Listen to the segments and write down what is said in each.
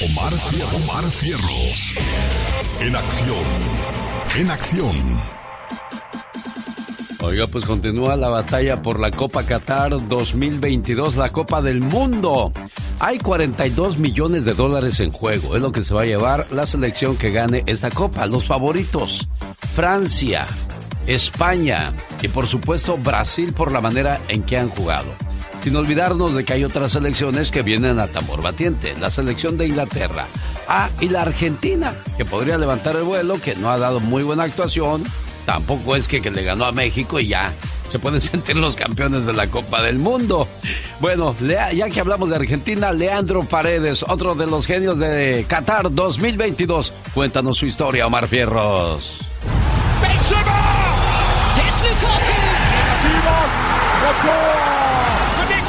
Omar, Omar Cierros. En acción. En acción. Oiga, pues continúa la batalla por la Copa Qatar 2022, la Copa del Mundo. Hay 42 millones de dólares en juego. Es lo que se va a llevar la selección que gane esta Copa. Los favoritos. Francia, España y por supuesto Brasil por la manera en que han jugado. Sin olvidarnos de que hay otras selecciones que vienen a tambor batiente. La selección de Inglaterra. Ah, y la Argentina, que podría levantar el vuelo, que no ha dado muy buena actuación. Tampoco es que, que le ganó a México y ya se pueden sentir los campeones de la Copa del Mundo. Bueno, ya que hablamos de Argentina, Leandro Paredes, otro de los genios de Qatar 2022. Cuéntanos su historia, Omar Fierros.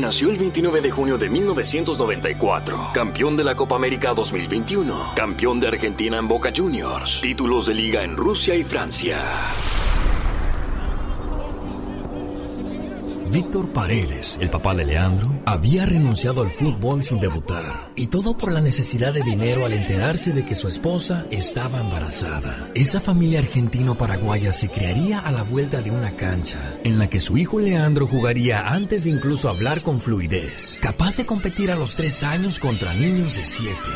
Nació el 29 de junio de 1994, campeón de la Copa América 2021, campeón de Argentina en Boca Juniors, títulos de liga en Rusia y Francia. Víctor Paredes, el papá de Leandro, había renunciado al fútbol sin debutar. Y todo por la necesidad de dinero al enterarse de que su esposa estaba embarazada. Esa familia argentino-paraguaya se crearía a la vuelta de una cancha en la que su hijo Leandro jugaría antes de incluso hablar con fluidez, capaz de competir a los tres años contra niños de siete.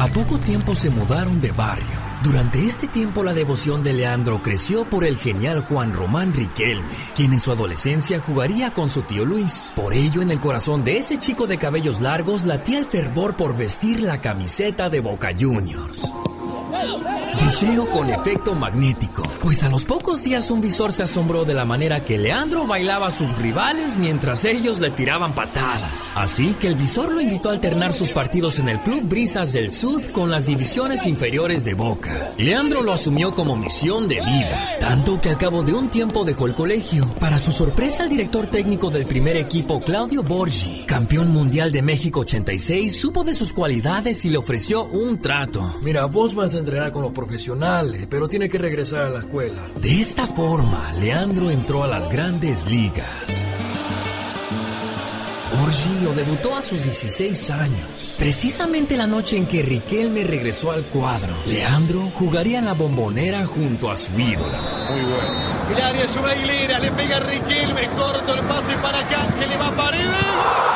A poco tiempo se mudaron de barrio durante este tiempo la devoción de Leandro creció por el genial Juan Román Riquelme, quien en su adolescencia jugaría con su tío Luis. Por ello, en el corazón de ese chico de cabellos largos latía el fervor por vestir la camiseta de Boca Juniors. Deseo con efecto magnético, pues a los pocos días un visor se asombró de la manera que Leandro bailaba a sus rivales mientras ellos le tiraban patadas. Así que el visor lo invitó a alternar sus partidos en el Club Brisas del Sud con las divisiones inferiores de Boca. Leandro lo asumió como misión de vida, tanto que al cabo de un tiempo dejó el colegio. Para su sorpresa, el director técnico del primer equipo, Claudio Borgi, campeón mundial de México 86, supo de sus cualidades y le ofreció un trato. Mira, vos vas a entrenar con los profesionales, pero tiene que regresar a la escuela. De esta forma, Leandro entró a las grandes ligas. Orgi lo debutó a sus 16 años, precisamente la noche en que Riquelme regresó al cuadro. Leandro jugaría en la bombonera junto a su ídolo. Muy bueno. El área es una hilera, le pega a Riquelme, corto el pase para acá, que le va a Paredes.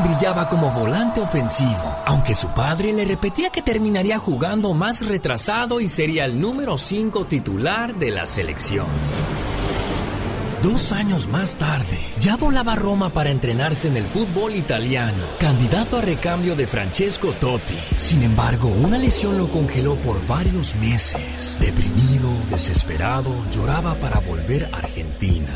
Brillaba como volante ofensivo, aunque su padre le repetía que terminaría jugando más retrasado y sería el número 5 titular de la selección. Dos años más tarde, ya volaba a Roma para entrenarse en el fútbol italiano, candidato a recambio de Francesco Totti. Sin embargo, una lesión lo congeló por varios meses. Deprimido, desesperado, lloraba para volver a Argentina.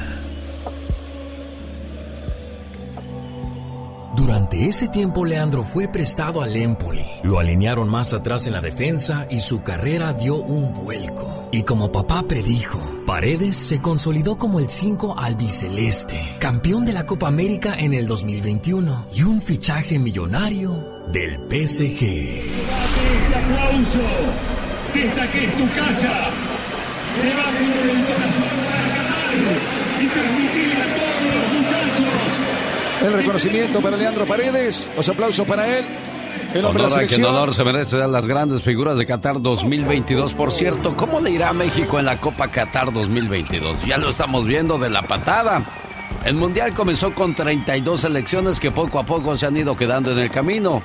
Durante ese tiempo Leandro fue prestado al Empoli. Lo alinearon más atrás en la defensa y su carrera dio un vuelco. Y como papá predijo, Paredes se consolidó como el 5 albiceleste, campeón de la Copa América en el 2021 y un fichaje millonario del PSG. Este aplauso, esta que es tu casa, se va el corazón para y todos los muchachos. El reconocimiento para Leandro Paredes, los aplausos para él. El hombre de la Honor a quien honor se merece a las grandes figuras de Qatar 2022. Por cierto, ¿cómo le irá a México en la Copa Qatar 2022? Ya lo estamos viendo de la patada. El Mundial comenzó con 32 selecciones que poco a poco se han ido quedando en el camino.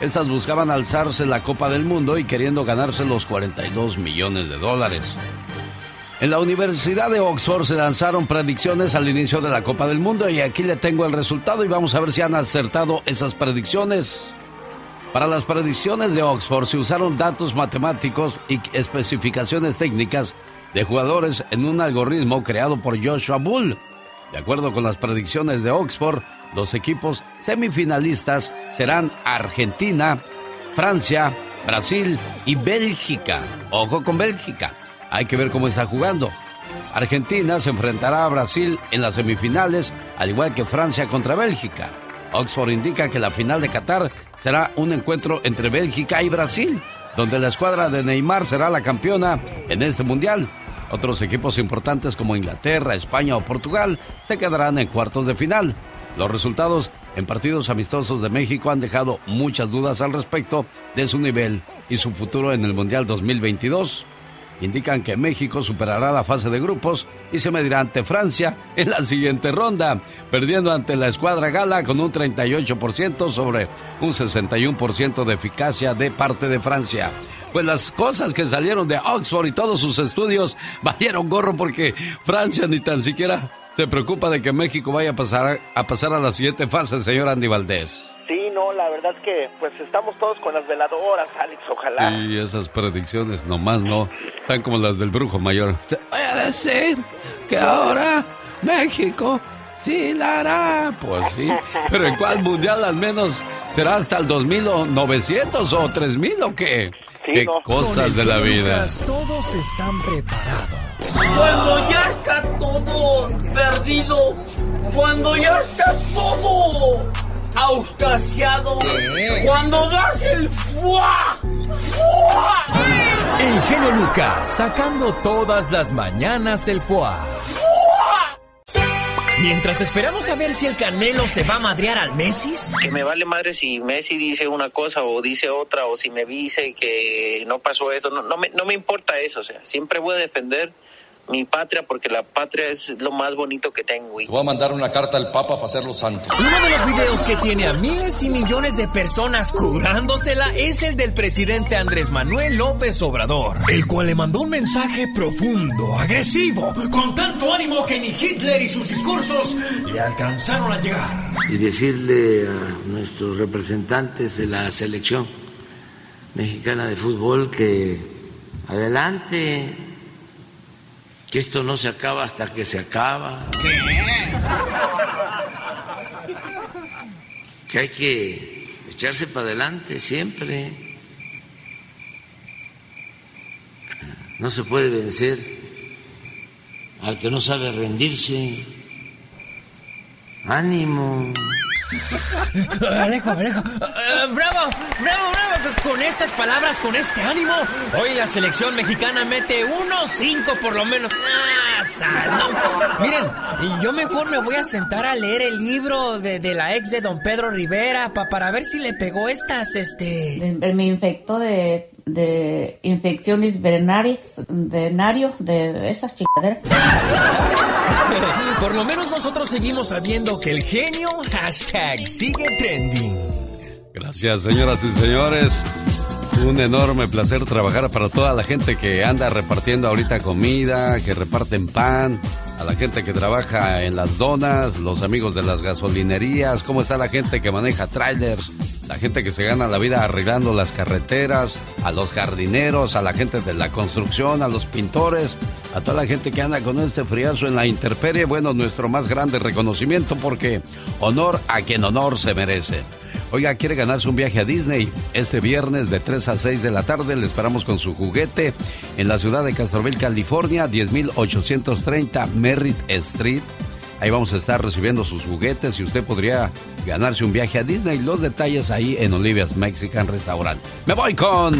Estas buscaban alzarse la Copa del Mundo y queriendo ganarse los 42 millones de dólares. En la Universidad de Oxford se lanzaron predicciones al inicio de la Copa del Mundo y aquí le tengo el resultado y vamos a ver si han acertado esas predicciones. Para las predicciones de Oxford se usaron datos matemáticos y especificaciones técnicas de jugadores en un algoritmo creado por Joshua Bull. De acuerdo con las predicciones de Oxford, los equipos semifinalistas serán Argentina, Francia, Brasil y Bélgica. Ojo con Bélgica. Hay que ver cómo está jugando. Argentina se enfrentará a Brasil en las semifinales, al igual que Francia contra Bélgica. Oxford indica que la final de Qatar será un encuentro entre Bélgica y Brasil, donde la escuadra de Neymar será la campeona en este mundial. Otros equipos importantes como Inglaterra, España o Portugal se quedarán en cuartos de final. Los resultados en partidos amistosos de México han dejado muchas dudas al respecto de su nivel y su futuro en el Mundial 2022 indican que México superará la fase de grupos y se medirá ante Francia en la siguiente ronda, perdiendo ante la escuadra gala con un 38% sobre un 61% de eficacia de parte de Francia. Pues las cosas que salieron de Oxford y todos sus estudios valieron gorro porque Francia ni tan siquiera se preocupa de que México vaya a pasar a, pasar a la siguiente fase, señor Andy Valdés. Sí, no, la verdad es que pues estamos todos con las veladoras, Alex, ojalá. Sí, esas predicciones nomás no, tan como las del brujo mayor. Te voy a decir que ahora México sí la hará. Pues sí, pero ¿en cuál mundial al menos será hasta el 2900 o 3000 o qué? Sí, qué no. cosas de la vida. Todos están preparados. Cuando ya está todo perdido, cuando ya está todo auscasiado, cuando das el fuá, fuá, El genio Lucas sacando todas las mañanas el foie. Mientras esperamos a ver si el Canelo se va a madrear al Messi. que me vale madre si Messi dice una cosa o dice otra o si me dice que no pasó esto, no, no, me, no me importa eso, o sea, siempre voy a defender mi patria porque la patria es lo más bonito que tengo. Y Voy a mandar una carta al Papa para hacerlo santo. Uno de los videos que tiene a miles y millones de personas curándosela es el del presidente Andrés Manuel López Obrador, el cual le mandó un mensaje profundo, agresivo, con tanto ánimo que ni Hitler y sus discursos le alcanzaron a llegar. y decirle a nuestros representantes de la selección mexicana de fútbol que adelante, que esto no se acaba hasta que se acaba. Que hay que echarse para adelante siempre. No se puede vencer al que no sabe rendirse. Ánimo. Alejo, Alejo. Eh, bravo, bravo, bravo. Con estas palabras, con este ánimo, hoy la selección mexicana mete uno, cinco por lo menos. Ah, sal, no. Miren, yo mejor me voy a sentar a leer el libro de, de la ex de don Pedro Rivera pa- para ver si le pegó estas, este... Me infectó de, de infecciones verenarias, venario, de esas chingaderas. Por lo menos nosotros seguimos sabiendo que el genio hashtag sigue trending. Gracias, señoras y señores. Un enorme placer trabajar para toda la gente que anda repartiendo ahorita comida, que reparten pan, a la gente que trabaja en las donas, los amigos de las gasolinerías, cómo está la gente que maneja trailers, la gente que se gana la vida arreglando las carreteras, a los jardineros, a la gente de la construcción, a los pintores, a toda la gente que anda con este friazo en la intemperie. Bueno, nuestro más grande reconocimiento porque honor a quien honor se merece. Oiga, quiere ganarse un viaje a Disney. Este viernes de 3 a 6 de la tarde le esperamos con su juguete en la ciudad de Castroville, California, 10830 Merritt Street. Ahí vamos a estar recibiendo sus juguetes y usted podría ganarse un viaje a Disney. Los detalles ahí en Olivia's Mexican Restaurant. Me voy con...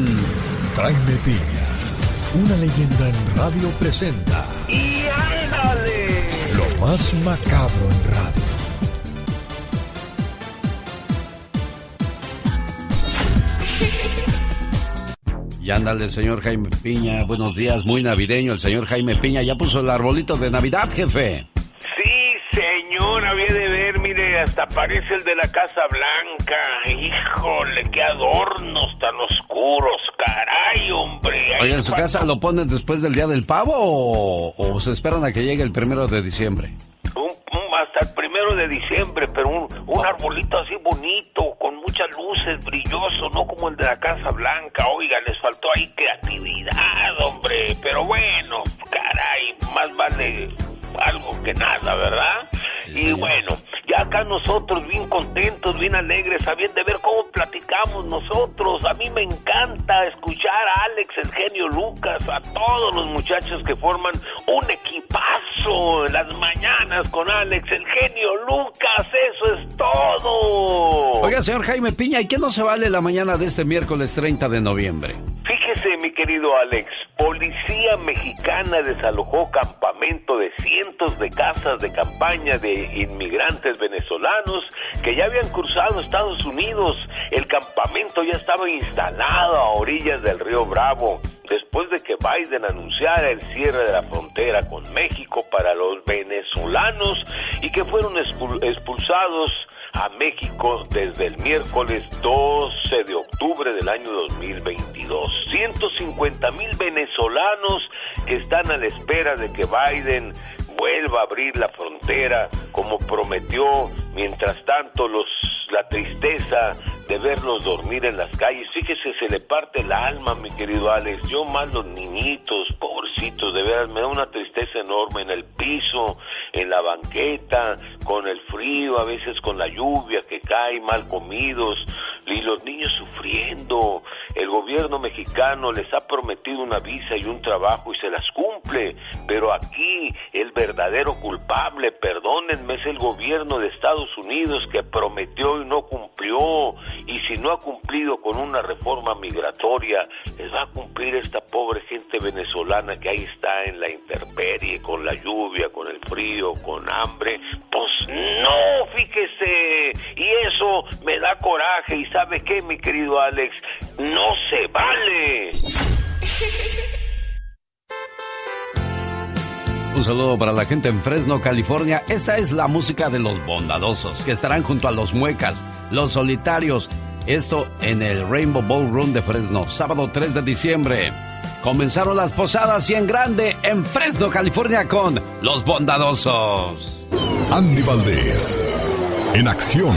Jaime Piña, una leyenda en radio presenta. ¡Y ándale! Lo más macabro en radio. Y ándale, señor Jaime Piña. Buenos días, muy navideño. El señor Jaime Piña ya puso el arbolito de Navidad, jefe. Sí, señor, había de ver, mire, hasta parece el de la Casa Blanca. Híjole, qué adornos tan oscuros, caray, hombre. Oye, ¿en su casa lo ponen después del Día del Pavo o, o se esperan a que llegue el primero de diciembre? Un, hasta el primero de diciembre, pero un, un arbolito así bonito, con muchas luces, brilloso, no como el de la Casa Blanca. Oiga, les faltó ahí creatividad, hombre. Pero bueno, caray, más vale algo que nada, ¿verdad? y bueno, ya acá nosotros bien contentos, bien alegres, sabiendo de ver cómo platicamos nosotros. A mí me encanta escuchar a Alex, el genio Lucas, a todos los muchachos que forman un equipazo en las mañanas con Alex, el genio Lucas. Eso es todo. Oiga, señor Jaime Piña, ¿y qué no se vale la mañana de este miércoles 30 de noviembre? Fíjese, mi querido Alex, policía mexicana desalojó campamento de cientos de casas de campaña de inmigrantes venezolanos que ya habían cruzado Estados Unidos. El campamento ya estaba instalado a orillas del río Bravo después de que Biden anunciara el cierre de la frontera con México para los venezolanos y que fueron expul- expulsados a México desde el miércoles 12 de octubre del año 2022. 150 mil venezolanos que están a la espera de que Biden vuelva a abrir la frontera como prometió. Mientras tanto, los la tristeza de verlos dormir en las calles. Fíjese, se le parte el alma, mi querido Alex. Yo más los niñitos, pobrecitos, de veras, me da una tristeza enorme en el piso, en la banqueta, con el frío, a veces con la lluvia que cae, mal comidos, y los niños sufriendo. El gobierno mexicano les ha prometido una visa y un trabajo y se las cumple, pero aquí el verdadero culpable, perdónenme, es el gobierno de Estados Unidos que prometió y no cumplió, y si no ha cumplido con una reforma migratoria, les va a cumplir esta pobre gente venezolana que ahí está en la intemperie, con la lluvia, con el frío, con hambre. Pues no, fíjese, y eso me da coraje, y sabe qué, mi querido Alex, no se vale. Un saludo para la gente en Fresno, California. Esta es la música de los bondadosos, que estarán junto a los muecas, los solitarios. Esto en el Rainbow Ballroom de Fresno, sábado 3 de diciembre. Comenzaron las posadas y en grande en Fresno, California con los bondadosos. Andy Valdés, en acción.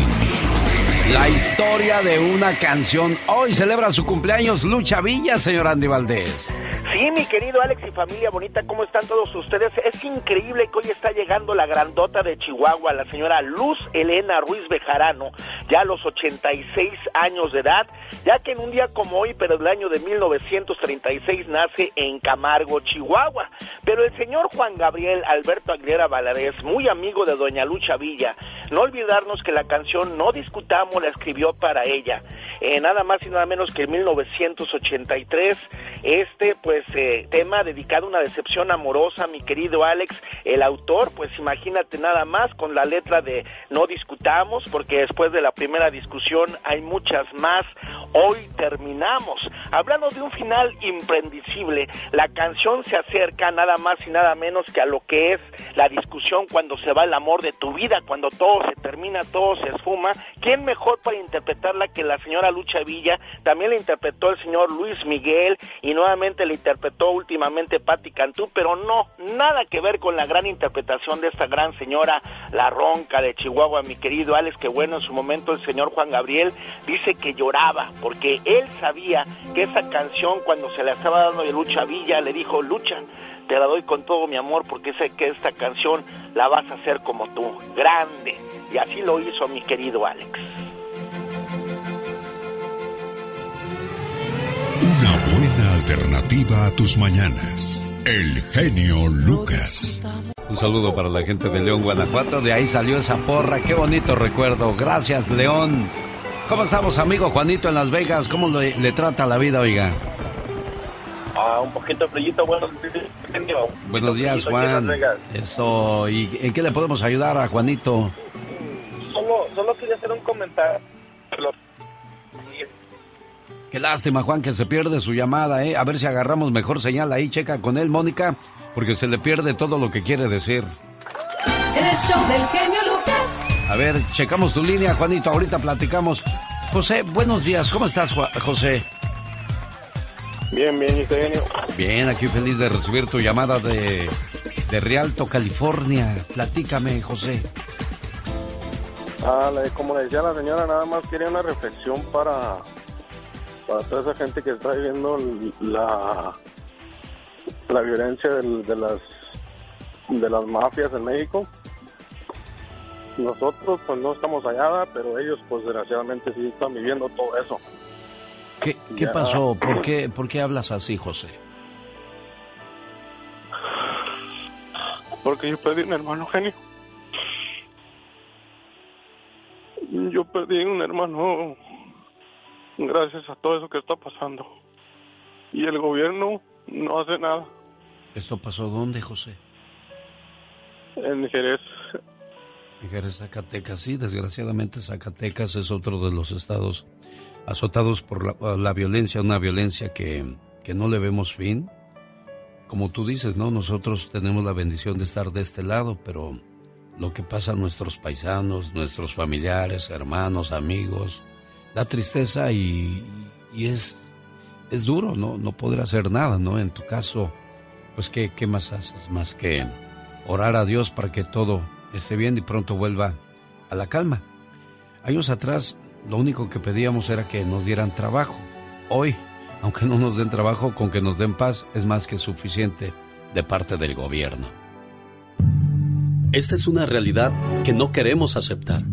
La historia de una canción. Hoy celebra su cumpleaños Lucha Villa, señor Andy Valdés. Sí, mi querido Alex y familia bonita, ¿cómo están todos ustedes? Es increíble que hoy está llegando la grandota de Chihuahua, la señora Luz Elena Ruiz Bejarano, ya a los 86 años de edad, ya que en un día como hoy, pero del año de 1936, nace en Camargo, Chihuahua. Pero el señor Juan Gabriel Alberto Aguilera Valadez, muy amigo de doña Lucha Villa, no olvidarnos que la canción No Discutamos la escribió para ella. Eh, nada más y nada menos que en 1983, este pues eh, tema dedicado a una decepción amorosa, mi querido Alex, el autor, pues imagínate nada más con la letra de No discutamos, porque después de la primera discusión hay muchas más, hoy terminamos. Hablando de un final imprendicible, la canción se acerca nada más y nada menos que a lo que es la discusión cuando se va el amor de tu vida, cuando todo se termina, todo se esfuma. ¿Quién mejor para interpretarla que la señora Lucha Villa? También la interpretó el señor Luis Miguel y nuevamente la interpretó últimamente Patti Cantú, pero no, nada que ver con la gran interpretación de esta gran señora, la ronca de Chihuahua, mi querido Alex, que bueno, en su momento el señor Juan Gabriel dice que lloraba, porque él sabía que esa canción cuando se la estaba dando de Lucha Villa, le dijo, Lucha, te la doy con todo mi amor porque sé que esta canción la vas a hacer como tú, grande. Y así lo hizo mi querido Alex. Alternativa a tus mañanas. El genio Lucas. Un saludo para la gente de León, Guanajuato. De ahí salió esa porra. Qué bonito recuerdo. Gracias, León. ¿Cómo estamos, amigo Juanito, en Las Vegas? ¿Cómo le, trata la vida, oiga? Ah, un poquito frillito. Buenos días. Buenos días, Juan. Eso. ¿Y en qué le podemos ayudar a Juanito? Solo, solo quería hacer un comentario. Qué lástima, Juan, que se pierde su llamada, ¿eh? A ver si agarramos mejor señal ahí. Checa con él, Mónica porque se le pierde todo lo que quiere decir. El show del genio Lucas. A ver, checamos tu línea, Juanito, ahorita platicamos. José, buenos días, ¿cómo estás, José? Bien, bien, ¿y genio? Bien, aquí feliz de recibir tu llamada de, de Rialto, California. Platícame, José. Ah, como le decía la señora, nada más quería una reflexión para, para toda esa gente que está viviendo la la violencia de, las de las mafias en México. Nosotros pues no estamos allá, pero ellos pues desgraciadamente sí están viviendo todo eso. ¿Qué, qué pasó? ¿Por qué, ¿Por qué hablas así, José? Porque yo perdí un hermano genio. Yo perdí un hermano gracias a todo eso que está pasando. Y el gobierno no hace nada. ¿Esto pasó dónde, José? En Jerez. En Jerez, Zacatecas. Sí, desgraciadamente Zacatecas es otro de los estados azotados por la, violencia, una violencia que, que no le vemos fin. Como tú dices, ¿no? Nosotros tenemos la bendición de estar de este lado, pero lo que pasa a nuestros paisanos, nuestros familiares, hermanos, amigos, da tristeza y, y es es duro, ¿no? No poder hacer nada, ¿no? En tu caso, pues, ¿qué, ¿qué más haces? Más que orar a Dios para que todo esté bien y pronto vuelva a la calma. Años atrás, lo único que pedíamos era que nos dieran trabajo. Hoy, aunque no nos den trabajo, con que nos den paz es más que suficiente de parte del gobierno. Esta es una realidad que no queremos aceptar.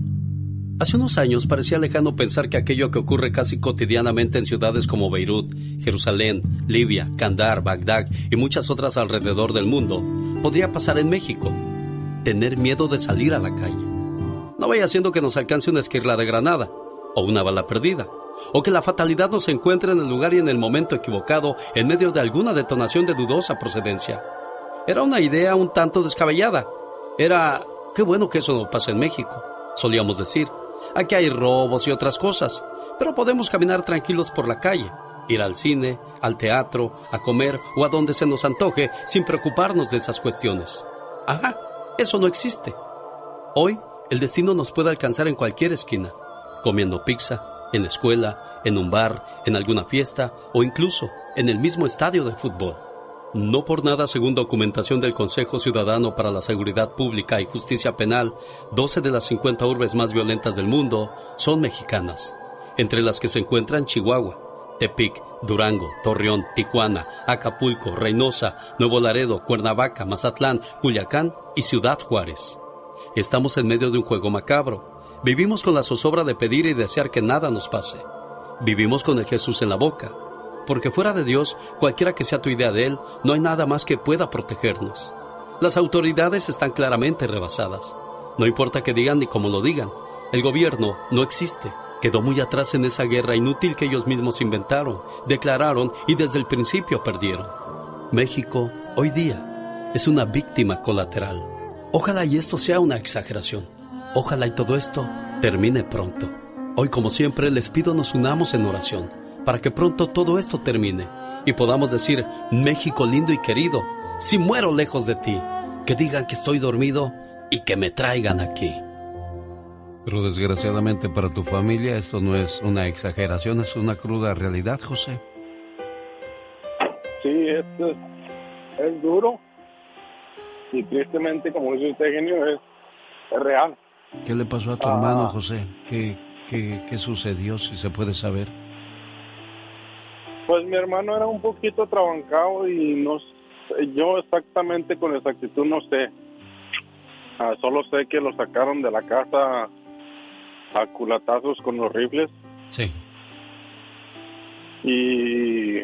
Hace unos años parecía lejano pensar que aquello que ocurre casi cotidianamente en ciudades como Beirut, Jerusalén, Libia, Kandar, Bagdad y muchas otras alrededor del mundo podría pasar en México. Tener miedo de salir a la calle. No vaya siendo que nos alcance una esquirla de granada o una bala perdida, o que la fatalidad nos encuentre en el lugar y en el momento equivocado en medio de alguna detonación de dudosa procedencia. Era una idea un tanto descabellada. Era, qué bueno que eso no pasa en México, solíamos decir. Aquí hay robos y otras cosas, pero podemos caminar tranquilos por la calle, ir al cine, al teatro, a comer o a donde se nos antoje sin preocuparnos de esas cuestiones. Ajá, eso no existe. Hoy el destino nos puede alcanzar en cualquier esquina, comiendo pizza, en la escuela, en un bar, en alguna fiesta o incluso en el mismo estadio de fútbol. No por nada, según documentación del Consejo Ciudadano para la Seguridad Pública y Justicia Penal, 12 de las 50 urbes más violentas del mundo son mexicanas, entre las que se encuentran Chihuahua, Tepic, Durango, Torreón, Tijuana, Acapulco, Reynosa, Nuevo Laredo, Cuernavaca, Mazatlán, Culiacán y Ciudad Juárez. Estamos en medio de un juego macabro. Vivimos con la zozobra de pedir y desear que nada nos pase. Vivimos con el Jesús en la boca porque fuera de Dios, cualquiera que sea tu idea de Él, no hay nada más que pueda protegernos. Las autoridades están claramente rebasadas. No importa que digan ni cómo lo digan, el gobierno no existe. Quedó muy atrás en esa guerra inútil que ellos mismos inventaron, declararon y desde el principio perdieron. México, hoy día, es una víctima colateral. Ojalá y esto sea una exageración. Ojalá y todo esto termine pronto. Hoy, como siempre, les pido nos unamos en oración para que pronto todo esto termine y podamos decir, México lindo y querido, si muero lejos de ti, que digan que estoy dormido y que me traigan aquí. Pero desgraciadamente para tu familia esto no es una exageración, es una cruda realidad, José. Sí, es, es duro y tristemente, como dice usted, genio, es, real. ¿Qué le pasó a tu hermano, ah. José? ¿Qué, qué, ¿Qué sucedió, si se puede saber? Pues mi hermano era un poquito trabancado y no yo exactamente con exactitud no sé. Ah, solo sé que lo sacaron de la casa a culatazos con los rifles. Sí. Y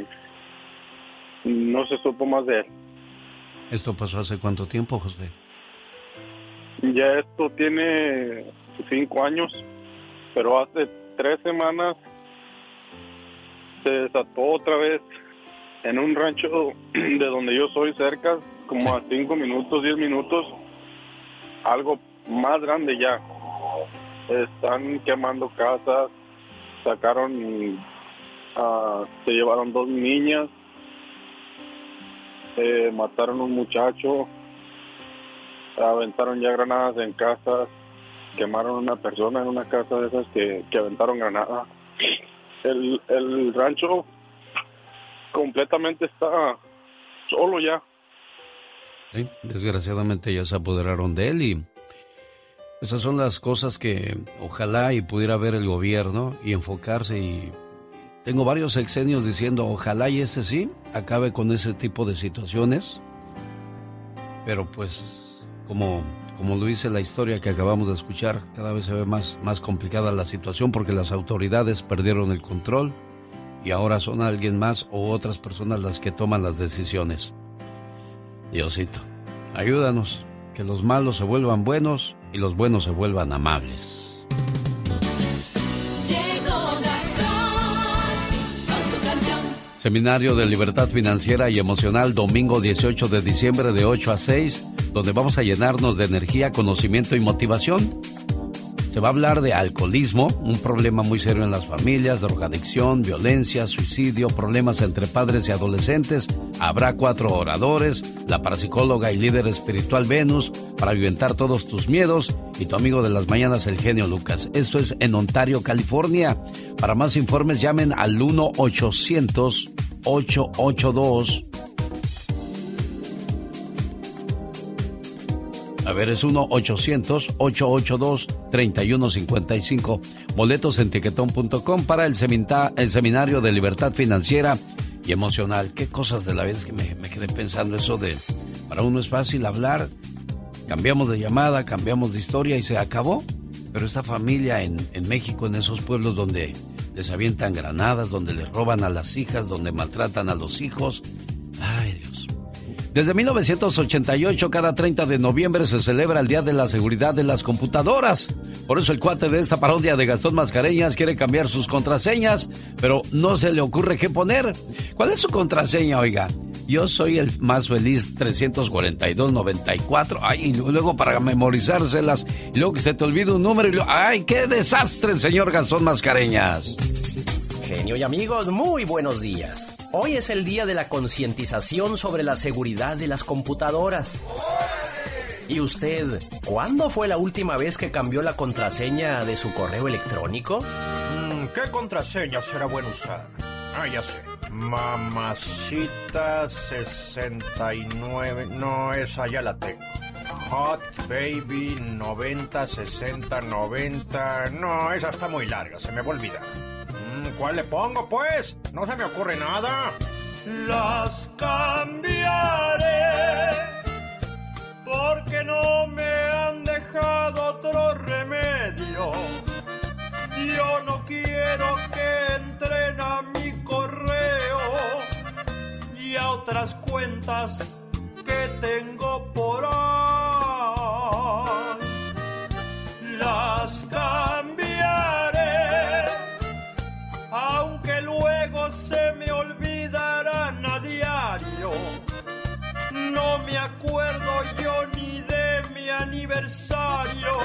no se supo más de él. ¿Esto pasó hace cuánto tiempo, José? Ya esto tiene cinco años, pero hace tres semanas se desató otra vez en un rancho de donde yo soy cerca, como a cinco minutos, diez minutos, algo más grande ya. Están quemando casas, sacaron, ah, se llevaron dos niñas, eh, mataron un muchacho, aventaron ya granadas en casas, quemaron una persona en una casa de esas que, que aventaron granadas. El, el rancho completamente está solo ya. Sí, desgraciadamente ya se apoderaron de él y esas son las cosas que ojalá y pudiera ver el gobierno y enfocarse y tengo varios exenios diciendo ojalá y ese sí acabe con ese tipo de situaciones, pero pues como, como lo dice la historia que acabamos de escuchar, cada vez se ve más, más complicada la situación porque las autoridades perdieron el control y ahora son alguien más o otras personas las que toman las decisiones. Diosito, ayúdanos, que los malos se vuelvan buenos y los buenos se vuelvan amables. Seminario de Libertad Financiera y Emocional, domingo 18 de diciembre de 8 a 6, donde vamos a llenarnos de energía, conocimiento y motivación. Se va a hablar de alcoholismo, un problema muy serio en las familias, drogadicción, violencia, suicidio, problemas entre padres y adolescentes. Habrá cuatro oradores, la parapsicóloga y líder espiritual Venus, para avientar todos tus miedos, y tu amigo de las mañanas, el genio Lucas. Esto es en Ontario, California. Para más informes, llamen al 1-800-882. A ver, es 1-800-882-3155. Boletos en tiquetón.com para el, el seminario de libertad financiera y emocional. Qué cosas de la vez que me, quedé pensando eso de... Para uno es fácil hablar, cambiamos de llamada, cambiamos de historia y se acabó. Pero esta familia en, en México, en esos pueblos donde les avientan granadas, donde les roban a las hijas, donde maltratan a los hijos. Ay, Dios. Desde 1988, cada 30 de noviembre se celebra el Día de la Seguridad de las Computadoras. Por eso el cuate de esta parodia de Gastón Mascareñas quiere cambiar sus contraseñas, pero no se le ocurre qué poner. ¿Cuál es su contraseña, oiga? Yo soy el más feliz 342-94. Ay, y luego para memorizárselas, luego que se te olvida un número y luego... ¡Ay, qué desastre, señor Gastón Mascareñas! Genio y amigos, muy buenos días. Hoy es el día de la concientización sobre la seguridad de las computadoras. ¿Y usted, cuándo fue la última vez que cambió la contraseña de su correo electrónico? Mm, ¿Qué contraseña será bueno usar? Ah, ya sé. Mamacita 69. No, esa ya la tengo. Hot Baby 90 60 90. No, esa está muy larga, se me va a olvidar. ¿Cuál le pongo, pues? No se me ocurre nada. Las cambiaré porque no me han dejado otro remedio. Yo no quiero que entren a mi correo y a otras cuentas que tengo por ahí. Las cambiaré, No me acuerdo yo ni de mi aniversario.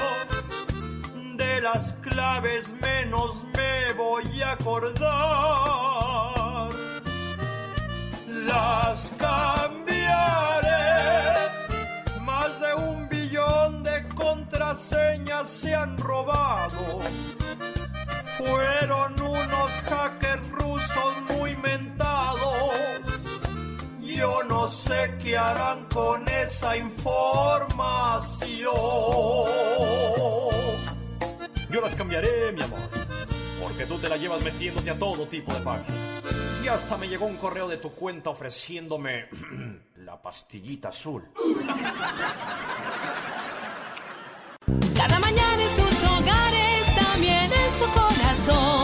De las claves menos me voy a acordar. Las cambiaré. Más de un billón de contraseñas se han robado. Fueron unos hackers rusos muy mentados. Yo no sé qué harán con esa información. Yo las cambiaré, mi amor. Porque tú te la llevas metiéndote a todo tipo de páginas. Y hasta me llegó un correo de tu cuenta ofreciéndome la pastillita azul. Cada mañana en sus hogares, también en su corazón.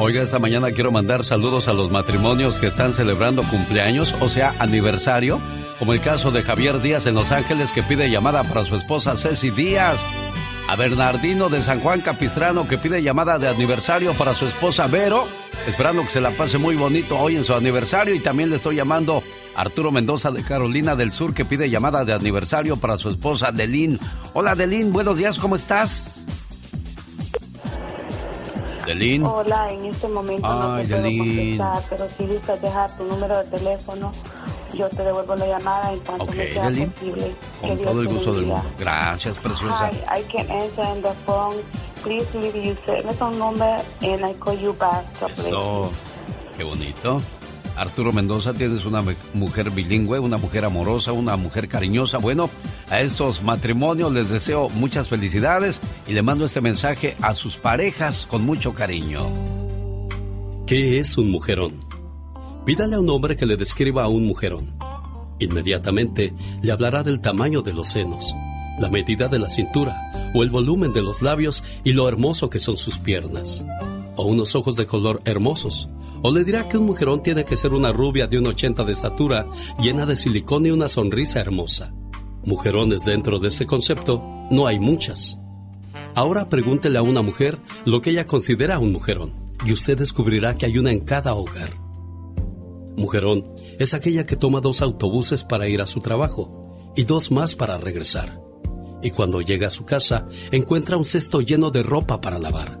Oiga, esta mañana quiero mandar saludos a los matrimonios que están celebrando cumpleaños, o sea, aniversario, como el caso de Javier Díaz en Los Ángeles que pide llamada para su esposa Ceci Díaz. A Bernardino de San Juan Capistrano que pide llamada de aniversario para su esposa Vero, esperando que se la pase muy bonito hoy en su aniversario. Y también le estoy llamando Arturo Mendoza de Carolina del Sur que pide llamada de aniversario para su esposa Delín. Hola Delín, buenos días, ¿cómo estás? Delín. Hola, en este momento no te puedo contestar, pero si gustas dejar tu número de teléfono, yo te devuelvo la llamada en cuanto me sea Delín. posible. Con Que todo el gusto del mundo. Gracias, preciosa. Hi, I can answer in the phone. Please leave your telephone number and I call you back. You. Eso, qué bonito. Arturo Mendoza, tienes una mujer bilingüe, una mujer amorosa, una mujer cariñosa. Bueno, a estos matrimonios les deseo muchas felicidades y le mando este mensaje a sus parejas con mucho cariño. ¿Qué es un mujerón? Pídale a un hombre que le describa a un mujerón. Inmediatamente le hablará del tamaño de los senos, la medida de la cintura o el volumen de los labios y lo hermoso que son sus piernas. O unos ojos de color hermosos. O le dirá que un mujerón tiene que ser una rubia de un 80 de estatura, llena de silicón y una sonrisa hermosa. Mujerones dentro de ese concepto no hay muchas. Ahora pregúntele a una mujer lo que ella considera un mujerón y usted descubrirá que hay una en cada hogar. Mujerón es aquella que toma dos autobuses para ir a su trabajo y dos más para regresar. Y cuando llega a su casa encuentra un cesto lleno de ropa para lavar,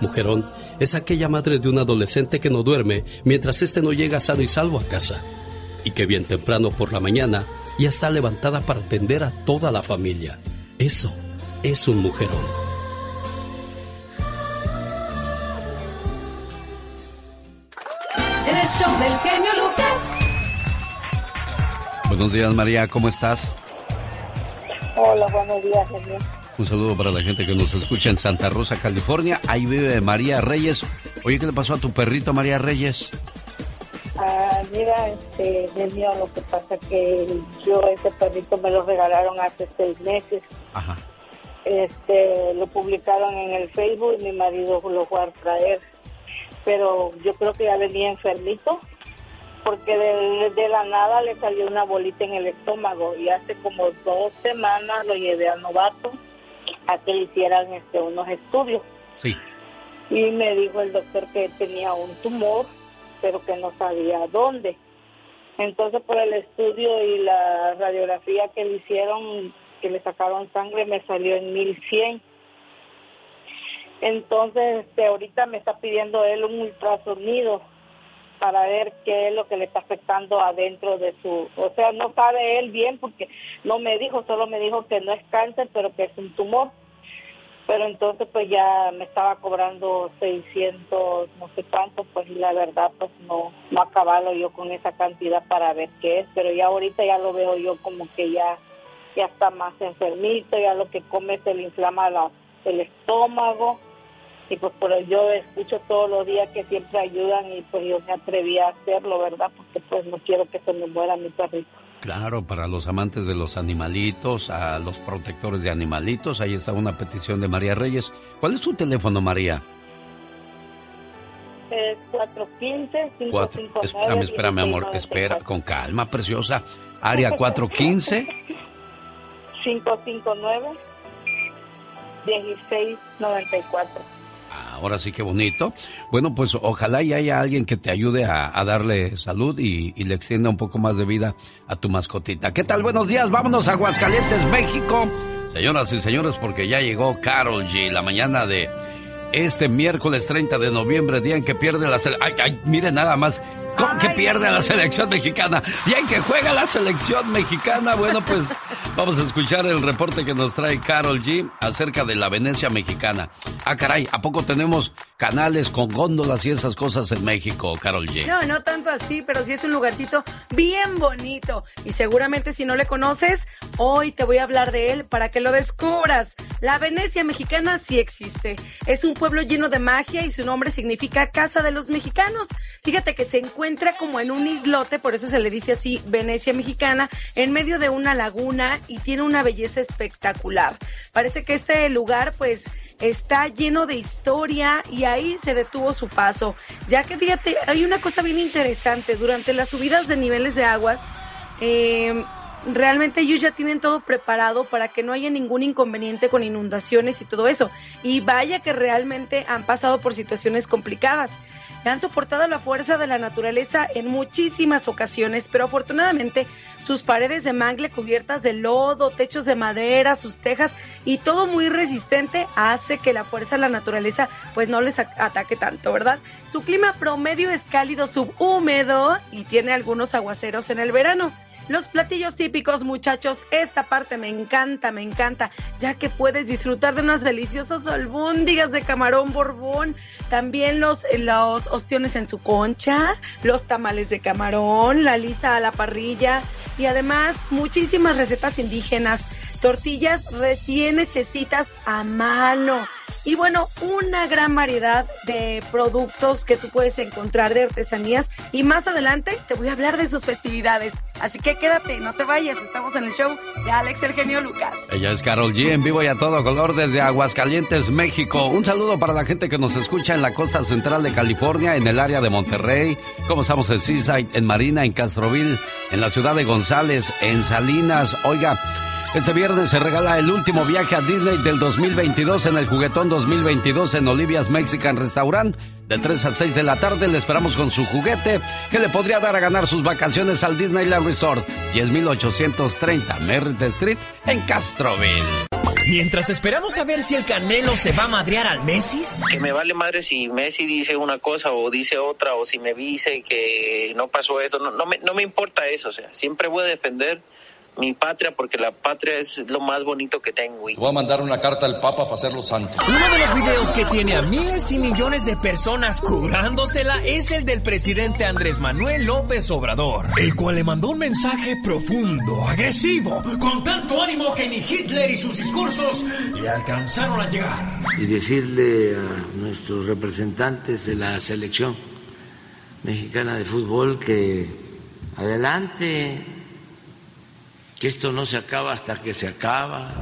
Mujerón es aquella madre de un adolescente que no duerme mientras éste no llega sano y salvo a casa y que bien temprano por la mañana ya está levantada para atender a toda la familia. Eso es un mujerón. El show del genio Lucas. Buenos días, María, ¿cómo estás? Hola, buenos días, genio. Un saludo para la gente que nos escucha en Santa Rosa, California. Ahí vive María Reyes. Oye, ¿qué le pasó a tu perrito, María Reyes? Ah, mira, este, genio, lo que pasa que yo ese perrito me lo regalaron hace seis meses. Ajá. Este, lo publicaron en el Facebook y mi marido lo fue a traer. Pero yo creo que ya venía enfermito porque de, de la nada le salió una bolita en el estómago y hace como dos semanas lo llevé al novato a que le hicieran este, unos estudios. Sí. Y me dijo el doctor que tenía un tumor, pero que no sabía dónde. Entonces, por el estudio y la radiografía que le hicieron, que le sacaron sangre, me salió en 1100. Entonces, este, ahorita me está pidiendo él un ultrasonido para ver qué es lo que le está afectando adentro de su, o sea, no sabe él bien porque no me dijo, solo me dijo que no es cáncer, pero que es un tumor. Pero entonces pues ya me estaba cobrando 600, no sé cuánto, pues y la verdad pues no no acabalo yo con esa cantidad para ver qué es, pero ya ahorita ya lo veo yo como que ya ya está más enfermito, ya lo que come se le inflama la, el estómago y pues por yo escucho todos los días que siempre ayudan y pues yo me atreví a hacerlo, ¿verdad? Porque pues no quiero que se me muera mi perrito. Claro, para los amantes de los animalitos, a los protectores de animalitos, ahí está una petición de María Reyes. ¿Cuál es tu teléfono, María? Es 415 559 Espérame, espérame, amor, espera, con calma, preciosa. Área 415 559 1694 ahora sí que bonito. Bueno, pues ojalá y haya alguien que te ayude a, darle salud y, y, le extienda un poco más de vida a tu mascotita. ¿Qué tal? Buenos días, vámonos a Aguascalientes, México. Señoras y señores, porque ya llegó Carol G. La mañana de este miércoles 30 de noviembre, día en que pierde la selección. Ay, ay, mire nada más. ¿Cómo que pierde la selección mexicana? Día en que juega la selección mexicana. Bueno, pues vamos a escuchar el reporte que nos trae Carol G acerca de la Venecia mexicana. Ah, caray, ¿a poco tenemos canales con góndolas y esas cosas en México, Carol G? No, no tanto así, pero sí es un lugarcito bien bonito. Y seguramente si no le conoces, hoy te voy a hablar de él para que lo descubras. La Venecia mexicana sí existe. Es un pueblo lleno de magia y su nombre significa Casa de los Mexicanos. Fíjate que se encuentra como en un islote, por eso se le dice así Venecia mexicana, en medio de una laguna y tiene una belleza espectacular. Parece que este lugar pues está lleno de historia y ahí se detuvo su paso, ya que fíjate, hay una cosa bien interesante, durante las subidas de niveles de aguas, eh, realmente ellos ya tienen todo preparado para que no haya ningún inconveniente con inundaciones y todo eso. Y vaya que realmente han pasado por situaciones complicadas. Han soportado la fuerza de la naturaleza en muchísimas ocasiones, pero afortunadamente sus paredes de mangle cubiertas de lodo, techos de madera, sus tejas y todo muy resistente hace que la fuerza de la naturaleza pues no les ataque tanto, ¿verdad? Su clima promedio es cálido subhúmedo y tiene algunos aguaceros en el verano. Los platillos típicos, muchachos, esta parte me encanta, me encanta, ya que puedes disfrutar de unas deliciosas albóndigas de camarón borbón, también los, los ostiones en su concha, los tamales de camarón, la lisa a la parrilla y además muchísimas recetas indígenas tortillas recién hechecitas a mano. Y bueno, una gran variedad de productos que tú puedes encontrar de artesanías. Y más adelante te voy a hablar de sus festividades. Así que quédate, no te vayas. Estamos en el show de Alex el genio Lucas. Ella es Carol G en vivo y a todo color desde Aguascalientes, México. Un saludo para la gente que nos escucha en la costa central de California, en el área de Monterrey. Como estamos en Seaside, en Marina, en Castroville, en la ciudad de González, en Salinas. Oiga, este viernes se regala el último viaje a Disney del 2022 en el Juguetón 2022 en Olivia's Mexican Restaurant. De 3 a 6 de la tarde le esperamos con su juguete que le podría dar a ganar sus vacaciones al Disneyland Resort 10830 Merritt Street en Castroville. Mientras esperamos a ver si el Canelo se va a madrear al Messi. Que me vale madre si Messi dice una cosa o dice otra o si me dice que no pasó esto. No, no, me, no me importa eso. O sea, siempre voy a defender mi patria porque la patria es lo más bonito que tengo. Voy a mandar una carta al Papa para hacerlo santo. Uno de los videos que tiene a miles y millones de personas curándosela es el del presidente Andrés Manuel López Obrador, el cual le mandó un mensaje profundo, agresivo, con tanto ánimo que ni Hitler y sus discursos le alcanzaron a llegar. Y decirle a nuestros representantes de la selección mexicana de fútbol que adelante que esto no se acaba hasta que se acaba.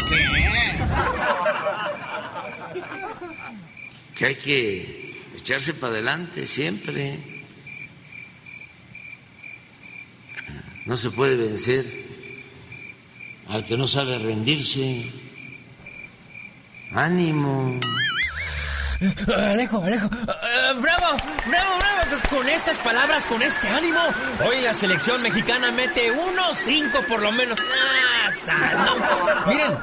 Que hay que echarse para adelante siempre. No se puede vencer al que no sabe rendirse. Ánimo. Alejo, Alejo. bravo, bravo, bravo. Con estas palabras, con este ánimo, hoy la selección mexicana mete unos cinco por lo menos. Ah, Miren,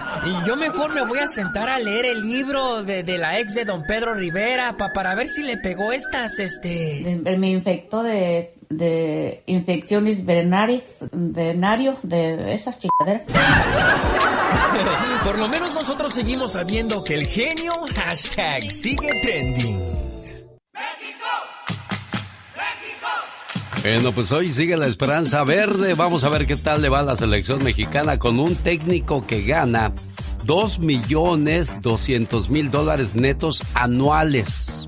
yo mejor me voy a sentar a leer el libro de, la ex de don Pedro Rivera para ver si le pegó estas, este... Me infectó de de infecciones verenarias, venario, de esas chingaderas. Por lo menos nosotros seguimos sabiendo que el genio hashtag sigue trending. ¡México! ¡México! Bueno, pues hoy sigue la esperanza verde. Vamos a ver qué tal le va a la selección mexicana con un técnico que gana 2 millones 200 mil dólares netos anuales.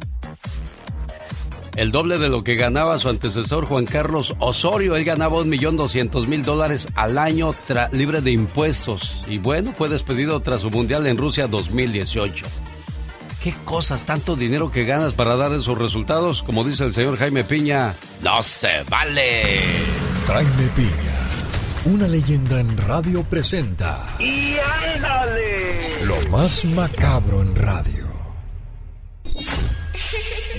El doble de lo que ganaba su antecesor Juan Carlos Osorio. Él ganaba un millón doscientos mil dólares al año libre de impuestos. Y bueno, fue despedido tras su mundial en Rusia 2018. ¿Qué cosas, tanto dinero que ganas para dar esos resultados? Como dice el señor Jaime Piña, no se vale. Jaime Piña, una leyenda en radio presenta. ¡Y ándale! Lo más macabro en radio.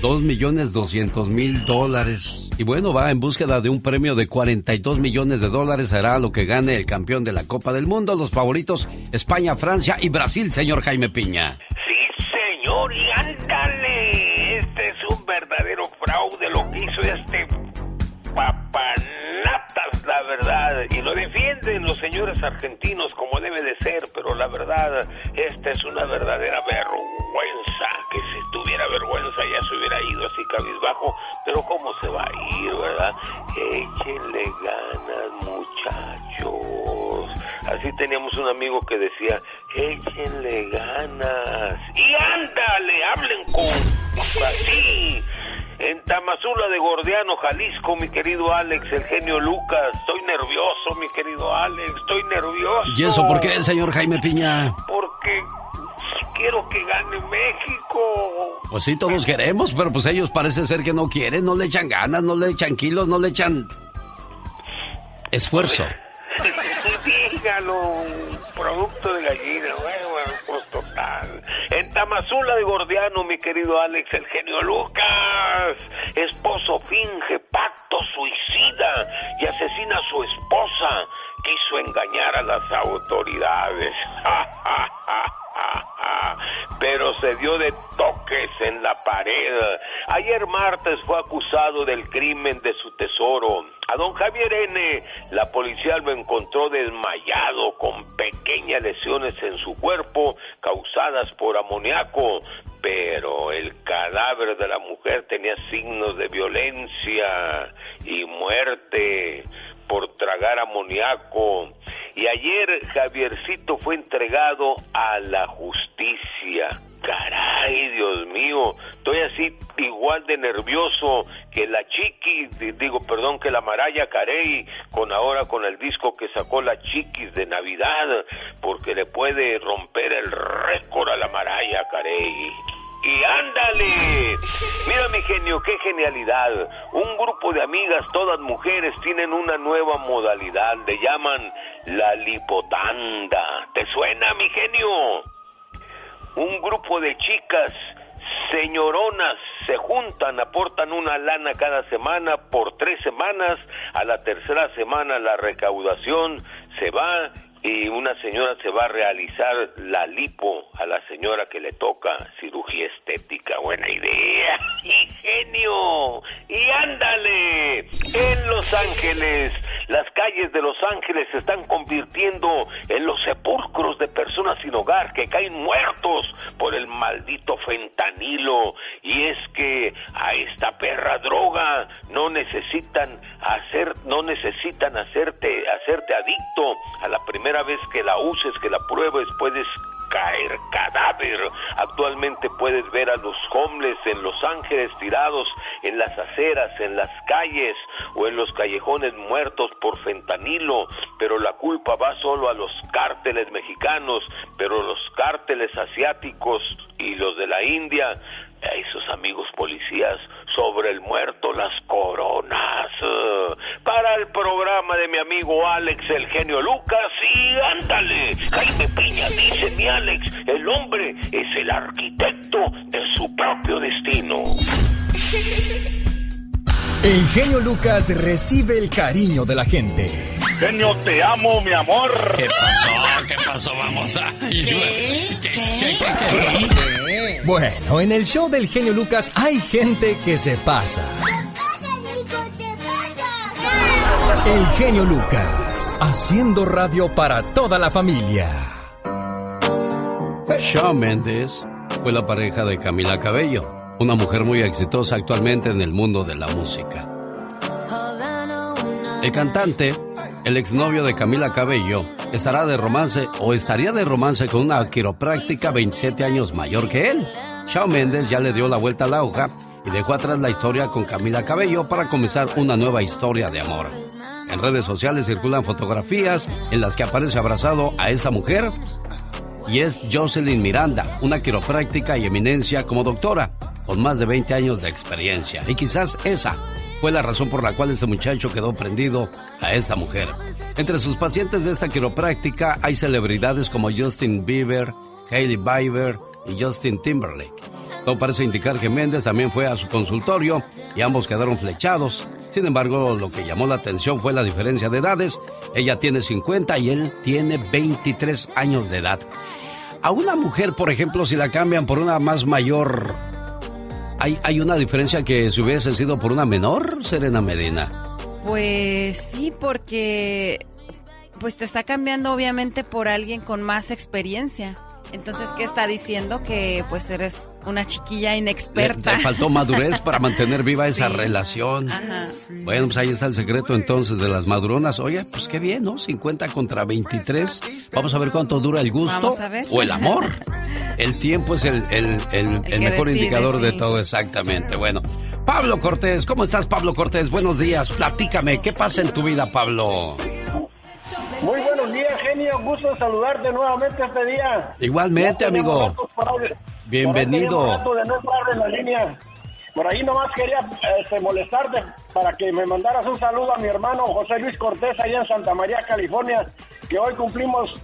Dos millones doscientos mil dólares. Y bueno, va en búsqueda de un premio de 42 millones de dólares. Será lo que gane el campeón de la Copa del Mundo. Los favoritos España, Francia y Brasil, señor Jaime Piña. Sí, señor, y ándale. Este es un verdadero fraude lo que hizo este papanatas, la verdad. Y lo defienden los señores argentinos como debe de ser, pero la verdad, esta es una verdadera vergüenza. Que si tuviera vergüenza ya se hubiera ido así cabizbajo. Pero ¿cómo se va a ir, verdad? Échenle ganas, muchachos. Así teníamos un amigo que decía, échenle ganas. Y ándale, hablen con... Así. En Tamazula de Gordiano, Jalisco, mi querido Alex, el genio Lucas. Estoy nervioso, mi querido Alex, estoy nervioso. ¿Y eso por qué, señor Jaime Piña? Porque quiero que gane México. Pues sí, todos queremos, pero pues ellos parece ser que no quieren, no le echan ganas, no le echan kilos, no le echan esfuerzo. Dígalo, producto de gallina, bueno, bueno, pues total. Tamazula de Gordiano, mi querido Alex, el genio Lucas, esposo finge pacto suicida y asesina a su esposa. Quiso engañar a las autoridades. pero se dio de toques en la pared. Ayer martes fue acusado del crimen de su tesoro. A don Javier N. la policía lo encontró desmayado con pequeñas lesiones en su cuerpo causadas por amoníaco, pero el cadáver de la mujer tenía signos de violencia y muerte por tragar amoníaco. Y ayer Javiercito fue entregado a la justicia. Caray, Dios mío, estoy así igual de nervioso que la Chiquis, digo, perdón, que la Maraya Carey, con ahora con el disco que sacó la Chiquis de Navidad, porque le puede romper el récord a la Maraya Carey y ándale. Mira mi genio, qué genialidad. Un grupo de amigas, todas mujeres, tienen una nueva modalidad. Le llaman la lipotanda. ¿Te suena mi genio? Un grupo de chicas señoronas se juntan, aportan una lana cada semana por tres semanas, a la tercera semana la recaudación se va y una señora se va a realizar la lipo a la señora que le toca cirugía estética. Buena idea. Ingenio. Y ándale. En Los Ángeles, las calles de Los Ángeles se están convirtiendo en los sepulcros de personas sin hogar que caen muertos por el maldito fentanilo. Y es que a esta perra droga no necesitan hacer, no necesitan hacerte, hacerte adicto a la primera vez que la uses, que la pruebes, puedes caer cadáver. Actualmente puedes ver a los homeless en Los Ángeles tirados en las aceras, en las calles o en los callejones muertos por fentanilo, pero la culpa va solo a los cárteles mexicanos, pero los cárteles asiáticos y los de la India a esos amigos policías sobre el muerto las coronas. Para el programa de mi amigo Alex, el genio Lucas, y ándale, Jaime Piña dice mi Alex, el hombre es el arquitecto de su propio destino. El genio Lucas recibe el cariño de la gente. Genio, te amo, mi amor. ¿Qué pasó? ¿Qué pasó? Vamos a... Bueno, en el show del genio Lucas hay gente que se pasa. El genio Lucas, haciendo radio para toda la familia. Shawn Mendes fue la pareja de Camila Cabello, una mujer muy exitosa actualmente en el mundo de la música. El cantante el exnovio de Camila Cabello, estará de romance o estaría de romance con una quiropráctica 27 años mayor que él. Shawn Mendes ya le dio la vuelta a la hoja y dejó atrás la historia con Camila Cabello para comenzar una nueva historia de amor. En redes sociales circulan fotografías en las que aparece abrazado a esta mujer y es Jocelyn Miranda, una quiropráctica y eminencia como doctora, con más de 20 años de experiencia. Y quizás esa fue la razón por la cual este muchacho quedó prendido a esta mujer. Entre sus pacientes de esta quiropráctica hay celebridades como Justin Bieber, Hailey Bieber y Justin Timberlake. Todo parece indicar que Méndez también fue a su consultorio y ambos quedaron flechados. Sin embargo, lo que llamó la atención fue la diferencia de edades. Ella tiene 50 y él tiene 23 años de edad. A una mujer, por ejemplo, si la cambian por una más mayor, ¿hay, hay una diferencia que si hubiese sido por una menor, Serena Medina? Pues sí, porque pues te está cambiando obviamente por alguien con más experiencia. Entonces, ¿qué está diciendo? Que pues eres una chiquilla inexperta. Le, faltó madurez para mantener viva esa relación. Bueno, pues ahí está el secreto entonces de las maduronas. Oye, pues qué bien, ¿no? 50 contra 23. Vamos a ver cuánto dura el gusto o el amor. El tiempo es el, el, mejor indicador de todo, exactamente. Bueno, Pablo Cortés, ¿cómo estás, Pablo Cortés? Buenos días, platícame, ¿qué pasa en tu vida, Pablo? Muy buenos días, genio. Gusto saludarte nuevamente este día. Igualmente, amigo. Bienvenido. Por ahí, de la línea. Por ahí nomás quería este, molestarte para que me mandaras un saludo a mi hermano José Luis Cortés allá en Santa María, California, que hoy cumplimos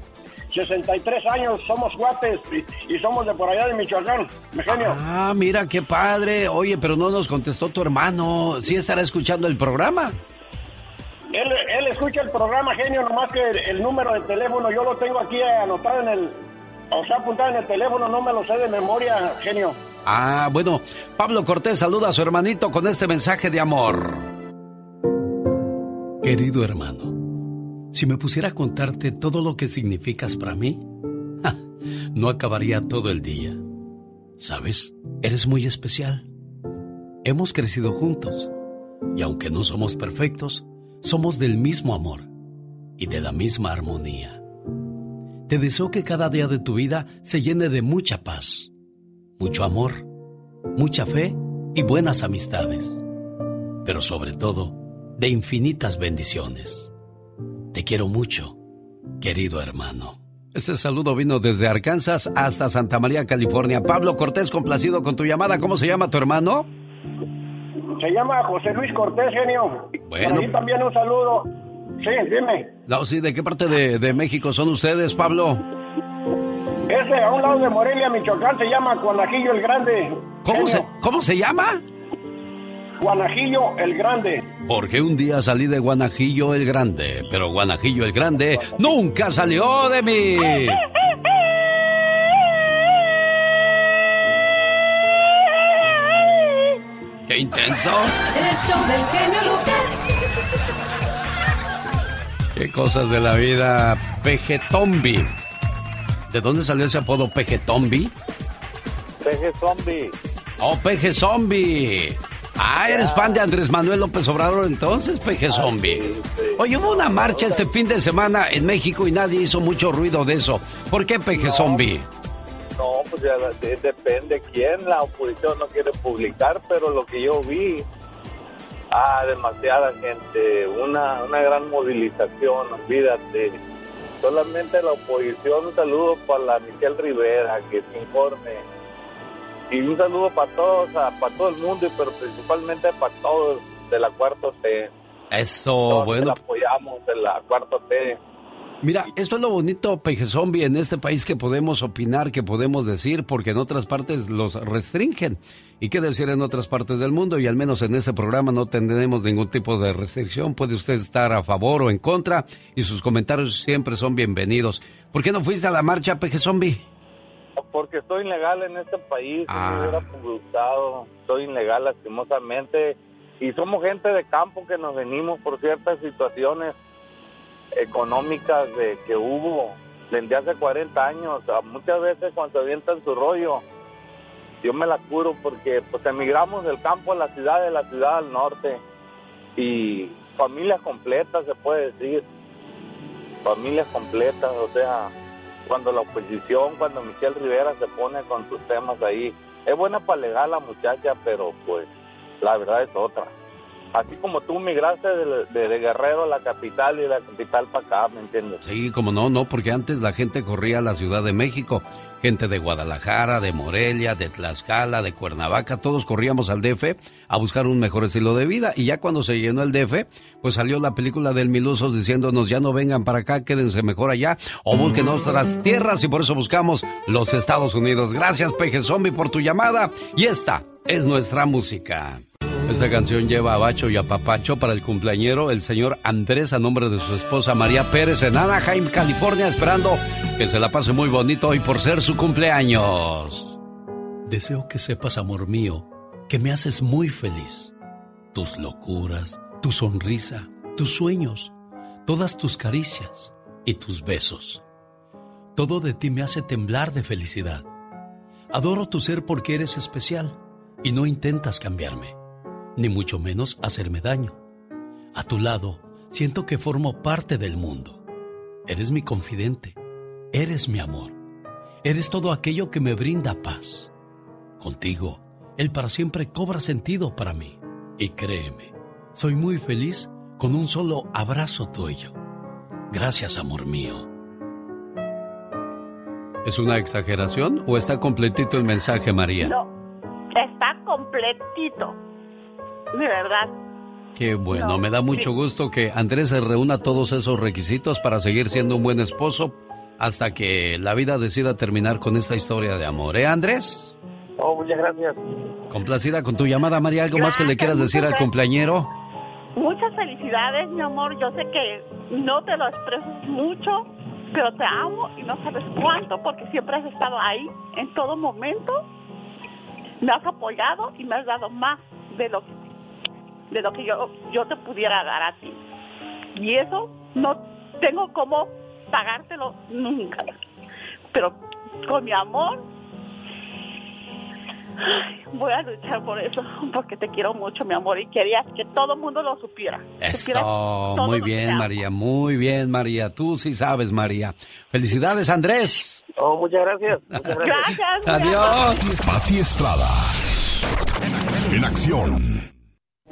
63 años, somos guates y, somos de por allá de Michoacán, genio. Ah, mira qué padre. Oye, pero no nos contestó tu hermano. ¿Sí estará escuchando el programa? Él, él escucha el programa, genio, nomás que el, número de teléfono yo lo tengo aquí anotado en el... O sea, apuntado en el teléfono, no me lo sé de memoria, genio. Ah, bueno, Pablo Cortés saluda a su hermanito con este mensaje de amor. Querido hermano, si me pusiera a contarte todo lo que significas para mí, no acabaría todo el día. ¿Sabes? Eres muy especial. Hemos crecido juntos y aunque no somos perfectos, somos del mismo amor y de la misma armonía. Te deseo que cada día de tu vida se llene de mucha paz, mucho amor, mucha fe y buenas amistades, pero sobre todo de infinitas bendiciones. Te quiero mucho, querido hermano. Este saludo vino desde Arkansas hasta Santa María, California. Pablo Cortés, complacido con tu llamada. ¿Cómo se llama tu hermano? Se llama José Luis Cortés, genio. Bueno. Y también un saludo. Sí, dime. No, sí, ¿de qué parte de, México son ustedes, Pablo? Ese, a un lado de Morelia, Michoacán, se llama Guanajillo el Grande. ¿Cómo se, ¿Cómo se llama? Guanajillo el Grande. Porque un día salí de Guanajillo el Grande, pero Guanajillo el Grande nunca salió de mí. ¡Qué intenso! El show del genio Lucas. Qué cosas de la vida. Pejetombi. ¿De dónde salió ese apodo Pejetombi? Peje Zombie. Oh, Peje Zombie. Ah, eres fan de Andrés Manuel López Obrador entonces, Peje ah, Zombie. Oye, hubo una marcha este fin de semana en México y nadie hizo mucho ruido de eso. ¿Por qué Peje Zombie? No, pues ya depende quién. La oposición no quiere publicar, pero lo que yo vi, ah, demasiada gente, una, una gran movilización, olvídate. Solamente la oposición, un saludo para la Michelle Rivera, que se informe. Y un saludo para todos, para todo el mundo, pero principalmente para todos de la cuarta T. Eso, bueno. apoyamos de la cuarta T. Mira, esto es lo bonito, Peje Zombie, en este país que podemos opinar, que podemos decir, porque en otras partes los restringen. ¿Y qué decir en otras partes del mundo? Y al menos en este programa no tendremos ningún tipo de restricción. Puede usted estar a favor o en contra y sus comentarios siempre son bienvenidos. ¿Por qué no fuiste a la marcha, Peje Zombie? Porque estoy ilegal en este país, ah. me hubiera gustado, estoy ilegal lastimosamente y somos gente de campo que nos venimos por ciertas situaciones económicas de que hubo desde hace 40 años. muchas veces cuando se avientan su rollo, yo me la curo porque pues emigramos del campo a la ciudad, de la ciudad al norte y familias completas se puede decir. familias completas, o sea, cuando la oposición, cuando Michelle Rivera se pone con sus temas ahí, es buena para alegar la muchacha, pero pues la verdad es otra. Así como tú migraste de, de, Guerrero a la capital y de la capital para acá, ¿me entiendes? Sí, como no, no, porque antes la gente corría a la Ciudad de México. Gente de Guadalajara, de Morelia, de Tlaxcala, de Cuernavaca, todos corríamos al DF a buscar un mejor estilo de vida. Y ya cuando se llenó el DF, pues salió la película del Milusos diciéndonos ya no vengan para acá, quédense mejor allá o busquen otras tierras y por eso buscamos los Estados Unidos. Gracias, Peje Zombie, por tu llamada. Y esta es nuestra música. Esta canción lleva a Bacho y a Papacho para el cumpleañero, el señor Andrés, a nombre de su esposa María Pérez en Anaheim, California, esperando que se la pase muy bonito hoy por ser su cumpleaños. Deseo que sepas, amor mío, que me haces muy feliz. Tus locuras, tu sonrisa, tus sueños, todas tus caricias y tus besos. Todo de ti me hace temblar de felicidad. Adoro tu ser porque eres especial y no intentas cambiarme ni mucho menos hacerme daño. A tu lado, siento que formo parte del mundo. Eres mi confidente, eres mi amor, eres todo aquello que me brinda paz. Contigo, el para siempre cobra sentido para mí. Y créeme, soy muy feliz con un solo abrazo tuyo. Gracias, amor mío. ¿Es una exageración o está completito el mensaje, María? No, está completito de verdad. Qué bueno, me da mucho gusto que Andrés se reúna todos esos requisitos para seguir siendo un buen esposo hasta que la vida decida terminar con esta historia de amor. ¿Eh, Andrés? Oh, muchas gracias. Complacida con tu llamada, María. ¿Algo más que le quieras decir al cumpleañero? Muchas felicidades, mi amor. Yo sé que no te lo expreso mucho, pero te amo y no sabes cuánto, porque siempre has estado ahí en todo momento. Me has apoyado y me has dado más de lo que de lo que yo, yo te pudiera dar a ti. Y eso no tengo cómo pagártelo nunca. Pero con mi amor voy a luchar por eso, porque te quiero mucho, mi amor, y quería que todo el mundo lo supiera. Eso, muy bien, María, muy bien, María. Tú sí sabes, María. Felicidades, Andrés. Oh, muchas gracias. gracias. Adiós. Pati Estrada. En acción.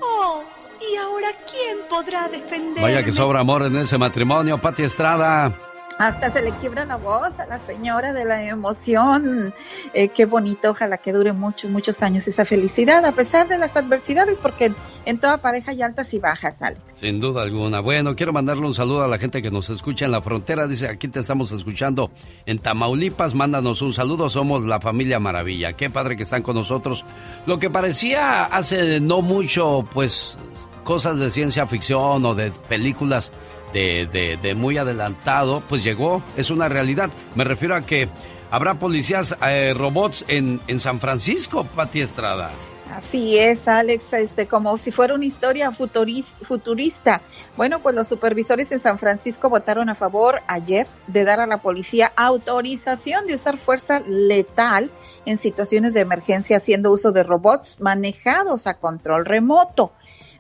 Oh, ¿y ahora quién podrá defender? Vaya que sobra amor en ese matrimonio, Pati Estrada. Hasta se le quiebra la voz a la señora de la emoción. Eh, qué bonito, ojalá que dure muchos, muchos años esa felicidad, a pesar de las adversidades, porque en toda pareja hay altas y bajas, Alex. Sin duda alguna. Bueno, quiero mandarle un saludo a la gente que nos escucha en la frontera. Dice, aquí te estamos escuchando en Tamaulipas. Mándanos un saludo, somos la familia Maravilla. Qué padre que están con nosotros. Lo que parecía hace no mucho, pues, cosas de ciencia ficción o de películas de, de, muy adelantado, pues llegó, es una realidad. Me refiero a que habrá policías eh, robots en, en San Francisco, Pati Estrada. Así es, Alex, este, como si fuera una historia futurista. Bueno, pues los supervisores en San Francisco votaron a favor ayer de dar a la policía autorización de usar fuerza letal en situaciones de emergencia haciendo uso de robots manejados a control remoto.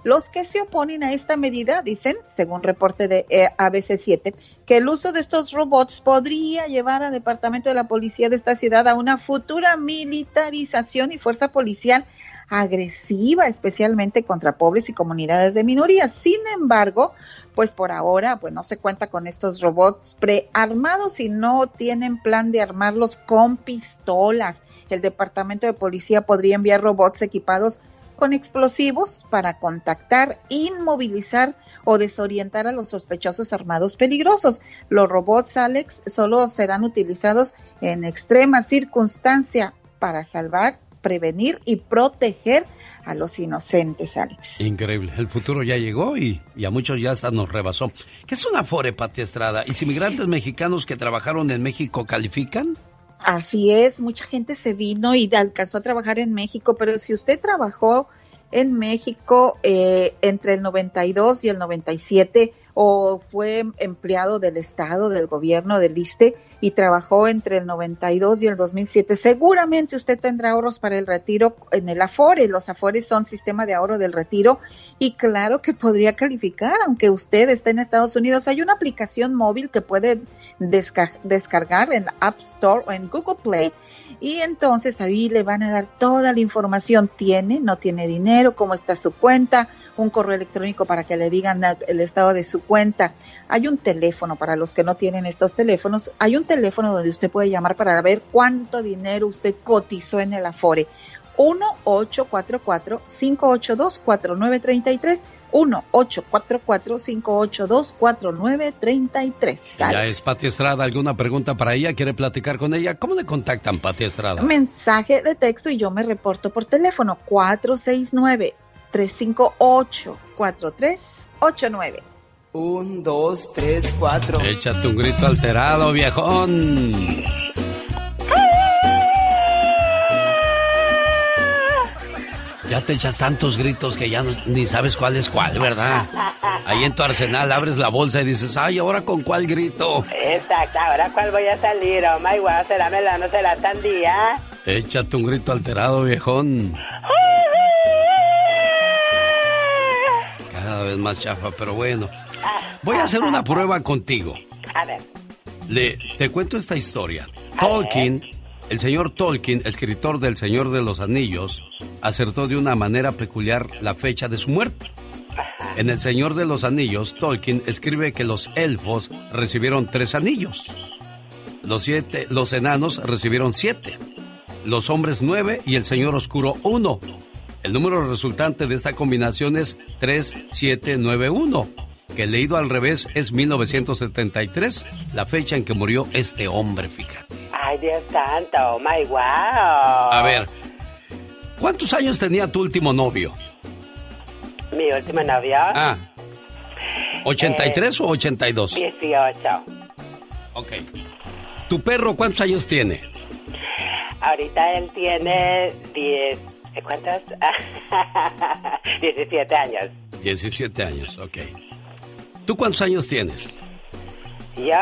Los que se oponen a esta medida dicen, según reporte de eh, ABC7, que el uso de estos robots podría llevar al Departamento de la Policía de esta ciudad a una futura militarización y fuerza policial agresiva, especialmente contra pobres y comunidades de minorías. Sin embargo, pues por ahora, pues no se cuenta con estos robots prearmados y no tienen plan de armarlos con pistolas. El Departamento de Policía podría enviar robots equipados con explosivos para contactar, inmovilizar o desorientar a los sospechosos armados peligrosos. Los robots, Alex, solo serán utilizados en extrema circunstancia para salvar, prevenir y proteger a los inocentes, Alex. Increíble. El futuro ya llegó y, a muchos ya hasta nos rebasó. ¿Qué es una FORE, Pati Estrada? ¿Y si migrantes mexicanos que trabajaron en México califican? Así es, mucha gente se vino y alcanzó a trabajar en México, pero si usted trabajó en México eh, entre el 92 y el 97 o fue empleado del Estado, del gobierno, del ISTE y trabajó entre el 92 y el 2007. Seguramente usted tendrá ahorros para el retiro en el Afore. Los Afores son sistema de ahorro del retiro y claro que podría calificar, aunque usted esté en Estados Unidos. Hay una aplicación móvil que puede descargar en App Store o en Google Play y entonces ahí le van a dar toda la información. Tiene, no tiene dinero, cómo está su cuenta, un correo electrónico para que le digan el estado de su cuenta. Hay un teléfono para los que no tienen estos teléfonos. Hay un teléfono donde usted puede llamar para ver cuánto dinero usted cotizó en el Afore. 1-844-582-4933. 1-844-582-4933. Ya es Pati Estrada. ¿Alguna pregunta para ella? ¿Quiere platicar con ella? ¿Cómo le contactan, Pati Estrada? Mensaje de texto y yo me reporto por teléfono 469-358-4389. Un, dos, tres, cuatro. Échate un grito alterado, viejón. Ya te echas tantos gritos que ya ni sabes cuál es cuál, ¿verdad? Ahí en tu arsenal abres la bolsa y dices, ay, ¿ahora con cuál grito? Exacto, ¿ahora cuál voy a salir? Oh my god, ¿será melano, será sandía? Échate un grito alterado, viejón. Cada vez más chafa, pero bueno. Voy a hacer una prueba contigo. A ver. Le, te cuento esta historia. Tolkien el señor Tolkien, escritor del Señor de los Anillos, acertó de una manera peculiar la fecha de su muerte. En El Señor de los Anillos, Tolkien escribe que los elfos recibieron tres anillos. Los, siete, los enanos recibieron siete. Los hombres nueve y el Señor Oscuro uno. El número resultante de esta combinación es 3791, que leído al revés es 1973, la fecha en que murió este hombre, fíjate. Ay, Dios santo, oh my wow. A ver, ¿cuántos años tenía tu último novio? Mi último novio. Ah. ¿83 o 82? 18. Ok. ¿Tu perro cuántos años tiene? Ahorita él tiene 10. ¿Cuántos? 17 años. 17 años, ok. ¿Tú cuántos años tienes? ¿Yo?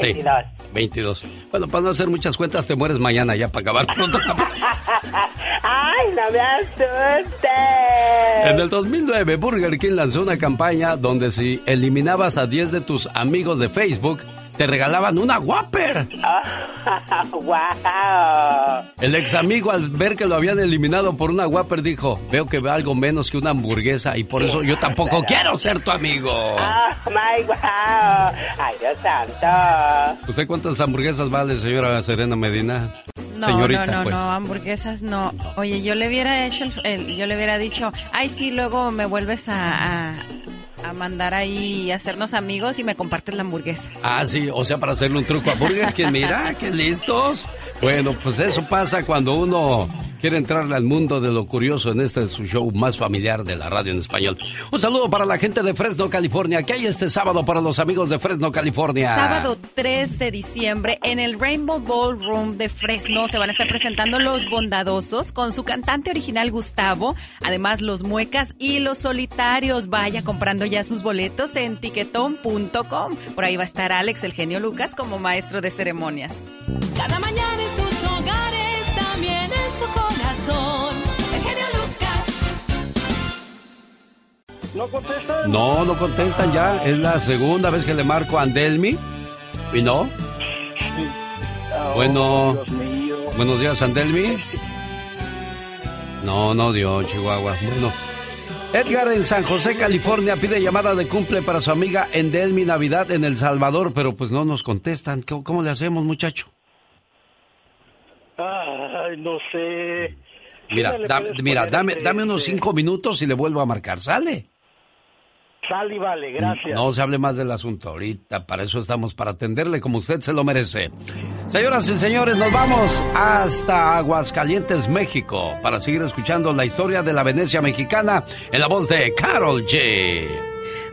22. Sí, 22. Bueno, para no hacer muchas cuentas, te mueres mañana ya para acabar pronto. ¡Ay, no me asustes! En el 2009, Burger King lanzó una campaña donde si eliminabas a 10 de tus amigos de Facebook, te regalaban una Whopper. ¡Wow! El ex amigo al ver que lo habían eliminado por una Whopper dijo, veo que ve algo menos que una hamburguesa y por eso yo tampoco quiero ser tu amigo. ¡Oh, my wow! ¡Ay, Dios santo! ¿Usted cuántas hamburguesas vale, señora Serena Medina? No, Señorita, no, no, pues. no, hamburguesas no. Oye, yo le hubiera hecho, el, el- yo le hubiera dicho, ay, sí, luego me vuelves a, a, a mandar ahí y hacernos amigos y me compartes la hamburguesa. Ah, sí, o sea, para hacerle un truco a Burger King. Mira, qué listos. Bueno, pues eso pasa cuando uno quiere entrarle al mundo de lo curioso en este su show más familiar de la radio en español. Un saludo para la gente de Fresno, California. ¿Qué hay este sábado para los amigos de Fresno, California? Sábado 3 de diciembre en el Rainbow Ballroom de Fresno se van a estar presentando Los Bondadosos con su cantante original Gustavo, además Los Muecas y Los Solitarios. Vaya comprando ya sus boletos en tiquetón.com. Por ahí va a estar Alex, el genio Lucas, como maestro de ceremonias. Cada mañana ¿No contestan? No, no contestan ya. Es la segunda vez que le marco a Andelmi. ¿Y no? Bueno. Buenos días, Andelmi. No, no dio, Chihuahua. Bueno. Edgar en San José, California, pide llamada de cumple para su amiga Endelmi Navidad en El Salvador, pero pues no nos contestan. ¿Cómo, cómo le hacemos, muchacho? Ay, no sé. Mira, da- mira dame, este- dame unos este- cinco minutos y le vuelvo a marcar. ¿Sale? Sal y vale, gracias. No se hable más del asunto ahorita, para eso estamos, para atenderle como usted se lo merece. Señoras y señores, nos vamos hasta Aguascalientes, México, para seguir escuchando la historia de la Venecia mexicana en la voz de Carol G.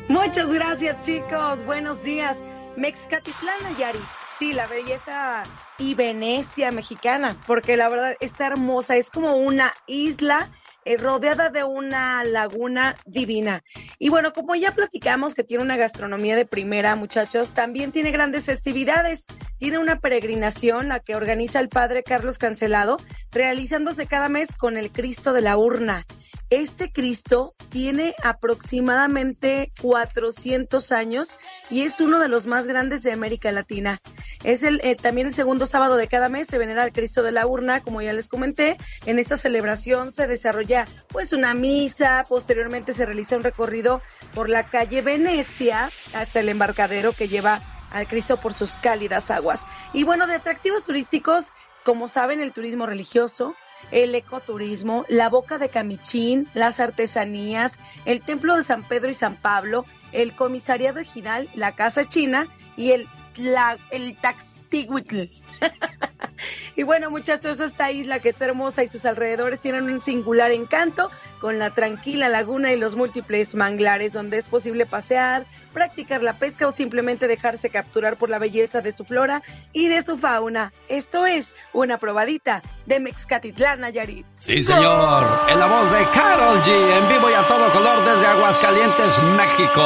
Muchas gracias, chicos. Buenos días. Mexcatitlán, Nayarit. Sí, la belleza y Venecia mexicana, porque la verdad está hermosa. Es como una isla eh, rodeada de una laguna divina. Y bueno, como ya platicamos que tiene una gastronomía de primera, muchachos, también tiene grandes festividades. Tiene una peregrinación, la que organiza el padre Carlos Cancelado, realizándose cada mes con el Cristo de la Urna. Este Cristo tiene aproximadamente 400 años y es uno de los más grandes de América Latina. Es el, eh, también el segundo sábado de cada mes se venera al Cristo de la Urna, como ya les comenté. En esta celebración se desarrolla pues una misa, posteriormente se realiza un recorrido por la calle Venecia hasta el embarcadero que lleva al Cristo por sus cálidas aguas. Y bueno, de atractivos turísticos, como saben, el turismo religioso, el ecoturismo, la boca de Camichín, las artesanías, el templo de San Pedro y San Pablo, el comisariado ejidal, la casa china y el, la, el. y bueno, muchachos, esta isla que está hermosa y sus alrededores tienen un singular encanto con la tranquila laguna y los múltiples manglares donde es posible pasear, practicar la pesca o simplemente dejarse capturar por la belleza de su flora y de su fauna. Esto es una probadita de Mexcatitlán, Nayarit. Sí, señor. En la voz de Carol G, en vivo y a todo color desde Aguascalientes, México.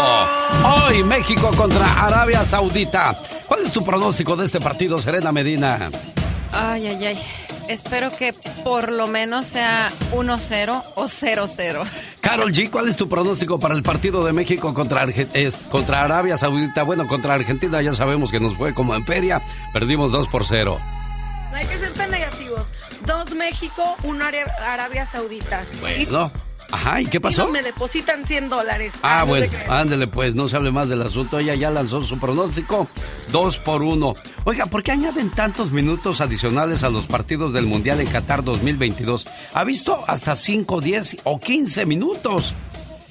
Hoy México contra Arabia Saudita. ¿Cuál es tu pronóstico de este partido, Serena Medina? Ay, ay, ay. Espero que por lo menos sea 1-0 o 0-0. Carol G, ¿cuál es tu pronóstico para el partido de México contra, Arge- es- contra Arabia Saudita? Bueno, contra Argentina ya sabemos que nos fue como en feria, perdimos 2 por 0. No hay que ser tan negativos. Dos México, uno Ara- Arabia Saudita. Bueno, ajá, ¿y qué Y pasó? no me depositan 100 dólares. Ah, no bueno, ándele pues, no se hable más del asunto. Ella ya lanzó su pronóstico, dos por uno. Oiga, ¿por qué añaden tantos minutos adicionales a los partidos del Mundial en Qatar 2022? ¿Ha visto hasta 5, 10 o 15 minutos?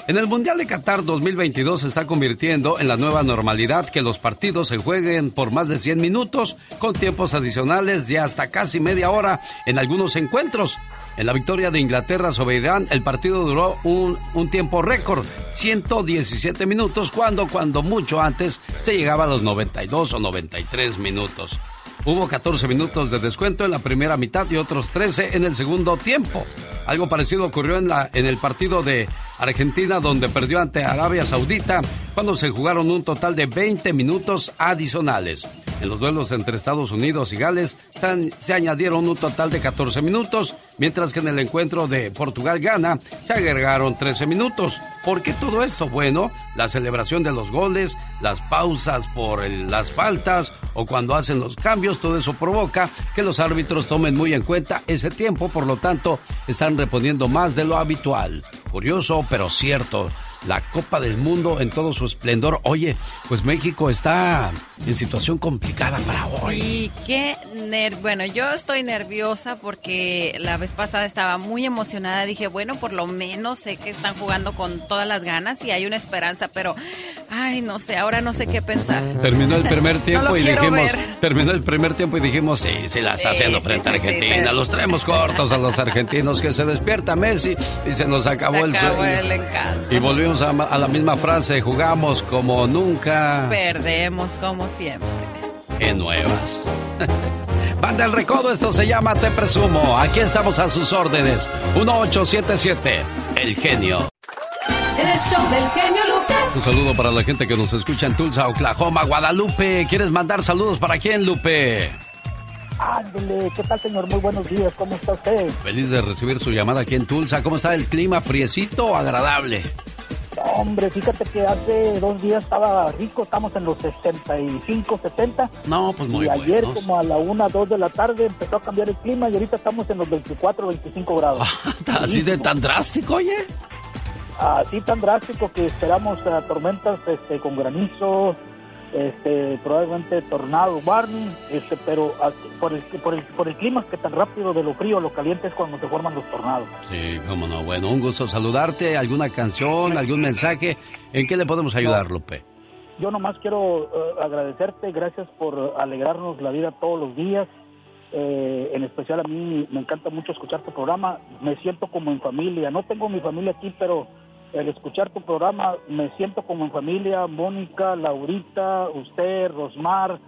En el Mundial de Qatar 2022 se está convirtiendo en la nueva normalidad que los partidos se jueguen por más de 100 minutos con tiempos adicionales de hasta casi media hora en algunos encuentros. En la victoria de Inglaterra sobre Irán, el partido duró un, tiempo récord, 117 minutos, cuando, cuando mucho antes se llegaba a los 92 o 93 minutos. Hubo 14 minutos de descuento en la primera mitad y otros 13 en el segundo tiempo. Algo parecido ocurrió en, la, en el partido de Argentina donde perdió ante Arabia Saudita cuando se jugaron un total de 20 minutos adicionales. En los duelos entre Estados Unidos y Gales se, añadieron un total de 14 minutos, mientras que en el encuentro de Portugal-Ghana se agregaron 13 minutos. ¿Por qué todo esto? Bueno, la celebración de los goles, las pausas por las faltas o cuando hacen los cambios, todo eso provoca que los árbitros tomen muy en cuenta ese tiempo, por lo tanto, están reponiendo más de lo habitual. Curioso, pero cierto. La Copa del Mundo en todo su esplendor. Oye, pues México está en situación complicada para hoy. Y qué ner bueno, yo estoy nerviosa porque la vez pasada estaba muy emocionada. Dije, bueno, por lo menos sé que están jugando con todas las ganas y hay una esperanza, pero ay, no sé, ahora no sé qué pensar. Terminó el primer tiempo No y dijimos, ver. terminó el primer tiempo y dijimos, sí, sí la está Sí, haciendo sí, frente a sí, Argentina. Los traemos cortos a los argentinos que se despierta Messi y se nos acabó Se el acabó el encanto. Y volvimos a, a la misma frase, jugamos como nunca Perdemos como siempre. en nuevas. Banda El Recodo, esto se llama Te Presumo. Aquí estamos a sus órdenes. 1877, El Genio. El show del genio Lucas. Un saludo para la gente que nos escucha en Tulsa, Oklahoma, Guadalupe. ¿Quieres mandar saludos para quién, Lupe? Ándele, ¿qué tal, señor? Muy buenos días, ¿cómo está usted? Feliz de recibir su llamada aquí en Tulsa. ¿Cómo está el clima? ¿Friecito o agradable? Hombre, fíjate que hace dos días estaba rico, estamos en los 65, 70. No, pues muy y ayer, buenos. como a la 1, 2 de la tarde, empezó a cambiar el clima y ahorita estamos en los 24, 25 grados. ¿Así de tan drástico, oye? Así tan drástico que esperamos eh, tormentas este, con granizo, este, probablemente tornado, warning, este, pero por el, por, el, por el clima que tan rápido de lo frío a lo caliente es cuando se forman los tornados. Sí, cómo no. Bueno, un gusto saludarte. ¿Alguna canción, algún mensaje? ¿En qué le podemos ayudar, Lupe? Yo nomás quiero eh, agradecerte, gracias por alegrarnos la vida todos los días. Eh, en especial a mí me encanta mucho escuchar tu programa, me siento como en familia. No tengo mi familia aquí, pero el escuchar tu programa me siento como en familia. Mónica, Laurita, usted, Rosmar,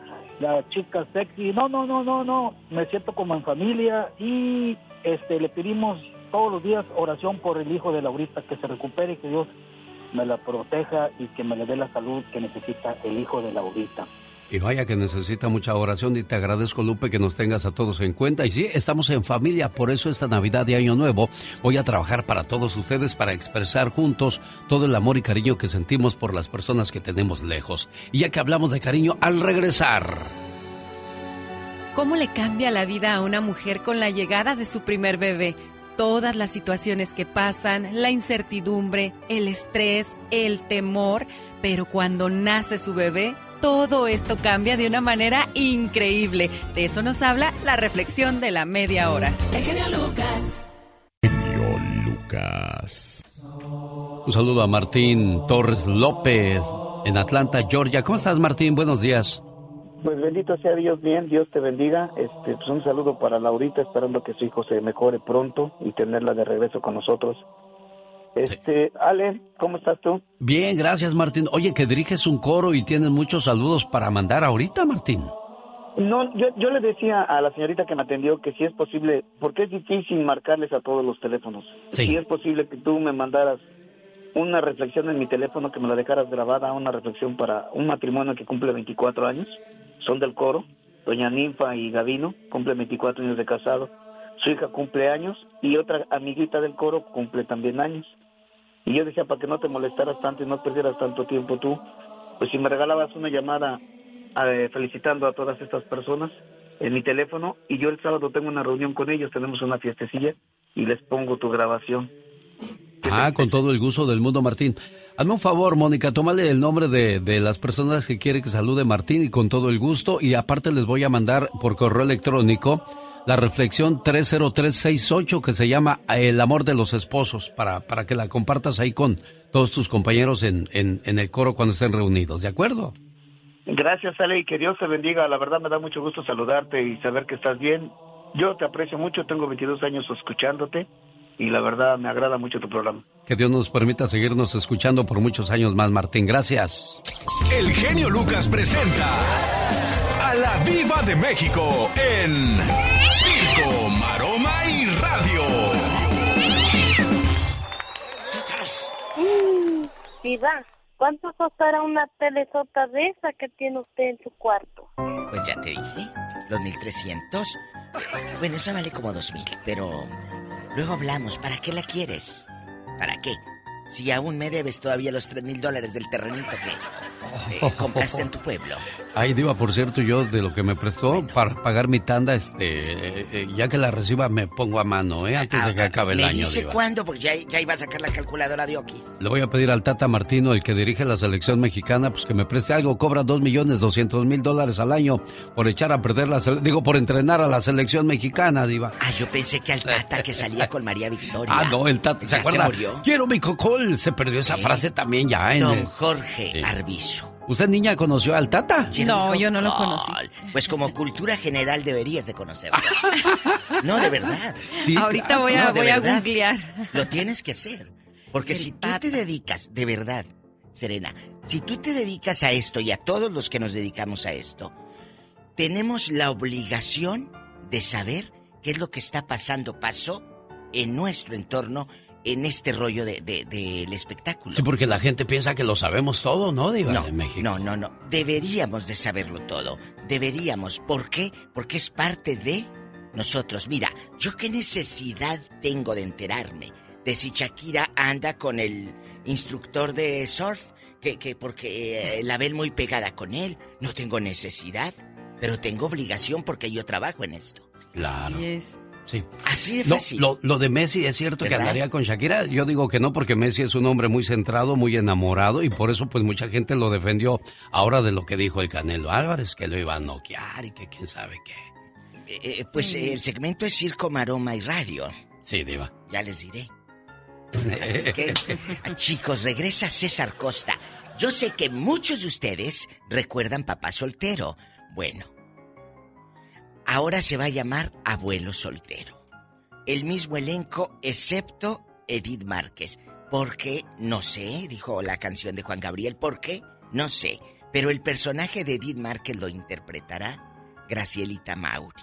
la chica sexy. No, no, no, no, no. Me siento como en familia y este le pedimos todos los días oración por el hijo de Laurita, que se recupere y que Dios me la proteja y que me le dé la salud que necesita el hijo de Laurita. Y vaya que necesita mucha oración y te agradezco Lupe que nos tengas a todos en cuenta. Y sí, estamos en familia, por eso esta Navidad de Año Nuevo voy a trabajar para todos ustedes para expresar juntos todo el amor y cariño que sentimos por las personas que tenemos lejos. Y ya que hablamos de cariño, al regresar. ¿Cómo le cambia la vida a una mujer con la llegada de su primer bebé? Todas las situaciones que pasan, la incertidumbre, el estrés, el temor, pero cuando nace su bebé, todo esto cambia de una manera increíble. De eso nos habla la reflexión de la media hora. El genio Lucas. Genio Lucas. Un saludo a Martín Torres López en Atlanta, Georgia. ¿Cómo estás, Martín? Buenos días. Pues bendito sea Dios, bien, Dios te bendiga. Este, pues un saludo para Laurita, esperando que su hijo se mejore pronto y tenerla de regreso con nosotros. Este, Ale, ¿cómo estás tú? Bien, gracias, Martín. Oye, que diriges un coro y tienes muchos saludos para mandar ahorita, Martín. No, yo, yo le decía a la señorita que me atendió que si es posible, porque es difícil marcarles a todos los teléfonos. Sí. Si es posible que tú me mandaras una reflexión en mi teléfono, que me la dejaras grabada, una reflexión para un matrimonio que cumple 24 años, son del coro, doña Ninfa y Gavino, cumple 24 años de casado, su hija cumple años y otra amiguita del coro cumple también años. Y yo decía, para que no te molestaras tanto y no perdieras tanto tiempo tú, pues si me regalabas una llamada eh, felicitando a todas estas personas en mi teléfono y yo el sábado tengo una reunión con ellos, tenemos una fiestecilla y les pongo tu grabación. Ah, con todo el gusto del mundo, Martín. Hazme un favor, Mónica, tómale el nombre de, de las personas que quiere que salude Martín y con todo el gusto. Y aparte les voy a mandar por correo electrónico la reflexión 30368 que se llama El amor de los esposos para, para que la compartas ahí con todos tus compañeros en, en, en el coro cuando estén reunidos, ¿de acuerdo? Gracias, Ale, y que Dios te bendiga. La verdad me da mucho gusto saludarte y saber que estás bien. Yo te aprecio mucho, tengo 22 años escuchándote y la verdad me agrada mucho tu programa. Que Dios nos permita seguirnos escuchando por muchos años más, Martín. Gracias. El genio Lucas presenta la Viva de México en Circo, Maroma y Radio. Mm, Diva, ¿cuánto costará una telesota de esa que tiene usted en su cuarto? Pues ya te dije, los 1300. Bueno, esa vale como 2000, pero luego hablamos. ¿Para qué la quieres? ¿Para qué? Si aún me debes todavía los 3 mil dólares del terrenito que eh, compraste en tu pueblo. Ay, Diva, por cierto, yo de lo que me prestó para pagar mi tanda, este, eh, eh, ya que la reciba me pongo a mano, ¿eh? Antes de que acabe el ¿Me año, dice Diva. cuándo? Porque ya, ya iba a sacar la calculadora de Okis. Le voy a pedir al Tata Martino, el que dirige la selección mexicana, pues que me preste algo. Cobra dos millones doscientos mil dólares al año por echar a perder la digo, por entrenar a la selección mexicana, Diva. Ah, yo pensé que al Tata que salía con María Victoria. Ah, no, el Tata, ¿se ¿Ya acuerda? murió? Quiero mi Se perdió esa frase también ya en... Don el- Jorge Sí. Arbizu. ¿Usted, niña, conoció al Tata? No, yo no lo conocí. Pues como cultura general deberías de conocerlo. No, de verdad. Ahorita voy a, No, voy a googlear. Lo tienes que hacer. Porque si tú te dedicas, de verdad, Serena, si tú te dedicas a esto y a todos los que nos dedicamos a esto, tenemos la obligación de saber qué es lo que está pasando, pasó en nuestro entorno, en este rollo de, de- del espectáculo. Sí, porque la gente piensa que lo sabemos todo, ¿no, Diva No, de México? no, no, no. Deberíamos de saberlo todo. Deberíamos. ¿Por qué? Porque es parte de nosotros. Mira, yo qué necesidad tengo de enterarme de si Shakira anda con el instructor de surf, que, que porque eh, la ven muy pegada con él. No tengo necesidad, pero tengo obligación porque yo trabajo en esto. Claro. Sí. Así de Lo, fácil. lo- lo de Messi es cierto que andaría con Shakira. Yo digo que no, porque Messi es un hombre muy centrado, muy enamorado, y por eso, pues, mucha gente lo defendió ahora de lo que dijo el Canelo Álvarez, que lo iba a noquear y que quién sabe qué. Eh, eh, pues eh, el segmento es Circo, Maroma y Radio. Sí, Diva. Ya les diré. Así que, ah, chicos, regresa César Costa. Yo sé que muchos de ustedes recuerdan Papá Soltero. Bueno, ahora se va a llamar Abuelo Soltero. El mismo elenco, excepto Edith Márquez. ¿Por qué? No sé, dijo la canción de Juan Gabriel. ¿Por qué? No sé. Pero el personaje de Edith Márquez lo interpretará Gracielita Mauri.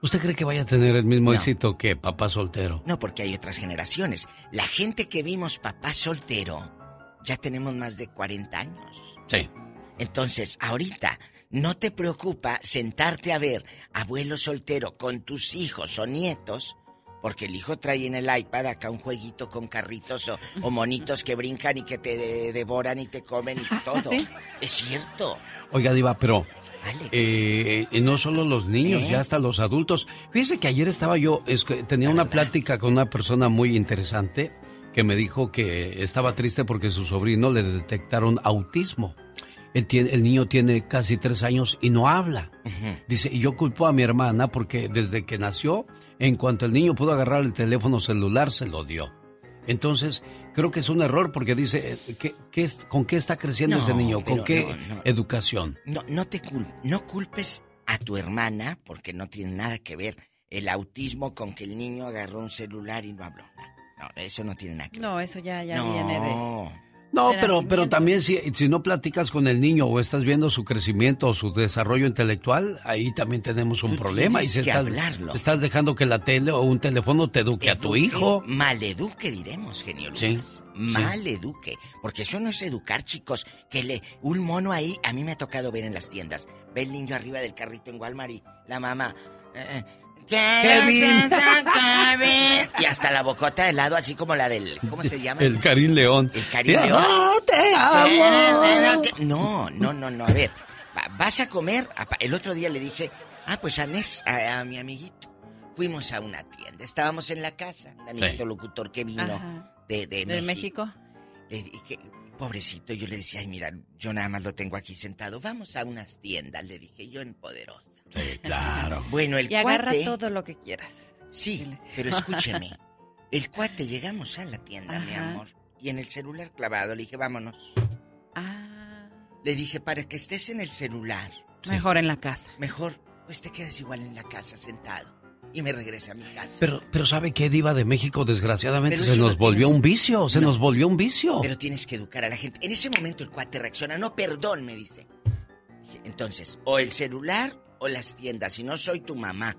¿Usted cree que vaya a tener el mismo éxito que papá soltero? No, porque hay otras generaciones. La gente que vimos papá soltero, ya tenemos más de 40 años. Sí. Entonces, ahorita, no te preocupa sentarte a ver abuelo soltero con tus hijos o nietos, porque el hijo trae en el iPad acá un jueguito con carritos o, o monitos que brincan y que te de- devoran y te comen y todo. Es cierto. Oiga, Diva, pero. eh, y no solo los niños, ¿Eh? ya hasta los adultos. Fíjese que ayer estaba yo, es que tenía una plática con una persona muy interesante que me dijo que estaba triste porque su sobrino le detectaron autismo. El, tiene- el niño tiene casi tres años y no habla. Dice, y yo culpo a mi hermana porque desde que nació, en cuanto el niño pudo agarrar el teléfono celular, se lo dio. Entonces, creo que es un error porque dice, eh, ¿qué, qué es- ¿con qué está creciendo No, ese niño? ¿Con qué no, no. educación? No, no te cul- no culpes a tu hermana porque no tiene nada que ver el autismo con que el niño agarró un celular y no habló. No, no, eso no tiene nada que ver. No, eso ya, ya No. viene de... No, pero, pero también si, si no platicas con el niño o estás viendo su crecimiento o su desarrollo intelectual, ahí también tenemos un problema. Y si que estás, hablarlo. estás dejando que la tele o un teléfono te eduque a tu hijo. Maleduque, diremos, genio Sí. Maleduque. Porque eso no es educar, chicos. Que le. Un mono ahí, a mí me ha tocado ver en las tiendas. Ve el niño arriba del carrito en Walmart y la mamá. eh, eh, Kevin. Y hasta la bocota de helado, así como la del. ¿Cómo se llama? El Karim León. El Karim León. ¡ah, te amo! No, no, no, no. A ver, va- vas a comer. El otro día le dije, ah, pues a Nes, a, a mi amiguito. Fuimos a una tienda. Estábamos en la casa. Un amiguito Sí. locutor que vino Ajá. de, de, ¿De México. México? Le dije, pobrecito, yo le decía, ay, mira, yo nada más lo tengo aquí sentado. Vamos a unas tiendas, le dije yo en Poderosa. Sí, claro. Bueno, el Y agarra cuate. todo lo que quieras. Sí, pero escúcheme. El cuate, llegamos a la tienda, mi amor, y en el celular clavado le dije, vámonos. Ah, Le dije, para que estés en el celular. mejor en la casa. Mejor, pues te quedas igual en la casa sentado. Y me regresa a mi casa. Pero, pero ¿sabe qué, Diva de México? Desgraciadamente Pero se nos no volvió tienes- un vicio, se No. nos volvió un vicio. Pero tienes que educar a la gente. En ese momento el cuate reacciona, no, perdón, me dice. Entonces, o el celular o las tiendas, si no soy tu mamá.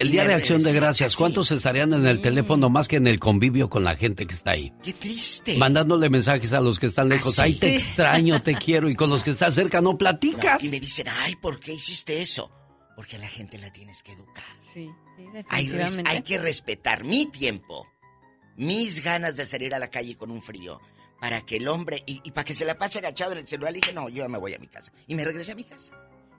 El Y Día de Acción de Gracias. ¿cuántos estarían en el teléfono más que en el convivio con la gente que está ahí? Qué triste. Mandándole mensajes a los que están lejos. Así. Ay, te extraño, te quiero. Y con los que estás cerca no No, platicas. y me dicen, ay, ¿por qué hiciste eso? Porque a la gente la tienes que educar. Sí, sí, Hay, definitivamente. hay que respetar mi tiempo, mis ganas de salir a la calle con un frío, para que el hombre, y, y para que se la pase agachado en el celular, le dije, no, yo me voy a mi casa. Y me regresé a mi casa.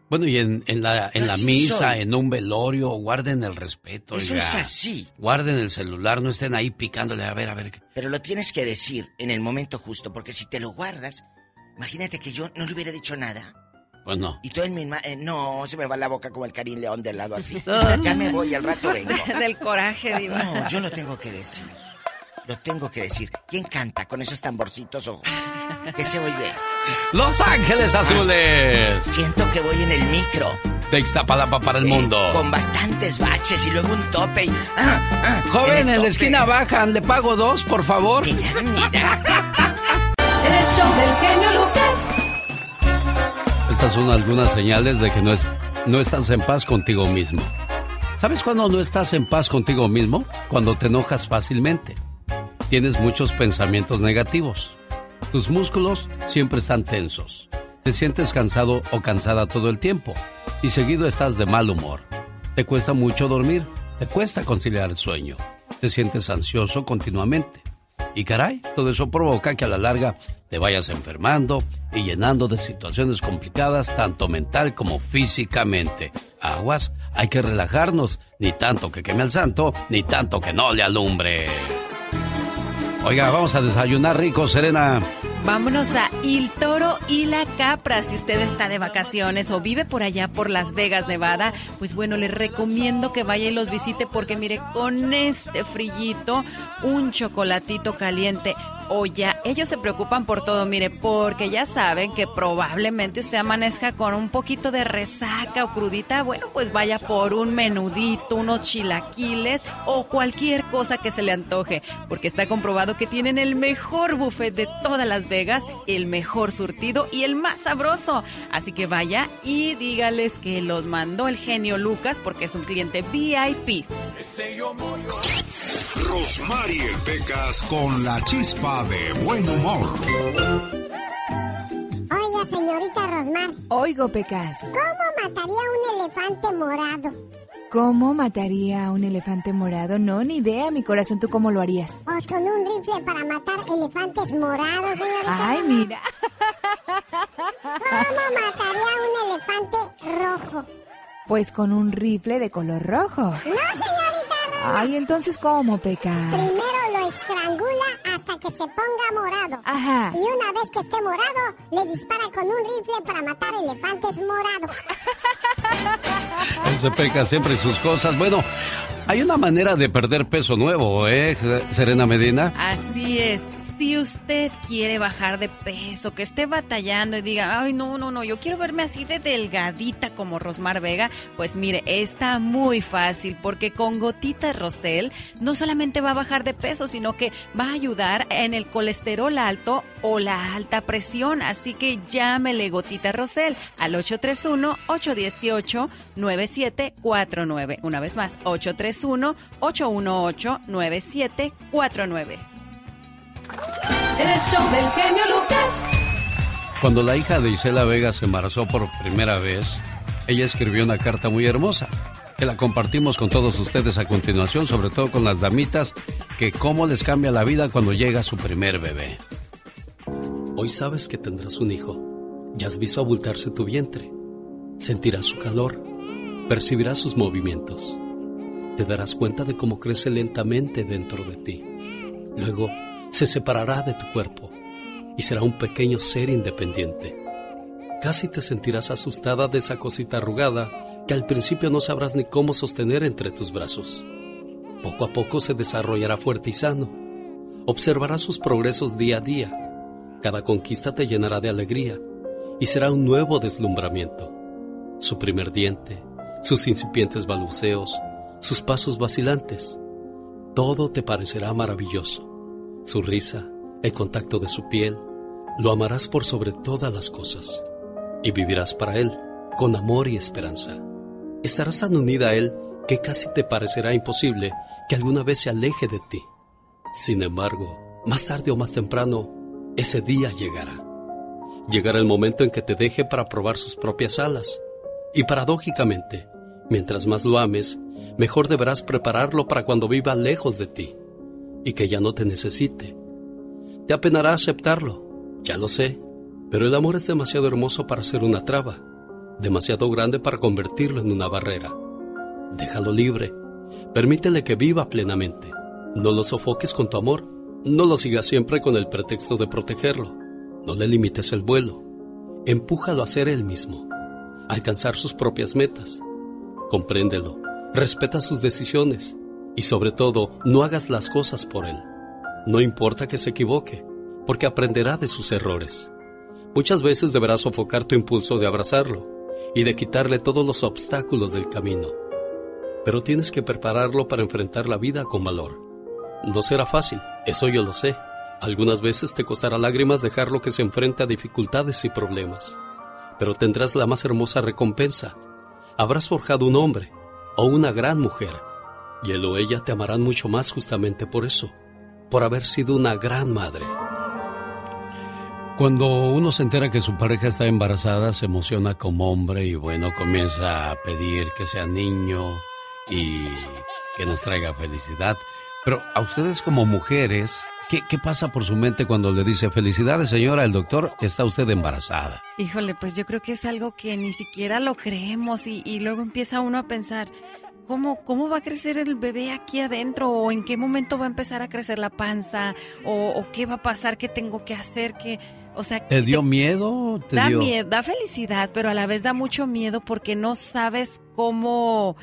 Bueno, y en, en la, en la Así misa, soy. en un velorio, guarden el respeto. Eso oiga. es así. Guarden el celular, no estén ahí picándole a ver, a ver. Pero lo tienes que decir en el momento justo, porque si te lo guardas, imagínate que yo no le hubiera dicho nada. Pues no. Y tú en mi ma- eh, no, se me va la boca como el Karim León del lado así. ya me voy, al rato vengo. Del coraje, Diva. No, yo lo tengo que decir. Lo tengo que decir. ¿Quién canta con esos tamborcitos o qué se oye? Los Ángeles Azules. Siento que voy en el micro. De Ixtapalapa para el mundo. Con bastantes baches y luego un tope y... ah, ah, Joven, en, la esquina bajan, le pago dos, por favor. El show del genio Lucas. Estas son algunas señales de que no, es, no estás en paz contigo mismo. ¿Sabes cuándo no estás en paz contigo mismo? Cuando te enojas fácilmente. Tienes muchos pensamientos negativos. Tus músculos siempre están tensos. Te sientes cansado o cansada todo el tiempo. Y seguido estás de mal humor. Te cuesta mucho dormir. Te cuesta conciliar el sueño. Te sientes ansioso continuamente. Y caray, todo eso provoca que a la larga te vayas enfermando y llenando de situaciones complicadas tanto mental como físicamente. Aguas, hay que relajarnos, ni tanto que queme al santo, ni tanto que no le alumbre. Oiga, vamos a desayunar rico, Serena. Vámonos a Il Toro y la Capra. Si usted está de vacaciones o vive por allá por Las Vegas, Nevada, pues bueno, les recomiendo que vaya y los visite porque mire, con este frillito, un chocolatito caliente o ya, ellos se preocupan por todo, mire, porque ya saben que probablemente usted amanezca con un poquito de resaca o crudita, bueno, pues vaya por un menudito, unos chilaquiles o cualquier cosa que se le antoje, porque está comprobado que tienen el mejor buffet de todas Las Vegas El mejor surtido y el más sabroso. Así que vaya y dígales que los mandó el genio Lucas porque es un cliente VIP. Rosmarie Pecas con la chispa de buen humor. Oiga, señorita Rosmar. Oigo, Pecas. ¿Cómo mataría un elefante morado? ¿Cómo mataría a un elefante morado? No, ni idea, mi corazón. ¿Tú cómo lo harías? Pues con un rifle para matar elefantes morados, señorita. Ay, mira. ¿Cómo mataría a un elefante rojo? Pues con un rifle de color rojo. No, señorita Rosmar. Ay, entonces, ¿cómo, Pecas? Primero lo estrangula hasta que se ponga morado. Ajá. Y una vez que esté morado, le dispara con un rifle para matar elefantes morados. Ese peca siempre sus cosas. Bueno, hay una manera de perder peso nuevo, ¿eh, Serena Medina? Así es. Si usted quiere bajar de peso, que esté batallando y diga, ay, no, no, no, yo quiero verme así de delgadita como Rosmar Vega, pues mire, está muy fácil porque con gotitas Rosel no solamente va a bajar de peso, sino que va a ayudar en el colesterol alto o la alta presión. Así que llámele gotita Rosel al 831-818-9749. Una vez más, 831-818-9749. El show del genio Lucas. Cuando la hija de Isela Vega se embarazó por primera vez, ella escribió una carta muy hermosa que la compartimos con todos ustedes a continuación, sobre todo con las damitas, que cómo les cambia la vida cuando llega su primer bebé. Hoy sabes que tendrás un hijo. Ya has visto abultarse tu vientre. Sentirás su calor. Percibirás sus movimientos. Te darás cuenta de cómo crece lentamente dentro de ti. Luego se separará de tu cuerpo y será un pequeño ser independiente. Casi te sentirás asustada de esa cosita arrugada que al principio no sabrás ni cómo sostener entre tus brazos. Poco a poco se desarrollará fuerte y sano. Observarás sus progresos día a día. Cada conquista te llenará de alegría y será un nuevo deslumbramiento. Su primer diente, sus incipientes balbuceos, sus pasos vacilantes, todo te parecerá maravilloso. Su risa, el contacto de su piel, lo amarás por sobre todas las cosas y vivirás para él con amor y esperanza. Estarás tan unida a él que casi te parecerá imposible que alguna vez se aleje de ti. Sin embargo, más tarde o más temprano, ese día llegará. Llegará el momento en que te deje para probar sus propias alas. Y paradójicamente, mientras más lo ames, mejor deberás prepararlo para cuando viva lejos de ti y que ya no te necesite. Te apenará aceptarlo, ya lo sé, pero el amor es demasiado hermoso para ser una traba, demasiado grande para convertirlo en una barrera. Déjalo libre, permítele que viva plenamente. No lo sofoques con tu amor, no lo sigas siempre con el pretexto de protegerlo, no le limites el vuelo, empújalo a ser él mismo, a alcanzar sus propias metas. Compréndelo, respeta sus decisiones y sobre todo no hagas las cosas por él. No importa que se equivoque, porque aprenderá de sus errores. Muchas veces deberás sofocar tu impulso de abrazarlo y de quitarle todos los obstáculos del camino. Pero tienes que prepararlo para enfrentar la vida con valor. No será fácil, eso yo lo sé. Algunas veces te costará lágrimas dejarlo que se enfrente a dificultades y problemas. Pero tendrás la más hermosa recompensa. Habrás forjado un hombre o una gran mujer. Y él o ella te amarán mucho más justamente por eso, por haber sido una gran madre. Cuando uno se entera que su pareja está embarazada, se emociona como hombre y bueno, comienza a pedir que sea niño y que nos traiga felicidad. Pero a ustedes como mujeres, ¿qué, qué pasa por su mente cuando le dice felicidades señora, el doctor, está usted embarazada? Híjole, pues yo creo que es algo que ni siquiera lo creemos y, y luego empieza uno a pensar, ¿Cómo, ¿Cómo va a crecer el bebé aquí adentro? ¿O en qué momento va a empezar a crecer la panza? ¿O, o qué va a pasar? ¿Qué tengo que hacer? ¿Qué, o sea, ¿Te dio miedo? ¿Te da dio... miedo, da felicidad, pero a la vez da mucho miedo porque no sabes cómo,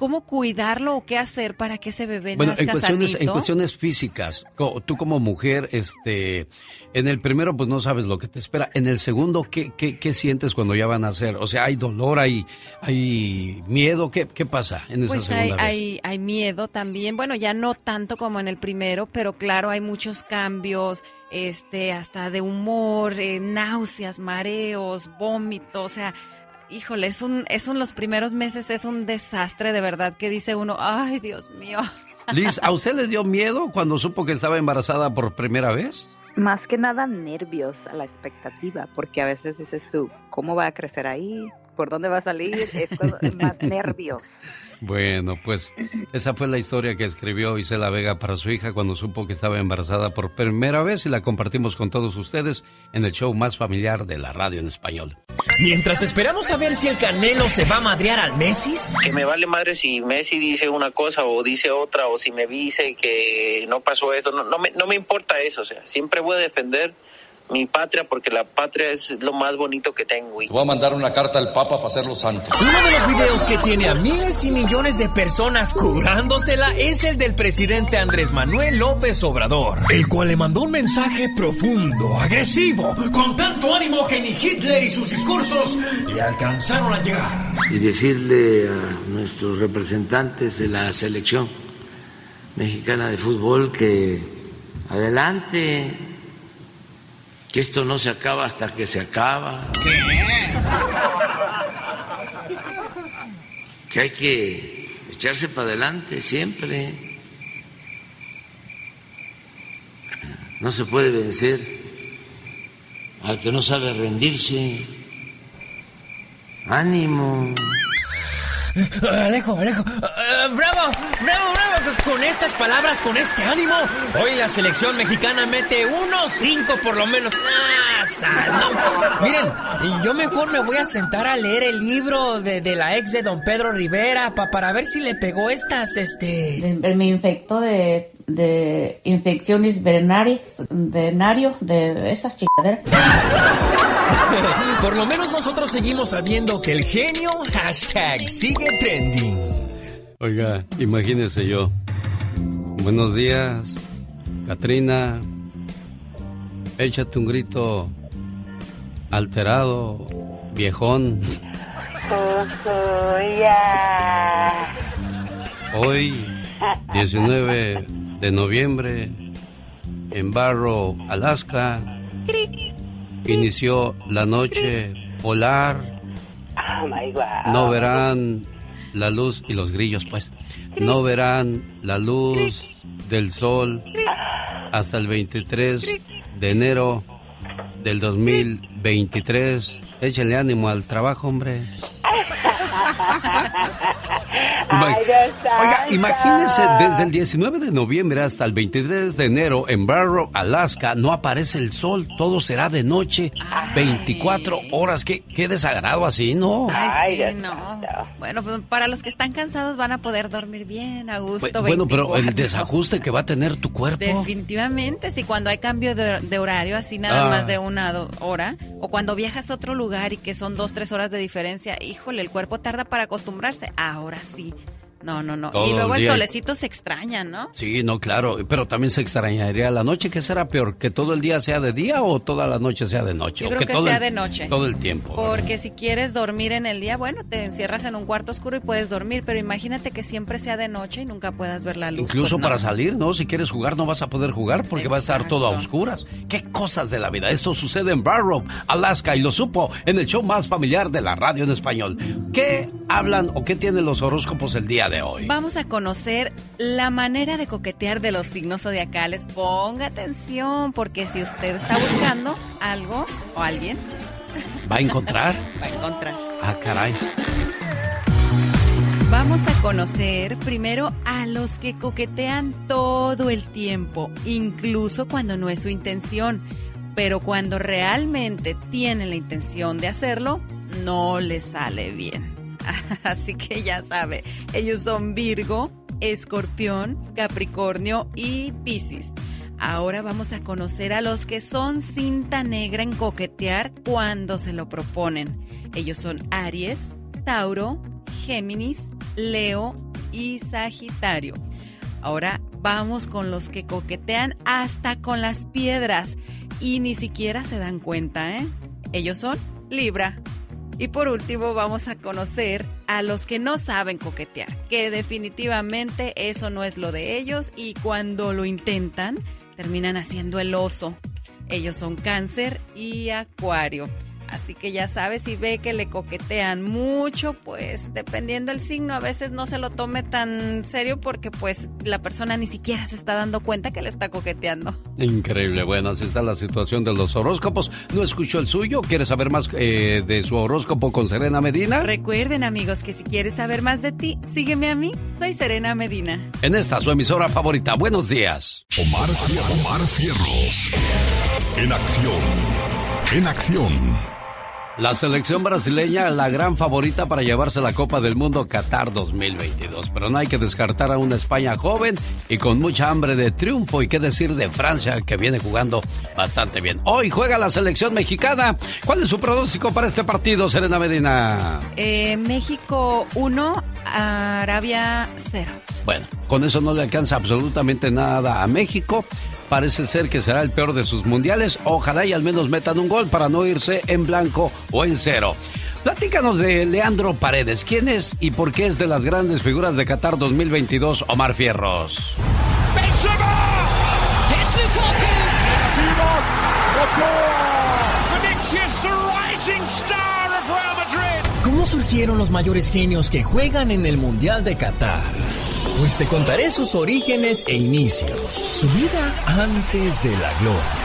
cómo cuidarlo o qué hacer para que ese bebé Bueno, nazca en cuestiones, en cuestiones físicas, tú como mujer, este, en el primero pues no sabes lo que te espera. En el segundo, ¿qué, qué, qué sientes cuando ya van a hacer? O sea, ¿hay dolor, hay, hay miedo? ¿Qué, qué pasa en esa Pues hay, vez? hay, hay miedo también, bueno, ya no tanto como en el primero, pero claro, hay muchos cambios, este, hasta de humor, eh, náuseas, mareos, vómitos, o sea, híjole, es un, es un, los primeros meses es un desastre de verdad que dice uno, ay, Dios mío. Liz, ¿a usted le dio miedo cuando supo que estaba embarazada por primera vez? Más que nada nervios a la expectativa, porque a veces dices tú, ¿cómo va a crecer ahí? ¿Por dónde va a salir? Es más nervios. Bueno, pues esa fue la historia que escribió Isela Vega para su hija cuando supo que estaba embarazada por primera vez y la compartimos con todos ustedes en el show más familiar de la radio en español. Mientras esperamos a ver si el Canelo se va a madrear al Messi. que me vale madre si Messi dice una cosa o dice otra o si me dice que no pasó esto, no, no, me, no me importa eso, o sea, siempre voy a defender mi patria porque la patria es lo más bonito que tengo. Y... Voy a mandar una carta al Papa para hacerlo santo. Uno de los videos que tiene a miles y millones de personas curándosela es el del presidente Andrés Manuel López Obrador, el cual le mandó un mensaje profundo, agresivo, con tanto ánimo que ni Hitler y sus discursos le alcanzaron a llegar. y decirle a nuestros representantes de la selección mexicana de fútbol que adelante, que esto no se acaba hasta que se acaba. Que hay que echarse para adelante siempre. No se puede vencer al que no sabe rendirse. Ánimo. Alejo, Alejo, eh, bravo, bravo, bravo, con estas palabras, con este ánimo, hoy la selección mexicana mete unos cinco por lo menos. Ah. Miren, yo mejor me voy a sentar a leer el libro de, de la ex de don Pedro Rivera pa- para ver si le pegó estas, este... Me infectó de, de infecciones verenarias, venario, de esas chingaderas. Por lo menos nosotros seguimos sabiendo que el genio hashtag sigue trending. Oiga, imagínese yo. Buenos días, Katrina. Échate un grito alterado, viejón. Hoy, 19 de noviembre, en Barrow, Alaska, inició la noche polar. Oh my God. No verán la luz y los grillos, pues. No verán la luz del sol hasta el 23 de enero del 2023. Échenle ánimo al trabajo, hombre. Oiga, imagínese, desde el 19 de noviembre hasta el 23 de enero en Barrow, Alaska, no aparece el sol, todo será de noche, 24 horas. Qué, qué desagrado así, ¿no? Ay, sí, no. Bueno, pues para los que están cansados van a poder dormir bien, a gusto. Bueno, pero el 24. desajuste que va a tener tu cuerpo. Definitivamente, si cuando hay cambio de, de horario, así nada Ah. más de una hora, o cuando viajas a otro lugar y que son dos, tres horas de diferencia, híjole, el cuerpo tarda para acostumbrarse. Ahora sí. No, no, no. Todo y luego el solecito se extraña, ¿no? Sí, no, claro, pero también se extrañaría la noche. ¿Qué será peor? ¿Que todo el día sea de día o toda la noche sea de noche? Yo ¿O creo que todo sea el- de noche. Todo el tiempo. Porque si quieres dormir en el día, bueno, te encierras en un cuarto oscuro y puedes dormir, pero imagínate que siempre sea de noche y nunca puedas ver la luz. Incluso Pues no. para salir, ¿no? Si quieres jugar no vas a poder jugar porque va a estar todo a oscuras. ¿Qué cosas de la vida? Esto sucede en Barrow, Alaska y lo supo en el show más familiar de la radio en español. ¿Qué hablan o qué tienen los horóscopos el día de hoy? Vamos a conocer la manera de coquetear de los signos zodiacales. Ponga atención, porque si usted está buscando algo o alguien, ¿Va a encontrar? va a encontrar. Ah, caray. Vamos a conocer primero a los que coquetean todo el tiempo, incluso cuando no es su intención. Pero cuando realmente tienen la intención de hacerlo, no les sale bien. Así que ya sabe, ellos son Virgo, Escorpión, Capricornio y Piscis. Ahora vamos a conocer a los que son cinta negra en coquetear cuando se lo proponen. Ellos son Aries, Tauro, Géminis, Leo y Sagitario. Ahora vamos con los que coquetean hasta con las piedras y ni siquiera se dan cuenta, ¿eh? Ellos son Libra. Y por último vamos a conocer a los que no saben coquetear, que definitivamente eso no es lo de ellos y cuando lo intentan terminan haciendo el oso. Ellos son cáncer y acuario. Así que ya sabes, si ve que le coquetean mucho, pues dependiendo del signo, a veces no se lo tome tan serio porque pues la persona ni siquiera se está dando cuenta que le está coqueteando. Increíble, bueno, así está la situación de los horóscopos. ¿No escuchó el suyo? ¿Quieres saber más eh, de su horóscopo con Serena Medina? Recuerden amigos que si quieres saber más de ti, sígueme a mí, soy Serena Medina. En esta su emisora favorita, buenos días. Omar, Omar Cierros. En acción. En acción. La selección brasileña, la gran favorita para llevarse la Copa del Mundo Qatar 2022. Pero no hay que descartar a una España joven y con mucha hambre de triunfo. Y qué decir de Francia, que viene jugando bastante bien. Hoy juega la selección mexicana. ¿Cuál es su pronóstico para este partido, Serena Medina? Eh, México 1, Arabia 0. Bueno, con eso no le alcanza absolutamente nada a México. Parece ser que será el peor de sus mundiales. Ojalá y al menos metan un gol para no irse en blanco o en cero. Platícanos de Leandro Paredes. ¿Quién es y por qué es de las grandes figuras de Qatar 2022, Omar Fierros? ¿Cómo surgieron los mayores genios que juegan en el Mundial de Qatar? Pues te contaré sus orígenes e inicios, su vida antes de la gloria.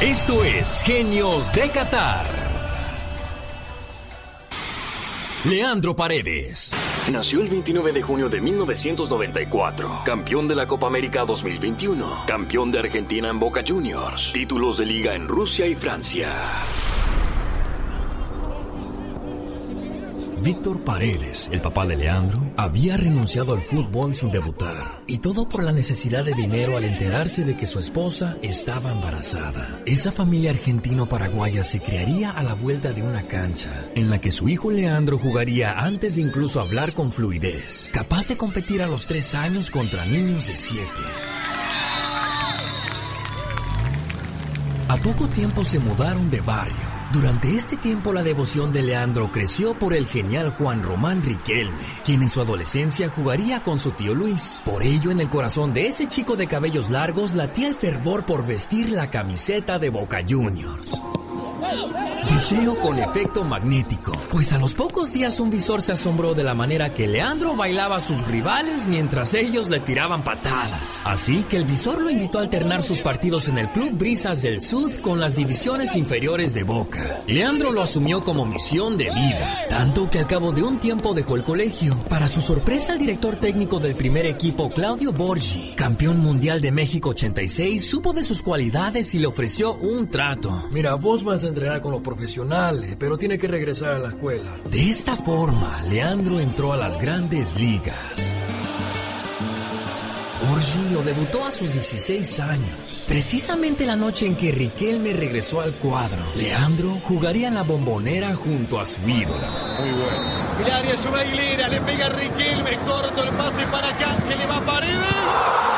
Esto es Genios de Qatar. Leandro Paredes. Nació el 29 de junio de 1994, campeón de la Copa América 2021, campeón de Argentina en Boca Juniors, títulos de liga en Rusia y Francia. Víctor Paredes, el papá de Leandro, había renunciado al fútbol sin debutar. Y todo por la necesidad de dinero al enterarse de que su esposa estaba embarazada. Esa familia argentino-paraguaya se criaría a la vuelta de una cancha, en la que su hijo Leandro jugaría antes de incluso hablar con fluidez, capaz de competir a los tres años contra niños de siete. A poco tiempo se mudaron de barrio durante este tiempo la devoción de Leandro creció por el genial Juan Román Riquelme, quien en su adolescencia jugaría con su tío Luis. Por ello en el corazón de ese chico de cabellos largos latía el fervor por vestir la camiseta de Boca Juniors. Deseo con efecto magnético, pues a los pocos días un visor se asombró de la manera que Leandro bailaba a sus rivales mientras ellos le tiraban patadas. Así que el visor lo invitó a alternar sus partidos en el Club Brisas del Sud con las divisiones inferiores de Boca. Leandro lo asumió como misión de vida, tanto que al cabo de un tiempo dejó el colegio. Para su sorpresa, el director técnico del primer equipo, Claudio Borgi, campeón mundial de México 86, supo de sus cualidades y le ofreció un trato. Mira, vos vas a entrenar con los profesionales, pero tiene que regresar a la escuela. De esta forma, Leandro entró a las grandes ligas. Borgi lo debutó a sus 16 años. Precisamente la noche en que Riquelme regresó al cuadro, Leandro jugaría en la bombonera junto a su ídolo. Muy bueno. Es una hilera, le pega a Riquelme, corto el pase para acá, que le va a Paredes.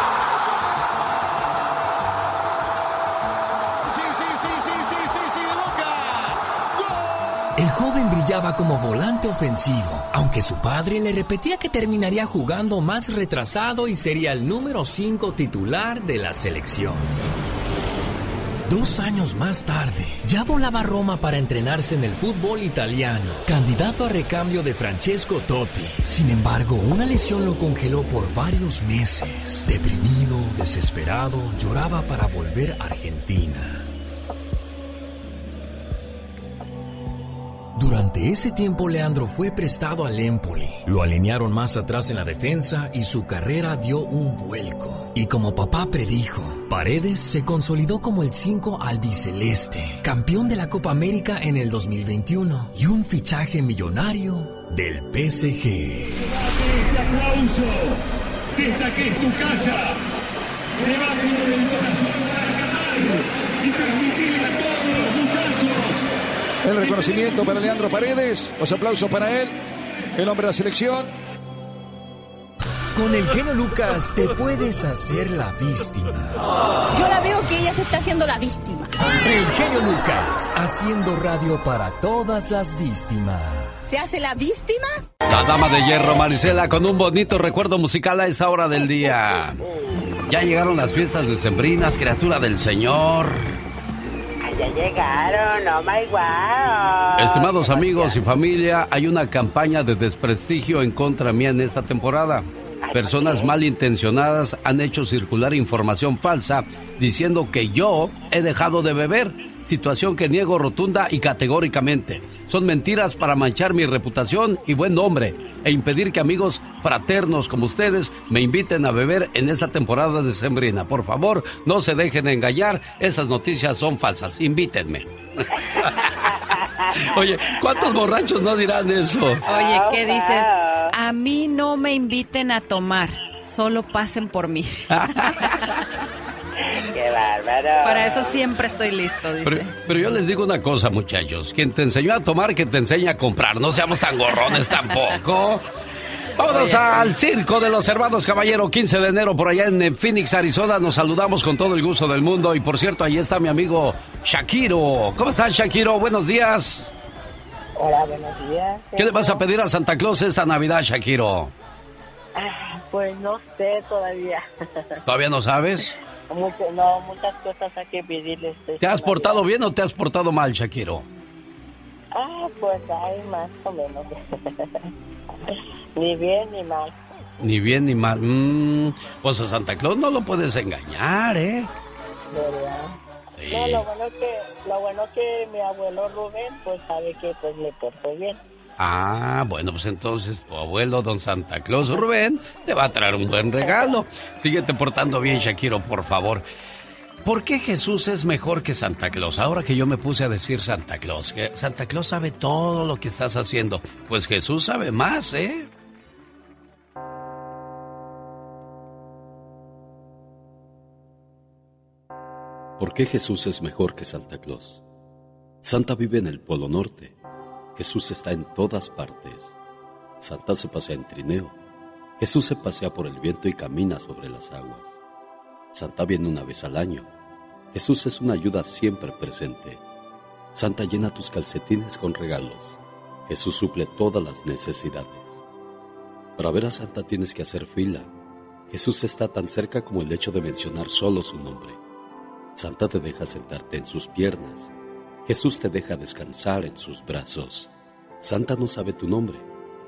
Como volante ofensivo, aunque su padre le repetía que terminaría jugando más retrasado y sería el número 5 titular de la selección. Dos años más tarde, ya volaba a Roma para entrenarse en el fútbol italiano, candidato a recambio de Francesco Totti. Sin embargo, una lesión lo congeló por varios meses. Deprimido, desesperado, lloraba para volver a Argentina. Durante ese tiempo Leandro fue prestado al Empoli. Lo alinearon más atrás en la defensa y su carrera dio un vuelco. Y como papá predijo, Paredes se consolidó como el 5 albiceleste, campeón de la Copa América en el 2021 y un fichaje millonario del PSG. Este aplauso, que es tu casa, se va con el corazón para y a todos los El reconocimiento para Leandro Paredes, los aplausos para él. El hombre de la selección. Con el genio Lucas te puedes hacer la víctima. Yo la veo que ella se está haciendo la víctima. El genio Lucas haciendo radio para todas las víctimas. ¿Se hace la víctima? La dama de hierro Marisela con un bonito recuerdo musical a esa hora del día. Ya llegaron las fiestas decembrinas, criatura del Señor. Ya llegaron, oh my wow. Estimados amigos y familia, hay una campaña de desprestigio en contra mía en esta temporada. Personas malintencionadas han hecho circular información falsa diciendo que yo he dejado de beber, situación que niego rotunda y categóricamente. Son mentiras para manchar mi reputación y buen nombre e impedir que amigos fraternos como ustedes me inviten a beber en esta temporada de Sembrina. Por favor, no se dejen engañar, esas noticias son falsas. Invítenme. Oye, ¿cuántos borrachos no dirán eso? Oye, ¿qué dices? A mí no me inviten a tomar, solo pasen por mí. Qué bárbaro. Para eso siempre estoy listo, dice. Pero, pero yo les digo una cosa, muchachos. Quien te enseñó a tomar, que te enseña a comprar. No seamos tan gorrones tampoco. Vámonos Oye, al circo de los hermanos Caballero, 15 de enero, por allá en Phoenix, Arizona. Nos saludamos con todo el gusto del mundo. Y por cierto, ahí está mi amigo Shakiro. ¿Cómo estás, Shakiro? Buenos días. Hola, buenos días. ¿Qué le vas a pedir a Santa Claus esta Navidad, Shakiro? Ah, Pues no sé todavía. ¿Todavía no sabes? Mucho- no, muchas cosas hay que pedirles. ¿Te has Navidad. portado bien o te has portado mal, Shakiro? Ah, pues hay más o menos. ni bien ni mal. Ni bien ni mal. Mm, pues a Santa Claus no lo puedes engañar, ¿eh? ¿verdad? Sí. No, lo bueno que lo bueno que mi abuelo Rubén pues sabe que pues me porto bien. Ah, bueno, pues entonces tu abuelo, don Santa Claus Rubén, te va a traer un buen regalo. Síguete portando bien, Shakiro, por favor. ¿Por qué Jesús es mejor que Santa Claus? Ahora que yo me puse a decir Santa Claus, que Santa Claus sabe todo lo que estás haciendo, pues Jesús sabe más, ¿eh? ¿Por qué Jesús es mejor que Santa Claus? Santa vive en el Polo Norte. Jesús está en todas partes. Santa se pasea en trineo. Jesús se pasea por el viento y camina sobre las aguas. Santa viene una vez al año. Jesús es una ayuda siempre presente. Santa llena tus calcetines con regalos. Jesús suple todas las necesidades. Para ver a Santa tienes que hacer fila. Jesús está tan cerca como el hecho de mencionar solo su nombre. Santa te deja sentarte en sus piernas. Jesús te deja descansar en sus brazos. Santa no sabe tu nombre.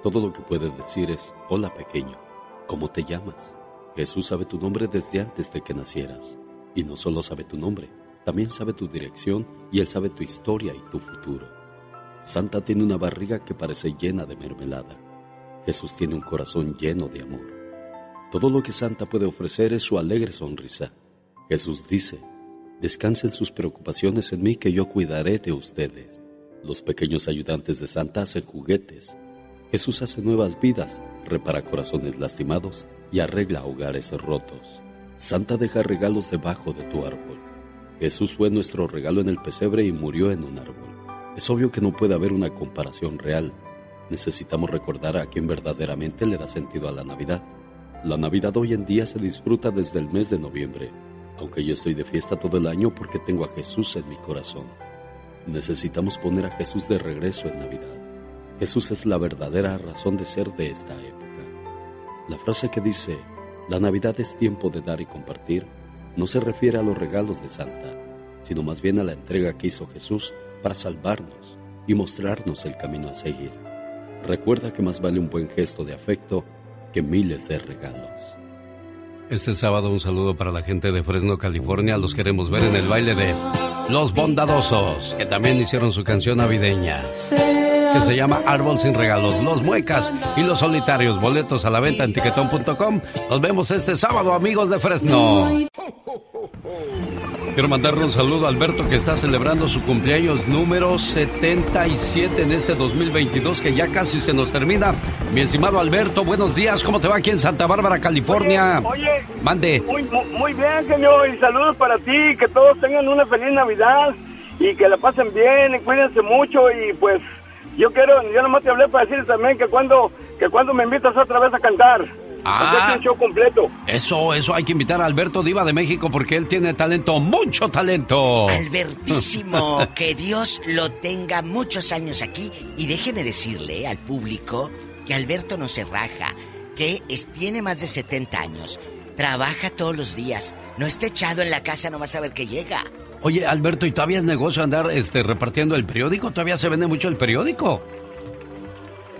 Todo lo que puede decir es, hola pequeño, ¿cómo te llamas? Jesús sabe tu nombre desde antes de que nacieras. Y no solo sabe tu nombre, también sabe tu dirección y Él sabe tu historia y tu futuro. Santa tiene una barriga que parece llena de mermelada. Jesús tiene un corazón lleno de amor. Todo lo que Santa puede ofrecer es su alegre sonrisa. Jesús dice, descansen sus preocupaciones en mí que yo cuidaré de ustedes. Los pequeños ayudantes de Santa hacen juguetes. Jesús hace nuevas vidas, repara corazones lastimados y arregla hogares rotos. Santa deja regalos debajo de tu árbol. Jesús fue nuestro regalo en el pesebre y murió en un árbol. Es obvio que no puede haber una comparación real. Necesitamos recordar a quien verdaderamente le da sentido a la Navidad. La Navidad hoy en día se disfruta desde el mes de noviembre, aunque yo estoy de fiesta todo el año porque tengo a Jesús en mi corazón. Necesitamos poner a Jesús de regreso en Navidad. Jesús es la verdadera razón de ser de esta época. La frase que dice, la Navidad es tiempo de dar y compartir, no se refiere a los regalos de Santa, sino más bien a la entrega que hizo Jesús para salvarnos y mostrarnos el camino a seguir. Recuerda que más vale un buen gesto de afecto que miles de regalos. Este sábado un saludo para la gente de Fresno, California. Los queremos ver en el baile de Los Bondadosos, que también hicieron su canción navideña, que se llama Árbol sin regalos. Los Muecas y Los Solitarios. Boletos a la venta en tiquetón.com. Nos vemos este sábado, amigos de Fresno. Quiero mandarle un saludo a Alberto que está celebrando su cumpleaños número 77 en este 2022 que ya casi se nos termina. Mi estimado Alberto, buenos días. ¿Cómo te va aquí en Santa Bárbara, California? Oye, Mande. muy, muy, muy bien, señor, y saludos para ti, que todos tengan una feliz Navidad y que la pasen bien, y cuídense mucho y pues yo quiero, yo nomás te hablé para decir también que cuando, que cuando me invitas otra vez a cantar. Ah. Un show completo. Eso, eso hay que invitar a Alberto Diva de México porque él tiene talento, mucho talento. Albertísimo, que Dios lo tenga muchos años aquí. Y déjeme decirle al público que Alberto no se raja, que es- tiene más de 70 años, trabaja todos los días, no está echado en la casa, no vas a ver que llega. Oye, Alberto, ¿y todavía es negocio andar este, repartiendo el periódico? ¿Todavía se vende mucho el periódico?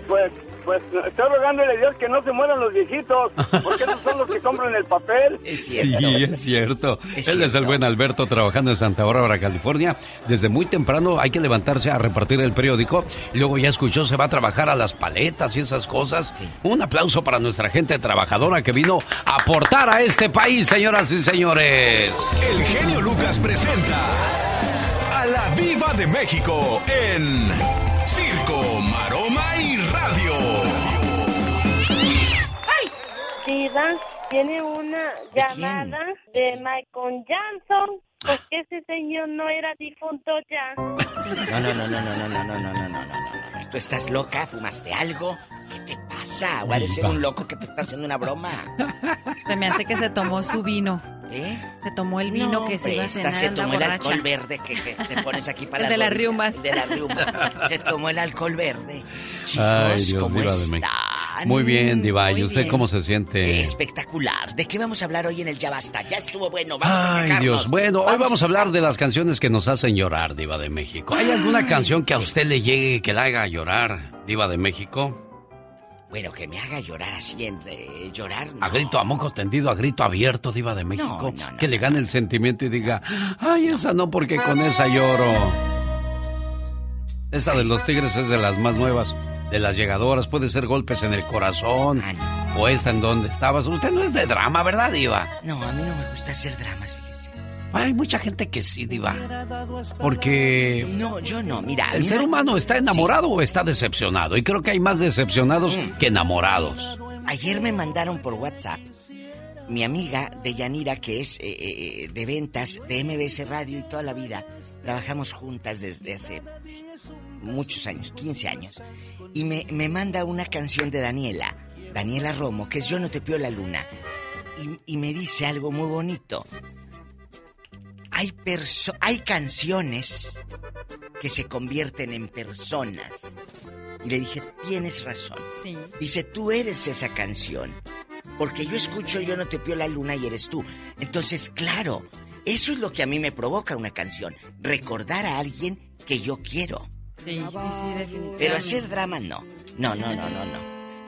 Pues, pues estoy rogándole a Dios que no se mueran los viejitos, porque esos son los que compran el papel. Sí, es cierto. Es Él es el buen Alberto trabajando en Santa Bárbara, California. Desde muy temprano hay que levantarse a repartir el periódico. Luego ya escuchó, se va a trabajar a las paletas y esas cosas. Un aplauso para nuestra gente trabajadora que vino a aportar a este país, señoras y señores. El genio Lucas presenta a la Viva de México en Circo, Diva, tiene una llamada de Michael Johnson, porque ese señor no era difunto ya. No, no, no, no, no, no, no, no, no, no, no, no, no. ¿Tú estás loca? ¿Fumaste algo? ¿Qué te pasa? ¿O ha de ser un loco que te está haciendo una broma? Se me hace que se tomó su vino. ¿Eh? Se tomó el vino No, que se iba a esta cenar. se tomó el borracha. alcohol verde que, que te pones aquí para El de las riumas. De la riuma. Se tomó el alcohol verde. Chicos, Ay, Dios, ¿cómo de están? Muy bien, Diva. ¿Y usted bien. cómo se siente? Espectacular. ¿De qué vamos a hablar hoy en el Ya Basta? Ya estuvo bueno. Vamos a Ay, quejarnos. Dios. Bueno, hoy vamos a hablar de las canciones que nos hacen llorar, Diva de México. ¿Hay alguna canción que a usted le llegue que la haga llorar, Diva de México? Bueno, que me haga llorar así, en, eh, llorar. A grito a moco tendido, a grito abierto, Diva de México. No, no, no, que le gane el sentimiento y diga, ay, esa no, porque con esa lloro. Esa de los tigres es de las más nuevas, de las llegadoras. Puede ser golpes en el corazón. Ah, O esta en donde estabas. Usted no es de drama, ¿verdad, Diva? No, a mí no me gusta hacer dramas, fíjese. Hay mucha gente que sí, Diva. Porque No, yo no. Mira, el ser no- humano está enamorado o está decepcionado. Y creo que hay más decepcionados Mm. que enamorados. Ayer me mandaron por WhatsApp mi amiga de Yanira, que es eh, eh, de ventas de MBS Radio y toda la vida. Trabajamos juntas desde hace pues, muchos años, 15 años. Y me, me manda una canción de Daniela, Daniela Romo, que es Yo no te pío la luna. Y, y me dice algo muy bonito. Hay, perso hay canciones que se convierten en personas. Y le dije, tienes razón. Sí. Dice, tú eres esa canción. Porque yo escucho Yo no te pío la luna y eres tú. Entonces, claro, eso es lo que a mí me provoca una canción. Recordar a alguien que yo quiero. Sí, sí, sí, definitivamente. Pero hacer drama no. No, no, no, no, no.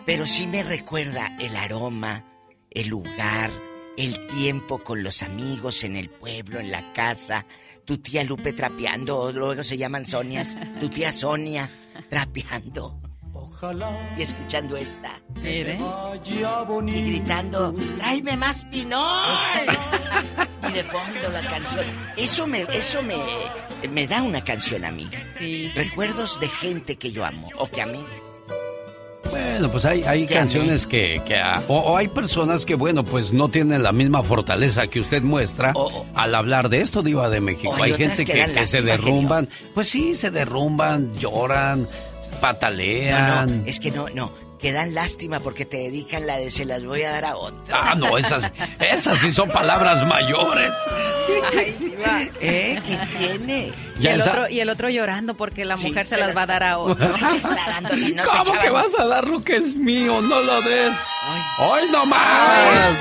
Pero sí me recuerda el aroma, el lugar, el tiempo con los amigos en el pueblo, en la casa. Tu tía Lupe trapeando, luego se llaman Sonias. Tu tía Sonia trapeando. Y escuchando esta. Mire. Y gritando, tráeme más pinol. y de fondo la canción. Eso me, eso me, me da una canción a mí. Recuerdos de gente que yo amo o que amé. Bueno, pues hay, hay canciones que... que ah, o, o hay personas que, bueno, pues no tienen la misma fortaleza que usted muestra al hablar de esto, Diva de México. Hay gente que que, dan que se derrumban. Pues sí, se derrumban, lloran, patalean. No, no, es que no, no. Que dan lástima porque te dedican la de se las voy a dar a otra. Ah, no, esas, esas sí son palabras mayores. Ay, diva. ¿Eh? ¿Qué tiene? Y el, esa- otro, y el otro llorando porque la Sí, mujer se se las las- va a dar a otro. Dando si no ¿Cómo que vas a dar lo que es mío? No lo des. ¡Hoy no más!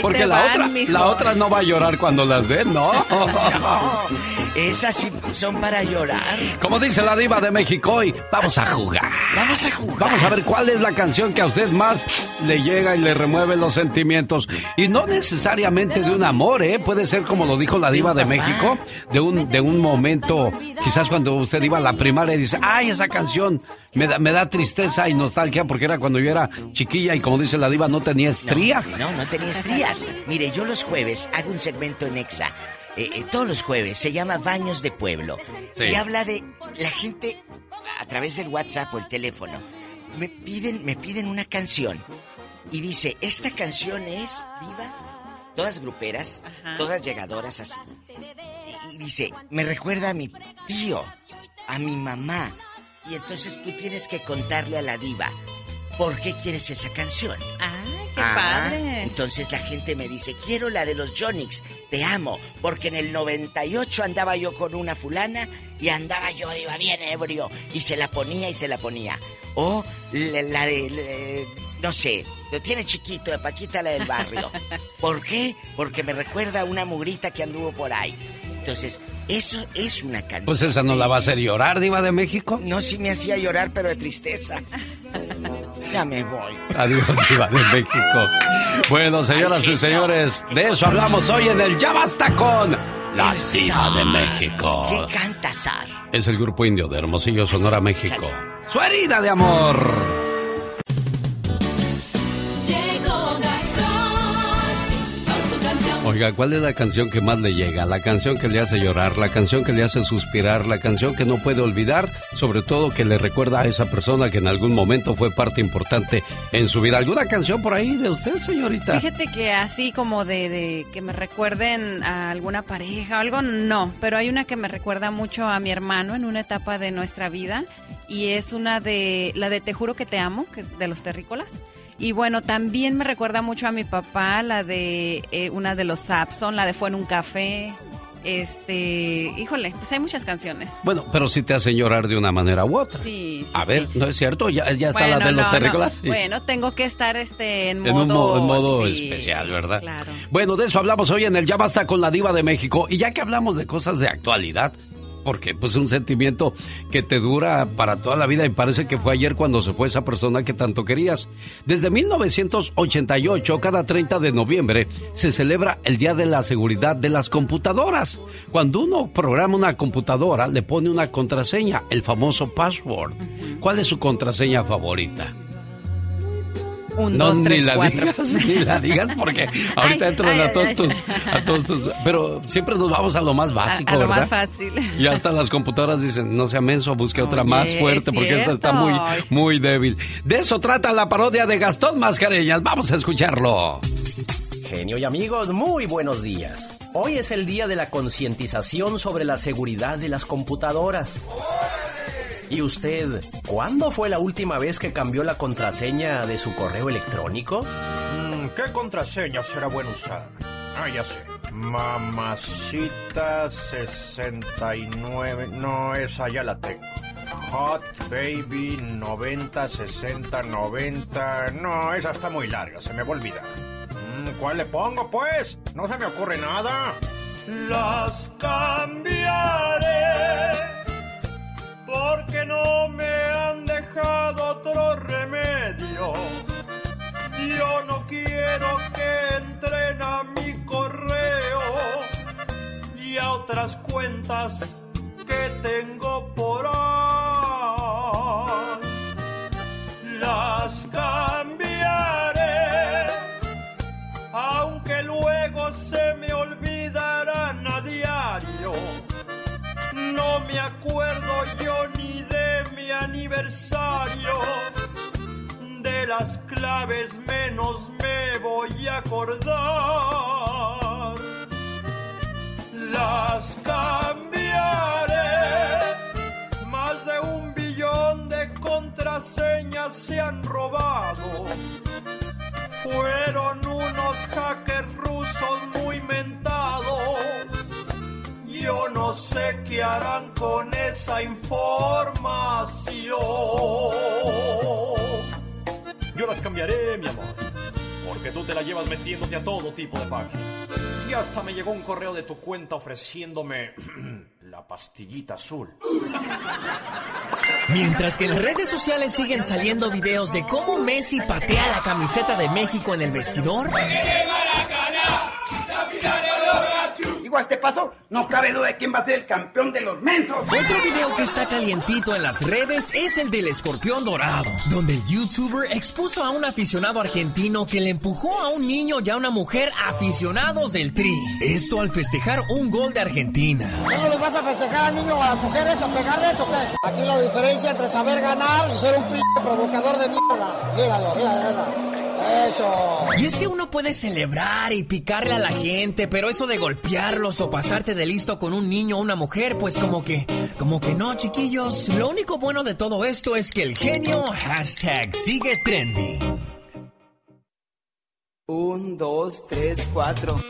Porque la van, otra, mijo. la otra no va a llorar cuando las dé, ¿no? Esas sí son para llorar. Como dice la diva de México hoy, vamos a jugar. Vamos a jugar. Vamos a ver cuál es la canción que a usted más le llega y le remueve los sentimientos. Y no necesariamente de un amor, ¿eh? Puede ser como lo dijo la diva de México, de un, de un momento, quizás cuando usted iba a la primaria y dice, ay, esa canción me da, me da tristeza y nostalgia porque era cuando yo era chiquilla y como dice la diva, no tenía estrías. No, no tenía estrías. Mire, yo los jueves hago un segmento en Exa. Eh, eh, todos los jueves se llama Baños de Pueblo. Sí. Y habla de la gente a través del WhatsApp o el teléfono. Me piden, me piden una canción. Y dice, esta canción es, diva, todas gruperas, todas llegadoras así. Y, y dice, me recuerda a mi tío, a mi mamá. Y entonces tú tienes que contarle a la diva por qué quieres esa canción. ¡Ay, qué Ah, padre! Entonces la gente me dice, quiero la de los Jonix, te amo, porque en el 98 andaba yo con una fulana y andaba yo, iba bien ebrio, y se la ponía y se la ponía. O la, la de, la- no sé, lo tiene chiquito, de Paquita la del barrio. ¿Por qué? Porque me recuerda a una mugrita que anduvo por ahí. Entonces, eso es una canción. Pues esa no la va a hacer llorar, Diva de México. No, sí me hacía llorar, pero de tristeza. Ya me voy. Adiós, Diva de México. Bueno, señoras y señores, de eso hablamos hoy en el Ya Basta con la Diva de México. ¿Qué canta Sar? Es el grupo indio de Hermosillo, Sonora, México. Su herida de amor. Oiga, ¿cuál es la canción que más le llega? La canción que le hace llorar, la canción que le hace suspirar, la canción que no puede olvidar, sobre todo que le recuerda a esa persona que en algún momento fue parte importante en su vida. ¿Alguna canción por ahí de usted, señorita? Fíjate que así como de, de que me recuerden a alguna pareja o algo, no, pero hay una que me recuerda mucho a mi hermano en una etapa de nuestra vida y es una de la de Te juro que te amo, que, de los terrícolas. Y bueno, también me recuerda mucho a mi papá, la de eh, una de los Sapson, la de Fue en un café. Este, híjole, pues hay muchas canciones. Bueno, pero sí te hacen llorar de una manera u otra. Sí, sí, A ver, ¿no es cierto? ¿Ya, ya está Bueno, la de los no, terrícolas? no. Sí. Bueno, tengo que estar este en En modo un, mo- en modo especial, ¿verdad? Claro. Bueno, de eso hablamos hoy en el Ya Basta con la Diva de México. Y ya que hablamos de cosas de actualidad, porque pues un sentimiento que te dura para toda la vida y parece que fue ayer cuando se fue esa persona que tanto querías. Desde 1988, cada 30 de noviembre, se celebra el Día de la Seguridad de las Computadoras. Cuando uno programa una computadora, le pone una contraseña, el famoso password. ¿Cuál es su contraseña favorita? Un, no, dos, ni tres, la cuatro. digas, ni la digas porque ahorita Ay, entran ay, a todos ay. tus, a todos tus, pero siempre nos vamos a lo más básico, a, a lo ¿verdad? más fácil. Y hasta las computadoras dicen, no sea menso, busque otra Oye, más fuerte es porque esa está muy, muy débil. De eso trata la parodia de Gastón Mascareñas. Vamos a escucharlo. Genio y amigos, muy buenos días. Hoy es el día de la concientización sobre la seguridad de las computadoras. ¿Y usted, cuándo fue la última vez que cambió la contraseña de su correo electrónico? Mm, ¿Qué contraseña será bueno usar? Ah, ya sé. Mamacita 69. No, esa ya la tengo. Hot Baby 90 60 90. No, esa está muy larga, se me va a olvidar. Mm, ¿Cuál le pongo, pues? No se me ocurre nada. Las cambiaré porque no me han dejado otro remedio. Yo no quiero que entren a mi correo y a otras cuentas que tengo por ahí. Las cambiaré, me acuerdo yo ni de mi aniversario. De las claves menos me voy a acordar. Las cambiaré. Más de un billón de contraseñas se han robado. Fueron unos hackers rusos muy mentados. Yo no sé qué harán con esa información. Yo las cambiaré, mi amor. Porque tú te la llevas metiéndote a todo tipo de páginas. Y hasta me llegó un correo de tu cuenta ofreciéndome la pastillita azul. Mientras que en las redes sociales siguen saliendo videos de cómo Messi patea la camiseta de México en el vestidor. Digo, a este paso, no cabe duda de quién va a ser el campeón de los mensos. Otro video que está calientito en las redes es el del escorpión dorado, donde el youtuber expuso a un aficionado argentino que le empujó a un niño y a una mujer aficionados del Tri. Esto al festejar un gol de Argentina. ¿Qué no les vas a festejar al niño o a las mujeres o pegarles o qué? Aquí la diferencia entre saber ganar y ser un p provocador de mierda. Míralo, mira, mira. Eso. Y es que uno puede celebrar y picarle a la gente, pero eso de golpearlos o pasarte de listo con un niño o una mujer, pues como que, como que no, chiquillos. Lo único bueno de todo esto es que el genio hashtag sigue trendy. Un, dos, tres, cuatro.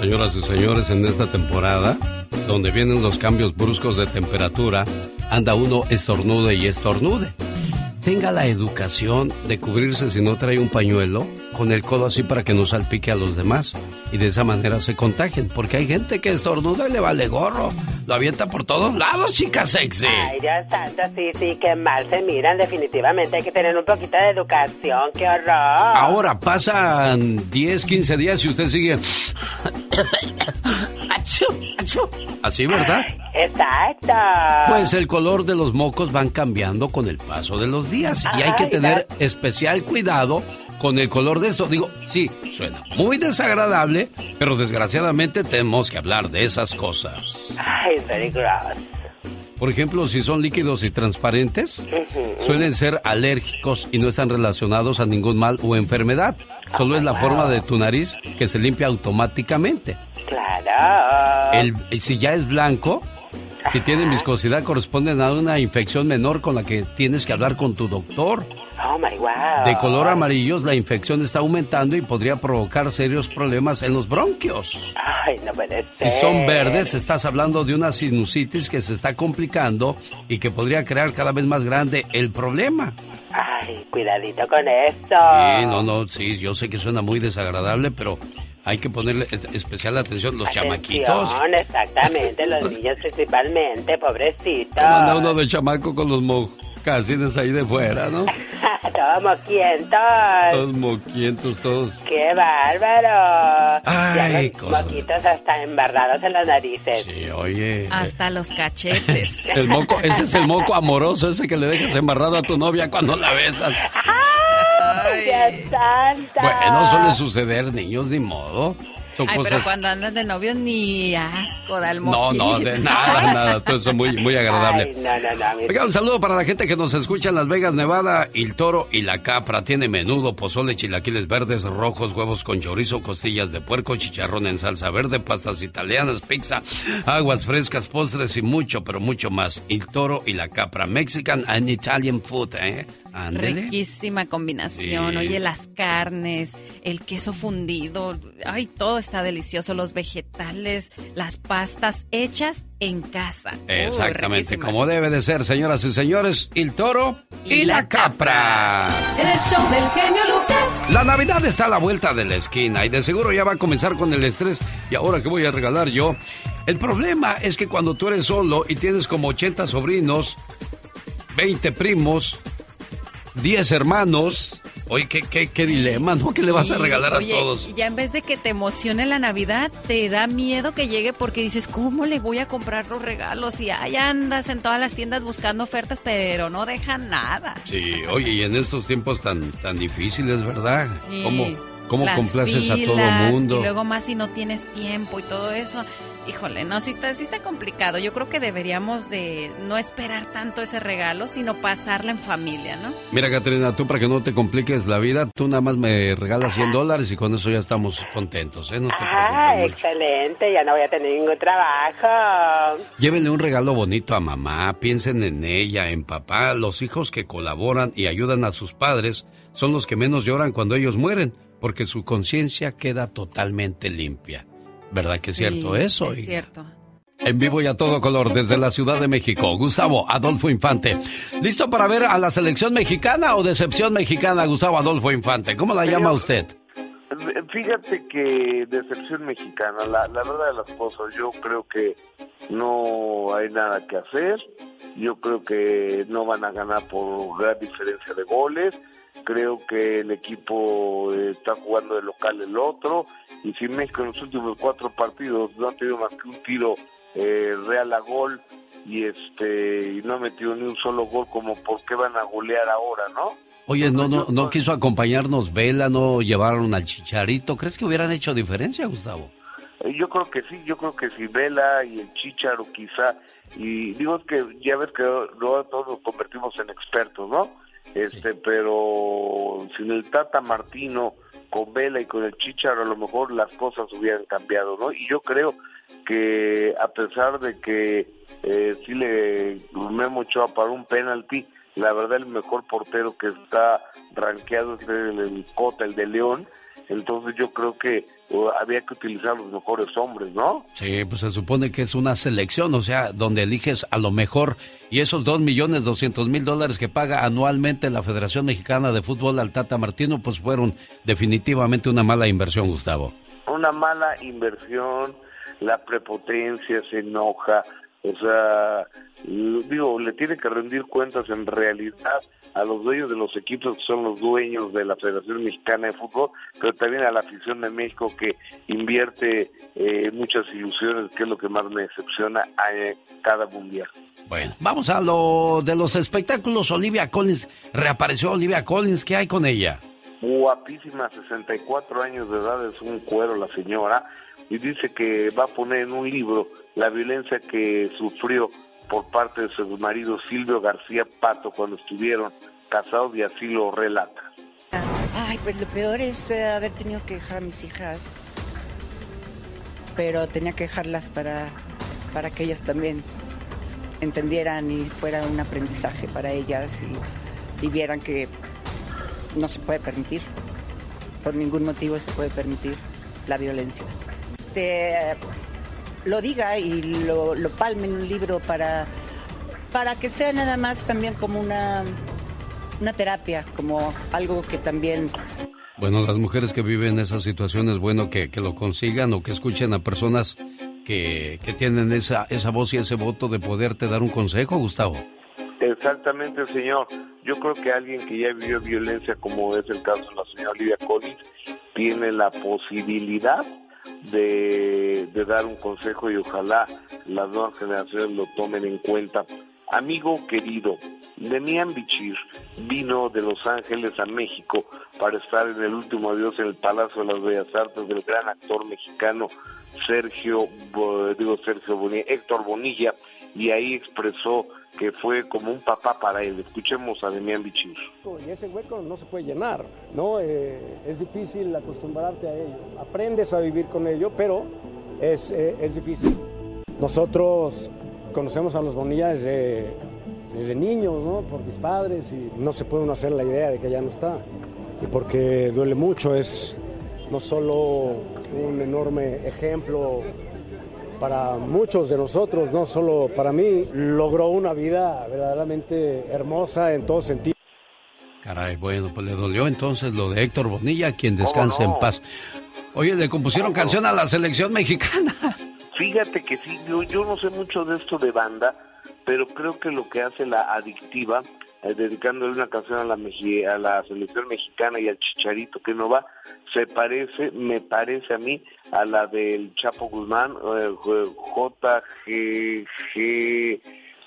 Señoras y señores, en esta temporada, donde vienen los cambios bruscos de temperatura, anda uno estornude y estornude. Tenga la educación de cubrirse si no trae un pañuelo con el codo así para que no salpique a los demás y de esa manera se contagien, porque hay gente que estornuda y le vale gorro, lo avienta por todos lados, chica sexy. Ay, Dios santo, sí, sí, qué mal se miran, definitivamente hay que tener un poquito de educación, qué horror. Ahora pasan 10, 15 días y usted sigue Así, ¿verdad? Exacto. Pues el color de los mocos van cambiando con el paso de los días y hay que tener especial cuidado con el color de esto. Digo, sí, suena muy desagradable, pero desgraciadamente tenemos que hablar de esas cosas. Ay, very gross. Por ejemplo, si son líquidos y transparentes, suelen ser alérgicos y no están relacionados a ningún mal o enfermedad. Solo es la forma de tu nariz que se limpia automáticamente. Claro. El, si ya es blanco, si tienen viscosidad, corresponden a una infección menor con la que tienes que hablar con tu doctor. Oh my wow. De color amarillo, la infección está aumentando y podría provocar serios problemas en los bronquios. Ay, no puede Si ser. son verdes, estás hablando de una sinusitis que se está complicando y que podría crear cada vez más grande el problema. Ay, cuidadito con esto. Sí, no, no, sí, yo sé que suena muy desagradable, pero hay que ponerle es- especial atención los chamaquitos. Atención, exactamente, los niños principalmente, pobrecitos. ¿Cómo anda uno de chamaco con los mocasines ahí de fuera, no? Todos moquientos. Todos moquientos, todos. ¡Qué bárbaro! Ay, ya los cosa. moquitos hasta embarrados en las narices. Sí, oye. Hasta los cachetes. El moco, ese es el moco amoroso, ese que le dejas embarrado a tu novia cuando la besas. ¡Ay, santo! Bueno, suele suceder, niños, ni modo. Son Ay, pero cuando andas de novio ni asco da el No, no, de nada, nada. Todo eso muy, muy agradable. Ay, no, no, no. Oiga, un saludo para la gente que nos escucha en Las Vegas, Nevada. El toro y la capra tiene menudo, pozole, chilaquiles verdes, rojos, huevos con chorizo, costillas de puerco, chicharrón en salsa verde, pastas italianas, pizza, aguas frescas, postres y mucho, pero mucho más. El toro y la capra. Mexican and Italian food, ¿eh? Riquísima combinación. Sí. Oye, las carnes, el queso fundido. Ay, todo está delicioso. Los vegetales, las pastas hechas en casa. Uy, Exactamente, como debe de ser, señoras y señores, el toro y, la capra. El show del genio Lucas. La Navidad está a la vuelta de la esquina y de seguro ya va a comenzar con el estrés. ¿Y ahora qué voy a regalar yo? El problema es que cuando tú eres solo y tienes como 80 sobrinos, 20 primos, 10 hermanos, oye, qué, qué, qué dilema, ¿no? ¿Qué le vas a regalar oye, a todos? y Ya en vez de que te emocione la Navidad, te da miedo que llegue porque dices, ¿cómo le voy a comprar los regalos? Y ahí andas en todas las tiendas buscando ofertas, pero no dejan nada. Sí, oye, y en estos tiempos tan, tan difíciles, ¿verdad? Sí, ¿Cómo, cómo las complaces a todo filas, mundo? Y luego más si no tienes tiempo y todo eso. Híjole, no, sí está, sí está complicado. Yo creo que deberíamos de no esperar tanto ese regalo, sino pasarla en familia, ¿no? Mira, Catrina, tú para que no te compliques la vida, tú nada más me regalas 100 dólares y con eso ya estamos contentos, ¿eh? No te Ah, mucho. excelente, ya no voy a tener ningún trabajo. Llévenle un regalo bonito a mamá, piensen en ella, en papá. Los hijos que colaboran y ayudan a sus padres son los que menos lloran cuando ellos mueren, porque su conciencia queda totalmente limpia. ¿Verdad que es cierto eso? Es Y- cierto. En vivo y a todo color desde la Ciudad de México, Gustavo Adolfo Infante. ¿Listo para ver a la selección mexicana o decepción mexicana, Gustavo Adolfo Infante? ¿Cómo la llama usted? Fíjate que decepción mexicana, la, la verdad de las cosas, yo creo que no hay nada que hacer, yo creo que no van a ganar por gran diferencia de goles, creo que el equipo eh, está jugando de local el otro, y si México en los últimos cuatro partidos no ha tenido más que un tiro eh, real a gol y este y no ha metido ni un solo gol, como por qué van a golear ahora, ¿no? Oye, no, no, no quiso acompañarnos Vela, no llevaron al Chicharito. ¿Crees que hubieran hecho diferencia, Gustavo? Eh, Yo creo que sí, yo creo que si Vela y el Chicharo quizá, y digo que ya ves que luego todos nos convertimos en expertos, ¿no? Este, pero sin el Tata Martino, con Vela y con el Chicharo, a lo mejor las cosas hubieran cambiado, ¿no? Y yo creo que a pesar de que eh, sí le Memo Ochoa para un penalti, la verdad el mejor portero que está rankeado es el, el Cota, el de León, entonces yo creo que uh, había que utilizar los mejores hombres, ¿no? Sí, pues se supone que es una selección, o sea, donde eliges a lo mejor y esos dos millones doscientos mil dólares que paga anualmente la Federación Mexicana de Fútbol al Tata Martino, pues fueron definitivamente una mala inversión, Gustavo. Una mala inversión, la prepotencia se enoja, o sea, digo, le tiene que rendir cuentas en realidad a los dueños de los equipos que son los dueños de la Federación Mexicana de Fútbol, pero también a la afición de México que invierte eh, muchas ilusiones, que es lo que más me decepciona a eh, cada mundial. Bueno, vamos a lo de los espectáculos. Olivia Collins, reapareció Olivia Collins, ¿qué hay con ella? Guapísima, 64 años de edad, es un cuero la señora y dice que va a poner en un libro la violencia que sufrió por parte de su marido Silvio García Pato cuando estuvieron casados y así lo relata. Ay, pues lo peor es eh, haber tenido que dejar a mis hijas, pero tenía que dejarlas para, para que ellas también entendieran y fuera un aprendizaje para ellas y, y vieran que no se puede permitir, por ningún motivo se puede permitir la violencia este, lo diga y lo, lo palme en un libro para, para que sea nada más también como una, una terapia, como algo que también bueno, las mujeres que viven esas situaciones, bueno que, que lo consigan o que escuchen a personas que, que, tienen esa, esa voz y ese voto de poderte dar un consejo, Gustavo. Exactamente, señor. Yo creo que alguien que ya vivió violencia, como es el caso de la señora Olivia Collins, tiene la posibilidad de, dar un consejo y ojalá las nuevas generaciones lo tomen en cuenta. Amigo querido, Demian Bichir vino de Los Ángeles a México para estar en el último adiós en el Palacio de las Bellas Artes del gran actor mexicano Sergio, digo Sergio Bonilla, Héctor Bonilla, y ahí expresó que fue como un papá para él. Escuchemos a Demian Bichir. Y ese hueco no se puede llenar, ¿no? Eh, es difícil acostumbrarte a ello. Aprendes a vivir con ello, pero es, eh, es difícil. Nosotros conocemos a los Bonilla desde, desde niños, ¿no? Por mis padres y no se puede uno hacer la idea de que ya no está. Y porque duele mucho, es no solo un enorme ejemplo para muchos de nosotros, no solo para mí, logró una vida verdaderamente hermosa en todo sentido. Caray, bueno, pues le dolió entonces lo de Héctor Bonilla, quien descanse en paz. Oye, le compusieron canción a la selección mexicana. Fíjate que sí, yo, yo no sé mucho de esto de banda, pero creo que lo que hace la adictiva eh, dedicándole una canción a la, a la selección mexicana y al Chicharito que no va, se parece, me parece a mí, a la del Chapo Guzmán, eh, JGG,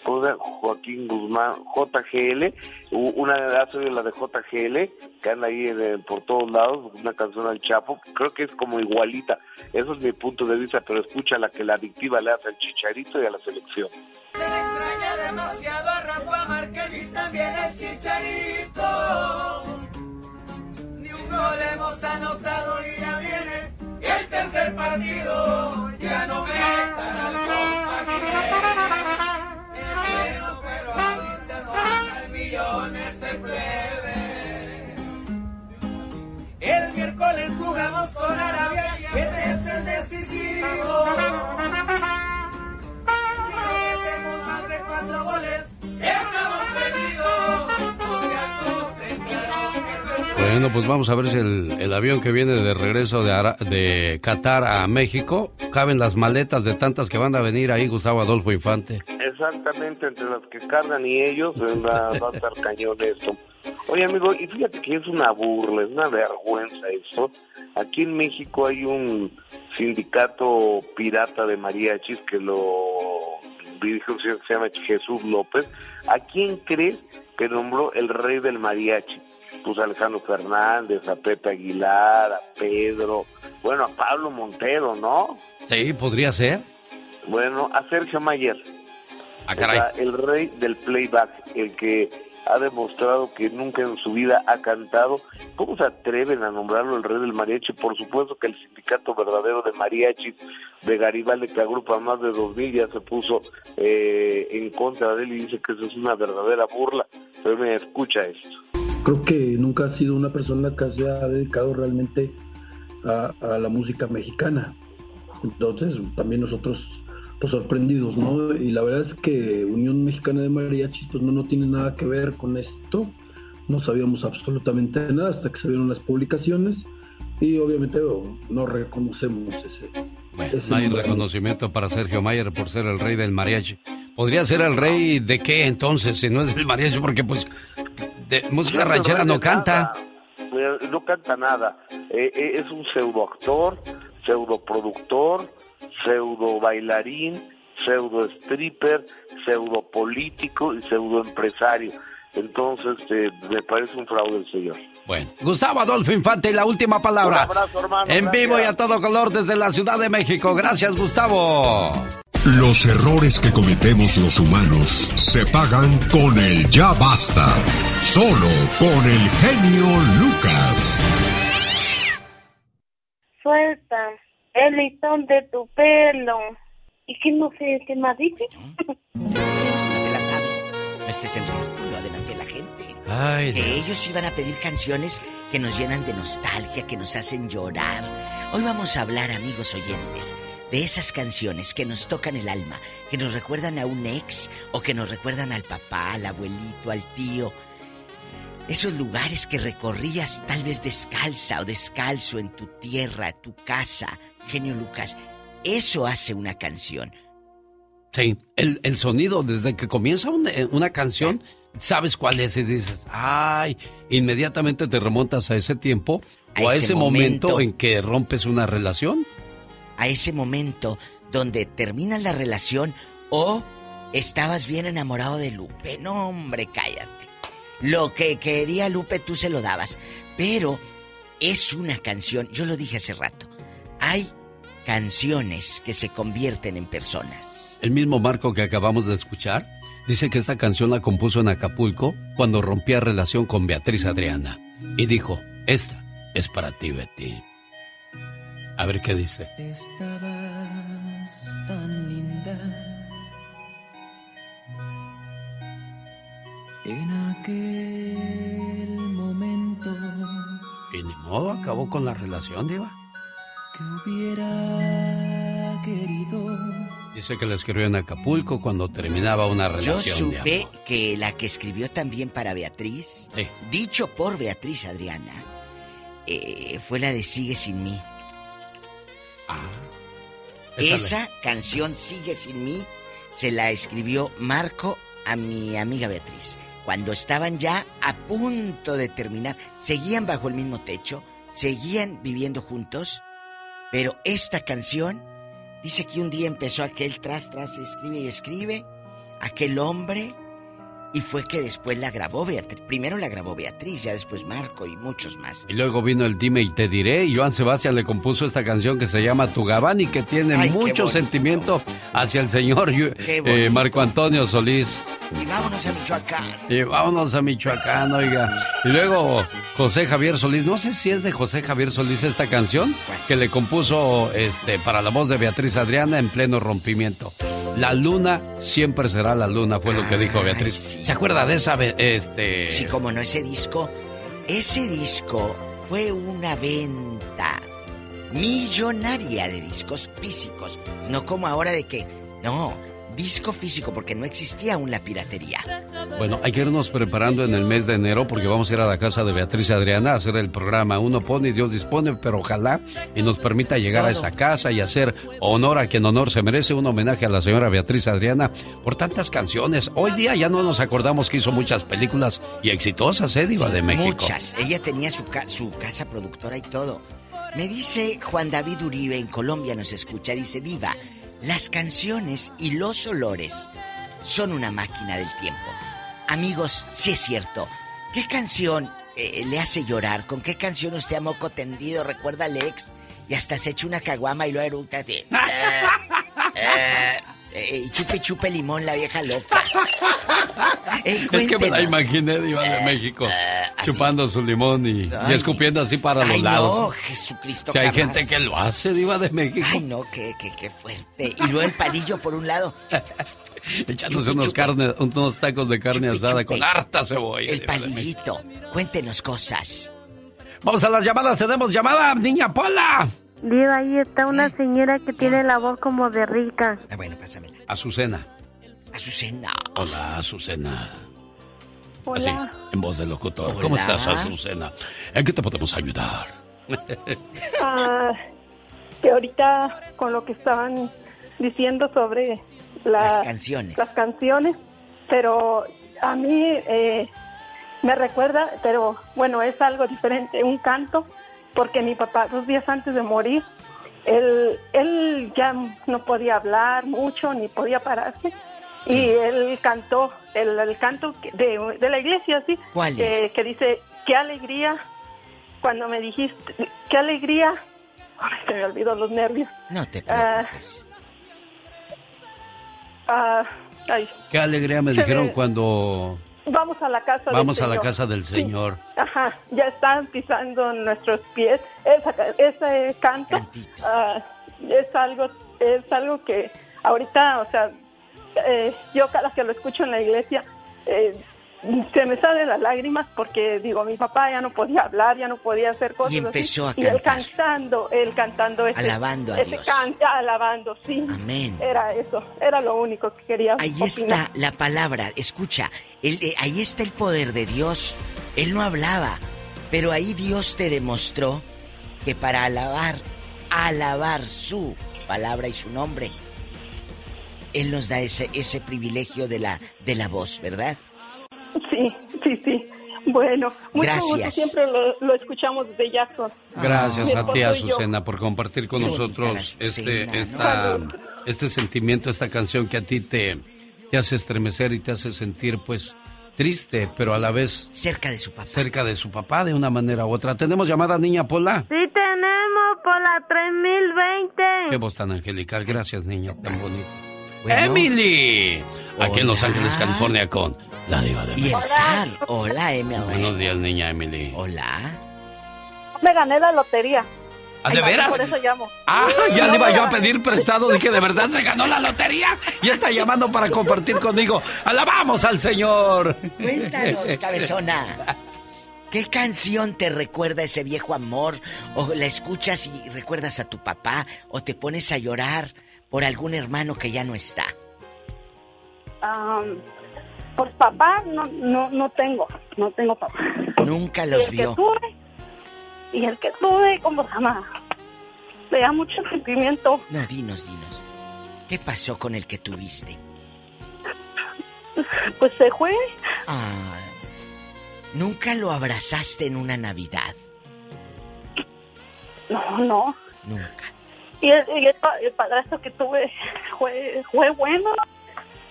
Joaquín Guzmán, JGL, una de la de JGL, que anda ahí por todos lados, una canción al Chapo, creo que es como igualita, eso es mi punto de vista, pero escucha la que la adictiva le hace al Chicharito y a la selección. Demasiado a Rafa Márquez y también al Chicharito. Ni un gol hemos anotado y ya viene el tercer partido. Ya no metan al. El menos pero ahorita no al millones se plebe. El miércoles jugamos con Arabia y ese es el decisivo. Bueno, pues vamos a ver si el, avión que viene de regreso de, de Qatar a México, caben las maletas de tantas que van a venir ahí, Gustavo Adolfo Infante. Exactamente, entre las que cargan y ellos, va, va a estar cañón esto. Oye, amigo, y fíjate que es una burla, es una vergüenza eso. Aquí en México hay un sindicato pirata de mariachis que lo un señor que se llama Jesús López. ¿A quién crees que nombró el rey del mariachi? Pues a Alejandro Fernández, a Pepe Aguilar, a Pedro, bueno, a Pablo Montero, ¿no? Sí, podría ser. Bueno, a Sergio Mayer. Ah, caray. el rey del playback, el que ha demostrado que nunca en su vida ha cantado. ¿Cómo se atreven a nombrarlo el rey del mariachi? Por supuesto que el sindicato verdadero de mariachis de Garibaldi, que agrupa más de dos mil, ya se puso eh, en contra de él y dice que eso es una verdadera burla. Pero me escucha esto. Creo que nunca ha sido una persona que se ha dedicado realmente a, a la música mexicana. Entonces, también nosotros pues, sorprendidos, ¿no? Y la verdad es que Unión Mexicana de Mariachis pues no, no tiene nada que ver con esto. No sabíamos absolutamente nada hasta que se vieron las publicaciones y obviamente oh, no reconocemos ese, ese No hay nombre. reconocimiento para Sergio Mayer por ser el rey del mariachi. ¿Podría ser el rey de qué entonces si no es el mariachi? Porque pues de música No, ranchera no canta. nada. Eh, No canta nada. Eh, eh, es un pseudo actor, pseudo bailarín, pseudo stripper, pseudo político y pseudo empresario. Entonces, eh, me parece un fraude el señor. Bueno, Gustavo Adolfo Infante y la última palabra. Un abrazo, hermano, en vivo y a todo color desde la Ciudad de México. Gracias, Gustavo. Los errores que cometemos los humanos se pagan con el ya basta. Solo con el genio Lucas. Suelta el listón de tu pelo. ¿Y qué no sé qué más dice? No te la sabes. No estés en ridículo delante de la gente. Ay, que Dios. ellos iban a pedir canciones que nos llenan de nostalgia, que nos hacen llorar. Hoy vamos a hablar, amigos oyentes, de esas canciones que nos tocan el alma, que nos recuerdan a un ex o que nos recuerdan al papá, al abuelito, al tío. Esos lugares que recorrías tal vez descalza o descalzo en tu tierra, tu casa, genio Lucas. Eso hace una canción. Sí, el, el sonido desde que comienza una, eh, una canción, sabes cuál es y dices, ay, inmediatamente te remontas a ese tiempo A o a ese momento. momento. en que rompes una relación. a ese momento donde termina la relación o estabas bien enamorado de Lupe. No, hombre, cállate. Lo que quería Lupe tú se lo dabas. Pero es una canción, yo lo dije hace rato, hay canciones que se convierten en personas. El mismo Marco que acabamos de escuchar dice que esta canción la compuso en Acapulco cuando rompía relación con Beatriz Adriana y dijo, esta es para ti, Betty. A ver qué dice. Estabas tan linda en aquel momento Y ni modo, acabó con la relación, Diva. Que hubiera querido. Dice que la escribió en Acapulco cuando terminaba una Yo relación de supe amor. que la que escribió también para Beatriz, Sí. dicho por Beatriz Adriana, eh, fue la de Sigue sin mí. Ah. Esa Esa canción Sigue sin mí se la escribió Marco a mi amiga Beatriz. Cuando estaban ya a punto de terminar, seguían bajo el mismo techo, seguían viviendo juntos, pero esta canción dice que un día empezó aquel tras tras escribe y escribe, aquel hombre, y fue que después la grabó Beatriz. Primero la grabó Beatriz, ya después Marco y muchos más. Y luego vino el Dime y te diré y Joan Sebastián le compuso esta canción que se llama Tu Gabán y que tiene Ay, mucho sentimiento hacia el señor eh. Marco Antonio Solís. Y vámonos a Michoacán. Y vámonos a Michoacán, oiga. Y luego José Javier Solís, no sé si es de José Javier Solís esta canción que le compuso este para la voz de Beatriz Adriana en pleno rompimiento. La luna siempre será la luna, fue lo que dijo Beatriz. ¿Se acuerda de esa este Sí, como no, ese disco. Ese disco fue una venta millonaria de discos físicos. No como ahora de que. No, disco físico, porque no existía aún la piratería. Bueno, hay que irnos preparando en el mes de enero porque vamos a ir a la casa de Beatriz Adriana a hacer el programa. Uno pone y Dios dispone, pero ojalá y nos permita llegar a esa casa y hacer honor a quien honor se merece, un homenaje a la señora Beatriz Adriana por tantas canciones. Hoy día ya no nos acordamos que hizo muchas películas y exitosas, ¿eh, Diva de México? Muchas. Ella tenía su, ca- su casa productora y todo. Me dice Juan David Uribe, en Colombia nos escucha, dice, Diva, las canciones y los olores son una máquina del tiempo. Amigos, sí es cierto. ¿Qué canción eh, le hace llorar? ¿Con qué canción usted a moco tendido recuerda al ex? Y hasta se echa una caguama y lo eructa así. Eh, eh, eh, chupe chupe limón la vieja loca. Eh, es que me la imaginé, Diva de México, chupando su limón y, escupiendo así para los Ay, no, lados. Jesucristo. Si hay jamás. gente que lo hace, Diva de México. Ay, no, qué, qué, qué fuerte. Y luego el palillo por un lado. Echándose unos, carne, unos tacos de carne asada con harta cebolla. El palillito. Cuéntenos cosas. Vamos a las llamadas, tenemos llamada, niña Pola. Diva, ahí está una señora que tiene la voz como de rica. Ah, bueno, pásamela. Azucena. Azucena. Hola, Azucena. Hola. Así, en voz de locutor. ¿Cómo Hola. estás, Azucena? ¿En qué te podemos ayudar? Ah, que ahorita con lo que estaban diciendo sobre la- Las canciones. las canciones, pero a mí eh, me recuerda, pero bueno, es algo diferente, un canto, porque mi papá dos días antes de morir, él, él ya no podía hablar mucho ni podía pararse. Y él cantó el, el canto de, de la iglesia, sí, ¿Cuál que- es? que dice, qué alegría cuando me dijiste, qué alegría, Ay, se me olvidó los nervios. No te Ah, preocupes. ah, ay, Qué alegría me dijeron cuando vamos a la casa del vamos a la casa del Sí. Señor. Ajá, ya están pisando nuestros pies. Esa, ese canto ah, es algo es algo que ahorita, o sea, eh, yo cada que lo escucho en la iglesia eh, se me salen las lágrimas porque digo, mi papá ya no podía hablar, ya no podía hacer cosas Y empezó así. a Y él cantar. cantando, él cantando ese, Alabando a ese Dios. can- alabando, sí. Amén. Era eso, era lo único que quería Ahí opinar. está la palabra. Escucha, el- eh, ahí está el poder de Dios. Él no hablaba, pero ahí Dios te demostró que para alabar, alabar su palabra y su nombre, Él nos da ese, ese privilegio de la, de la voz, ¿verdad? Sí, sí, sí. Bueno, mucho gusto, Gracias. siempre lo, lo escuchamos desde Jackson. Gracias Mi a ti. Azucena, por compartir con nosotros este, Azucena, esta, ¿no? este sentimiento, esta canción que a ti te, te hace estremecer y te hace sentir, pues, triste, pero a la vez cerca de su papá. Cerca de su papá, de una manera u otra. ¿Tenemos llamada, niña Pola? Sí tenemos por la 3020. Qué voz tan angelical. Gracias, niña, tan bonita. ¡Emily! Aquí en Los Ángeles, California, con la diva de Y el zar. Hola, Emily. Buenos días, niña Emily. Hola. Me gané la lotería. ¿Ah, de veras? Por eso llamo. Ah, ya No le iba yo a pedir prestado. Dije, ¿de verdad se ganó la lotería? Y está llamando para compartir conmigo. ¡Alabamos al Señor! Cuéntanos, cabezona. ¿Qué canción te recuerda ese viejo amor? ¿O la escuchas y recuerdas a tu papá? ¿O te pones a llorar por algún hermano que ya no está? Am, pues papá no, no, no tengo, no tengo papá. Nunca Y los el vio. Que tuve, y el que tuve, ¿cómo se llama? Le da mucho sentimiento. No, dinos, dinos. ¿Qué pasó con el que tuviste? Pues se fue. Ah, ¿Nunca lo abrazaste en una Navidad? No, no. Nunca. Y el, y el el padrastro que tuve fue, fue bueno,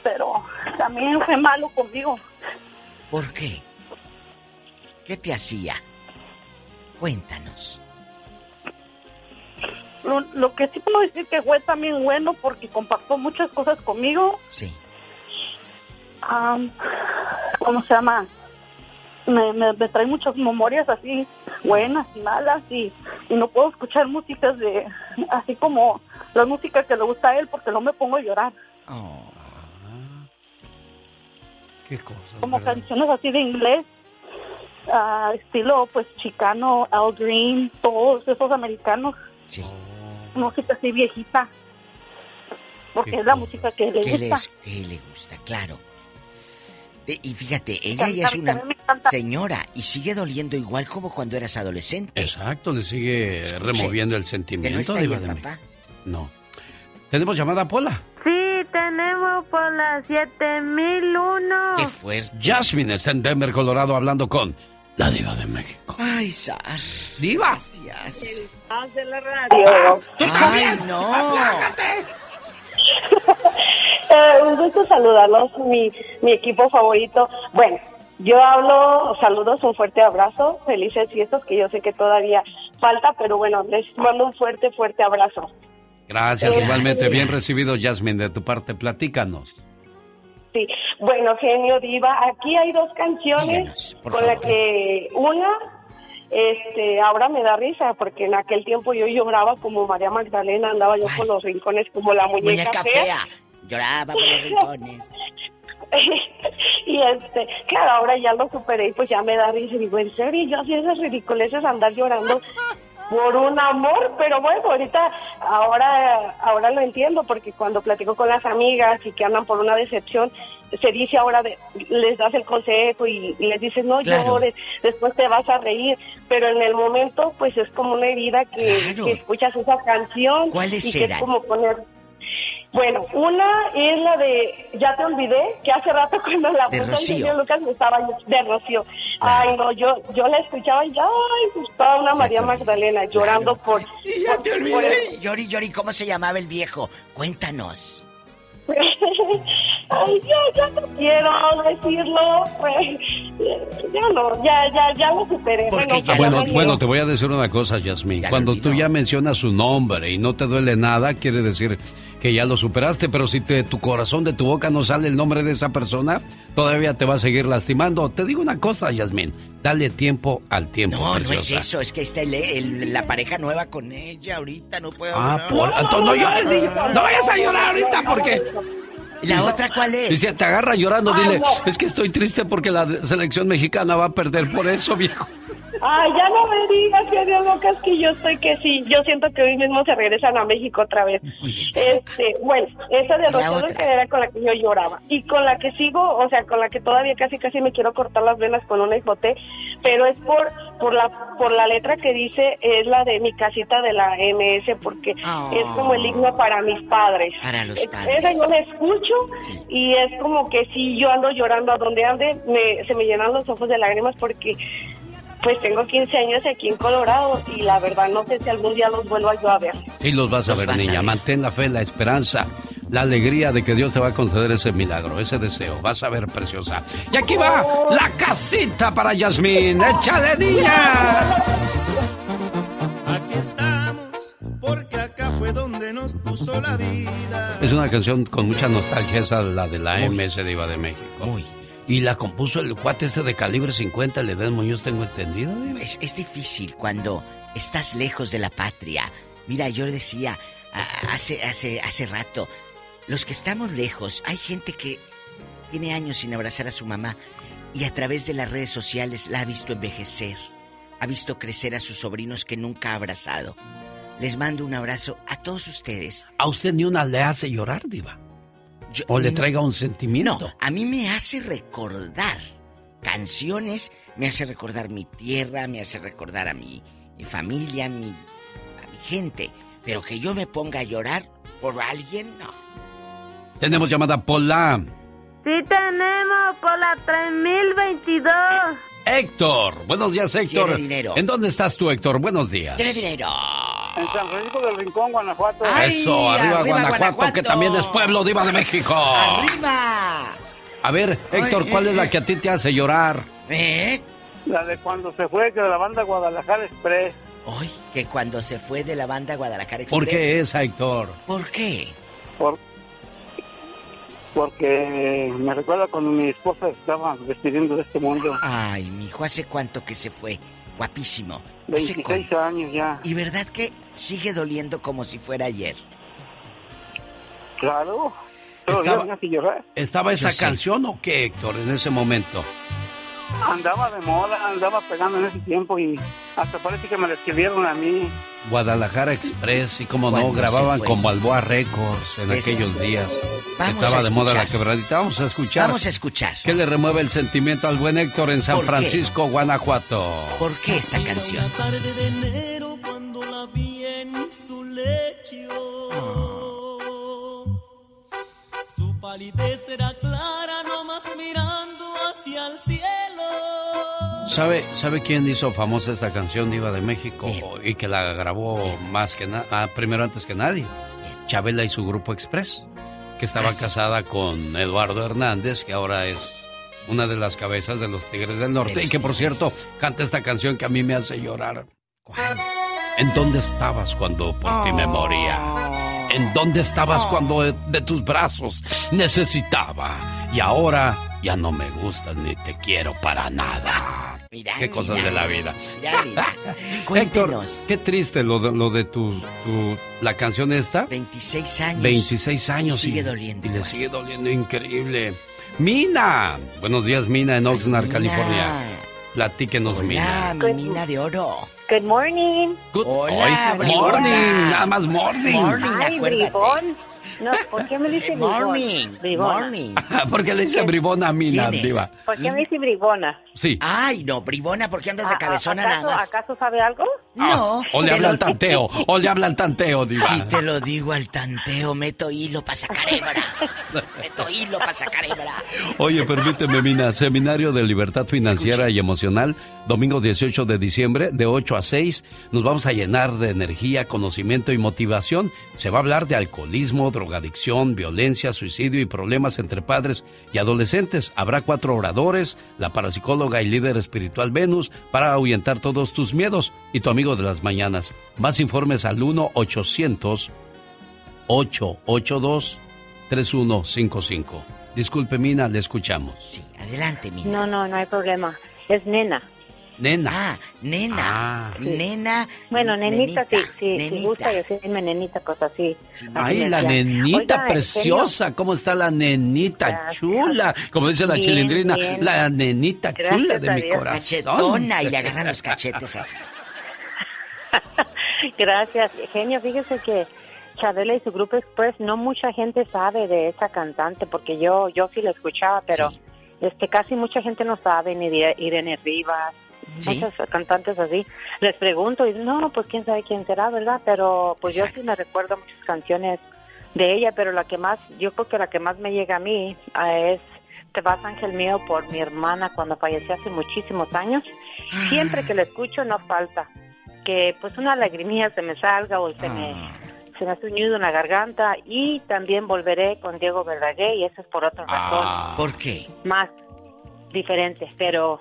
pero también fue malo conmigo. ¿Por qué? ¿Qué te hacía? Cuéntanos. Lo, lo que sí puedo decir que fue también bueno porque compactó muchas cosas conmigo. Sí. Am, ¿Cómo se llama? Me, me, me trae muchas memorias así buenas y malas y, y no puedo escuchar músicas de así como la música que le gusta a él porque no me pongo a llorar. Qué cosa. como canciones así de inglés, estilo pues chicano, Al Green, todos esos americanos. Sí. Música así viejita. Porque es la música que le ¿Qué, gusta. les, qué le gusta? Claro. Eh, y fíjate, ella ya es una señora y sigue doliendo igual como cuando eras adolescente. Exacto, le sigue removiendo el sentimiento. Que no está ahí el papá. No. ¿Tenemos llamada, Pola? Sí, tenemos por la 7001. Qué fuerte. Jasmine está en Denver, Colorado, hablando con la diva de México. Ay, Sar. ¡Diva! Gracias. De la radio. ¡Ay, no! Eh, un gusto saludarlos, mi, mi equipo favorito. Bueno, yo hablo, saludos, un fuerte abrazo, felices fiestas, que yo sé que todavía falta, pero bueno, les mando un fuerte, fuerte abrazo. Gracias, Gracias. igualmente. Bien recibido, Jasmine, de tu parte. Platícanos. Sí, bueno, genio diva, aquí hay dos canciones con la que una, este, ahora me da risa porque en aquel tiempo yo lloraba como María Magdalena, andaba yo por los rincones como la muñeca, Muñeca fea. Lloraba por los rincones. y este, claro, ahora ya lo superé y pues ya me da risa y digo, en serio, yo hacía esas ridiculeces andar llorando por un amor, pero bueno, ahorita, ahora, ahora lo entiendo porque cuando platico con las amigas y que andan por una decepción, se dice ahora, de- les das el consejo y, y les dices, no Claro. llores, después te vas a reír, pero en el momento, pues es como una herida que, que escuchas esa canción. ¿Cuáles y que es como poner... Bueno, una es la de Ya te olvidé, que hace rato cuando la De puso señor Lucas me estaba de Rocío. Ay, no, yo yo la escuchaba y ya, ay, pues toda una María Magdalena llorando por... Ya por- te por olvidé. Yori, Yori, ¿cómo se llamaba el viejo? Cuéntanos. Ay, ya, ya no quiero decirlo, pues, ya no, ya, ya, ya lo superé. Bueno, ya Bueno, me bueno, dio. te voy a decir una cosa, Yasmín. Cuando tú ya mencionas su nombre y no te duele nada, quiere decir que ya lo superaste, pero si de tu corazón, de tu boca no sale el nombre de esa persona, todavía te va a seguir lastimando. Te digo una cosa, Yasmín, dale tiempo al tiempo. No, no es eso, es que está el- el- la pareja nueva con ella ahorita, no puedo Ah, por, entonces no llores, niño. no vayas a llorar ahorita porque... ¿Y la otra cuál es? Si te agarra llorando, dile, es que estoy triste porque la selección mexicana va a perder por eso, viejo. Ay, ya no me digas, que Dios locas, que yo estoy que sí. Yo siento que hoy mismo se regresan a México otra vez. Este, bueno, esa de Rocío Dulce era con la que yo lloraba. Y con la que sigo, o sea, con la que todavía casi casi me quiero cortar las venas con un ejote, pero es por por la por la letra que dice, es la de mi casita de la MS, porque es como el himno para mis padres. Para los padres. Esa yo la escucho y es como que si yo ando llorando a donde ande, me, se me llenan los ojos de lágrimas porque pues tengo 15 años aquí en Colorado y la verdad no sé si algún día los vuelva yo a ver. Sí, los vas a Los ver, vas a niña. ver. Mantén la fe, la esperanza, la alegría de que Dios te va a conceder ese milagro, ese deseo. Vas a ver, preciosa. Y aquí va la casita para Yasmín. ¡Échale, niña! Aquí estamos, porque acá fue donde nos puso la vida. Es una canción con mucha nostalgia, esa la de la MS de Iba de México. Y la compuso el cuate este de calibre 50, el Edén Muñoz, tengo entendido. Es, es difícil cuando estás lejos de la patria. Mira, yo decía a- hace, hace, hace rato, los que estamos lejos, hay gente que tiene años sin abrazar a su mamá y a través de las redes sociales la ha visto envejecer, ha visto crecer a sus sobrinos que nunca ha abrazado. Les mando un abrazo a todos ustedes. ¿A usted ni una le hace llorar, Diva? ¿O le traiga un sentimiento? No, a mí me hace recordar canciones, me hace recordar mi tierra, me hace recordar a mi, mi familia, a mi, a mi gente. Pero que yo me ponga a llorar por alguien, no. Tenemos llamada Pola. Sí tenemos por la 3022. Héctor. Buenos días, Héctor. Quiere dinero. ¿En dónde estás tú, Héctor? Buenos días. Tiene dinero. En San Francisco del Rincón, Guanajuato. Eso, arriba, arriba, Guanajuato, Guanajuato. que también es pueblo diva de México. ¡Arriba! A ver, Héctor, Ay, ¿cuál eh, es la eh. que a ti te hace llorar? ¿Eh? La de cuando se fue, que de la banda Guadalajara Express. Hoy, que cuando se fue de la banda Guadalajara Express. ¿Por qué esa, Héctor? ¿Por qué? Por, porque me recuerda cuando mi esposa estaba despidiendo de este mundo. Ay, mi hijo, ¿hace cuánto que se fue? Guapísimo. ¿Hace 26 años ya. ¿Y verdad que sigue doliendo como si fuera ayer? Claro. Estaba- días me hace llorar. ¿Estaba esa Yo sé. canción o qué, Héctor, en ese momento? Andaba de moda, andaba pegando en ese tiempo y hasta parece que me la escribieron a mí. Guadalajara Express y como no, grababan con Balboa Records en aquellos días. Vamos Estaba de moda la quebradita. Vamos a escuchar. Vamos a escuchar. ¿Qué le remueve el sentimiento al buen Héctor en San. Francisco, Guanajuato? ¿Por qué esta canción? Una tarde de enero cuando la vi en su lecho. Su palidez era clara, nomás mirando hacia el cielo. ¿Sabe, ¿Sabe quién hizo famosa esta canción Diva de México y que la grabó más que nada, primero antes que nadie? Chabela y su grupo Express, que estaba Ah, casada con Eduardo Hernández, que ahora es una de las cabezas de los Tigres del Norte De y que por Tigres. cierto canta esta canción que a mí me hace llorar. ¿Cuál? ¿En dónde estabas cuando por ti me moría? ¿En dónde estabas cuando de, de tus brazos necesitaba y ahora ya no me gustas ni te quiero para nada. Mira, Qué cosas de la vida. Mira, mira. Héctor, Cuéntenos. qué triste lo de, lo de tu, tu- la canción esta. 26 años. 26 años. Y sigue y- doliendo Y le sigue doliendo increíble. Mina. Buenos días, Mina, en Oxnard, California. Platíquenos, Mina. Hola, mi mina de oro. Good morning. Good- Hola, morning, nada más morning. Morning, Ay, acuérdate. bribón. No, ¿por qué me dice? Morning, Bribona. morning. ¿Por qué le dice bribona a Mina, ¿Quién es? diva? ¿Por qué me dice bribona? Sí. Ay, no, bribona, ¿por qué andas de ¿A- a- cabezona ¿acaso, nada más? ¿Acaso sabe algo? No. Ah, O le habla lo- al tanteo, o le habla al tanteo, diva. Si te lo digo al tanteo, meto hilo para sacar hebra. meto hilo para sacar hebra. Oye, permíteme, Mina, Seminario de Libertad Financiera y Emocional, domingo 18 de diciembre, de 8 a 6. Nos vamos a llenar de energía, conocimiento y motivación. Se va a hablar de alcoholismo, drogadicción, violencia, suicidio y problemas entre padres y adolescentes. Habrá cuatro oradores, la parapsicóloga y líder espiritual Venus, para ahuyentar todos tus miedos y tu amigo de las mañanas. Más informes al 1-800-882-3155. Disculpe, Mina, le escuchamos. Sí, adelante, mina. No, no, no hay problema. Es nena. Nena. Ah, nena. Ah. Nena. Bueno, nenita, sí, sí, nenita. si gusta decirme nenita, cosa así. Ay, la decía. nenita Oiga, preciosa. ¿Cómo está la nenita Gracias. chula? Como dice la Bien, chilindrina, bien. la nenita Gracias chula de mi Dios. corazón. Cachetona y le agarran los cachetes así. Gracias, genio. Fíjese que Chabela y su grupo Express, no mucha gente sabe de esa cantante, porque yo yo sí la escuchaba, pero este casi mucha gente no sabe ni de Irene Rivas, Sí. muchos cantantes así. Les pregunto y no, pues quién sabe quién será, ¿verdad? Pero pues yo sí me recuerdo muchas canciones de ella, pero la que más, yo creo que la que más me llega a mí ah, es Te vas ángel mío por mi hermana cuando falleció hace muchísimos años. Siempre que la escucho no falta que pues una lagrimilla se me salga o se me se me hace un nudo en la garganta y también volveré con Diego Verdaguer y eso es por otra razón ¿Por qué? más diferente, pero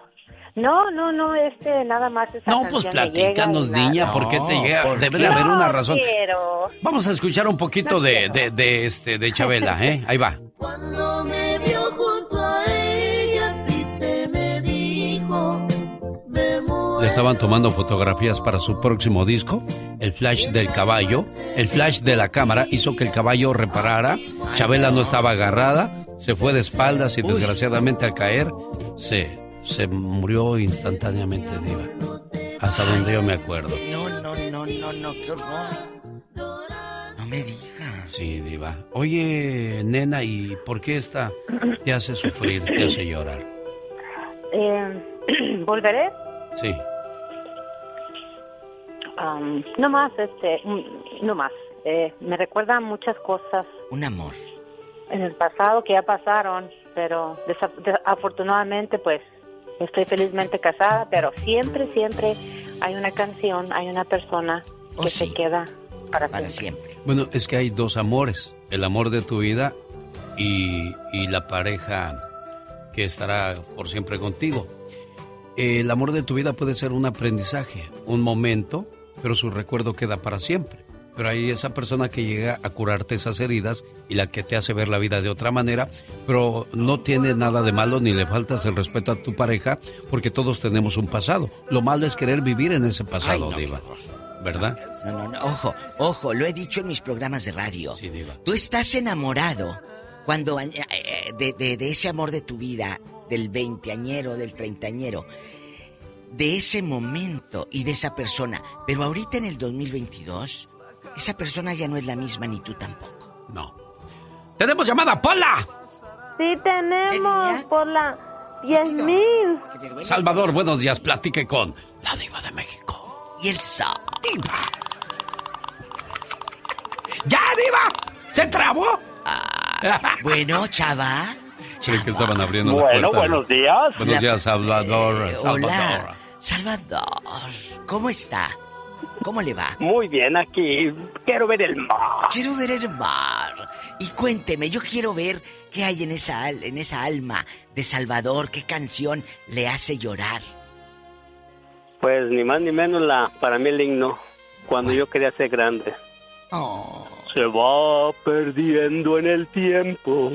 no, no, no, este nada más esa No, pues platícanos, niña, ¿por qué te llega? ¿por Debe qué? de haber una No razón. quiero. Vamos a escuchar un poquito de, de, de, este, de Chabela, ¿eh? Ahí va. Cuando me vio junto a ella, triste me dijo, me muero. Le estaban tomando fotografías para su próximo disco. El flash del caballo, el flash de la cámara hizo que el caballo reparara. Chabela no estaba agarrada, se fue de espaldas y desgraciadamente al caer se, se murió instantáneamente, Diva. Hasta donde yo me acuerdo. No, no, no, no, no, qué horror. No me digas. Sí, Diva. Oye, nena, ¿y por qué esta te hace sufrir, te hace llorar? Eh, volveré Sí. Am, no más, este, mm, no más. Eh, me recuerda muchas cosas Un amor. en el pasado que ya pasaron, pero desa- de- afortunadamente pues estoy felizmente casada, pero siempre, siempre hay una canción, hay una persona que se queda para, siempre. Bueno, es que hay dos amores, el amor de tu vida y, y la pareja que estará por siempre contigo. El amor de tu vida puede ser un aprendizaje, un momento, pero su recuerdo queda para siempre. Pero hay esa persona que llega a curarte esas heridas y la que te hace ver la vida de otra manera, pero no tiene nada de malo ni le faltas el respeto a tu pareja porque todos tenemos un pasado. Lo malo es querer vivir en ese pasado, Ay, no, Diva. ¿Verdad? No, no, no, ojo, ojo, lo he dicho en mis programas de radio. Tú estás enamorado cuando eh, eh, de, de- de ese amor de tu vida, del veinteañero, del treintañero, de ese momento y de esa persona. Pero ahorita en el 2022, esa persona ya no es la misma ni tú tampoco. No. ¡Tenemos llamada, Pola! Sí tenemos por la 10.000. Salvador, buenos días. Platique con la diva de México. Y el sa. ¡Diva! ¡Ya, diva! ¿Se trabó? Bueno, chava. Que estaban abriendo la Bueno, puerta. buenos días. Buenos La- días, Salvador. Eh, Salvador. hola, Salvador. ¿Cómo está? ¿Cómo le va? Muy bien, aquí quiero ver el mar. Quiero ver el mar. Y cuénteme, yo quiero ver qué hay en esa, en esa alma de Salvador, qué canción le hace llorar. Pues ni más ni menos la, para mí el himno, cuando yo quería ser grande. Oh. Se va perdiendo en el tiempo,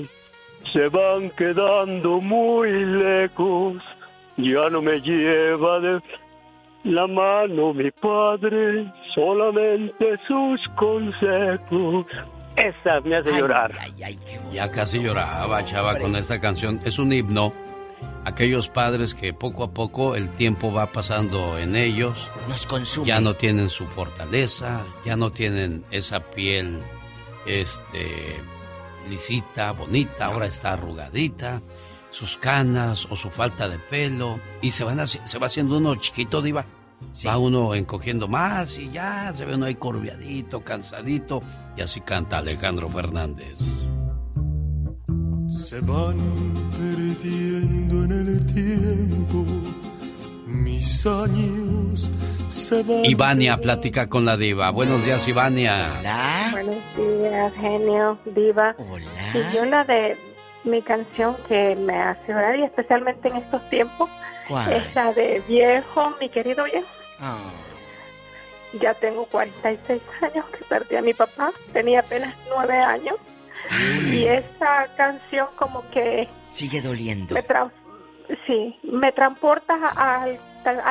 se van quedando muy lejos. Ya no me lleva de la mano mi padre, solamente sus consejos. Esa me hace llorar. Ya casi lloraba, chava, con esta canción. Es un himno. Aquellos padres que poco a poco el tiempo va pasando en ellos. Nos consume. Ya no tienen su fortaleza, ya no tienen esa piel, este, lisita, bonita, ahora está arrugadita, sus canas o su falta de pelo. Y se, van haci- se va haciendo uno chiquito, diva. Va uno encogiendo más y ya se ve uno ahí corviadito, cansadito. Y así canta Alejandro Fernández. Se van perdiendo en el tiempo mis años. Se van. Ivania platica con la diva. Buenos días, Ivania. Buenos días, genio, diva. Y yo la de mi canción que me hace llorar y especialmente en estos tiempos ¿Cuál? es la de viejo, mi querido viejo. Ah. Ya tengo 46 años que perdí a mi papá, tenía apenas 9 años y esa canción como que Sigue doliendo. me sí, me transporta a,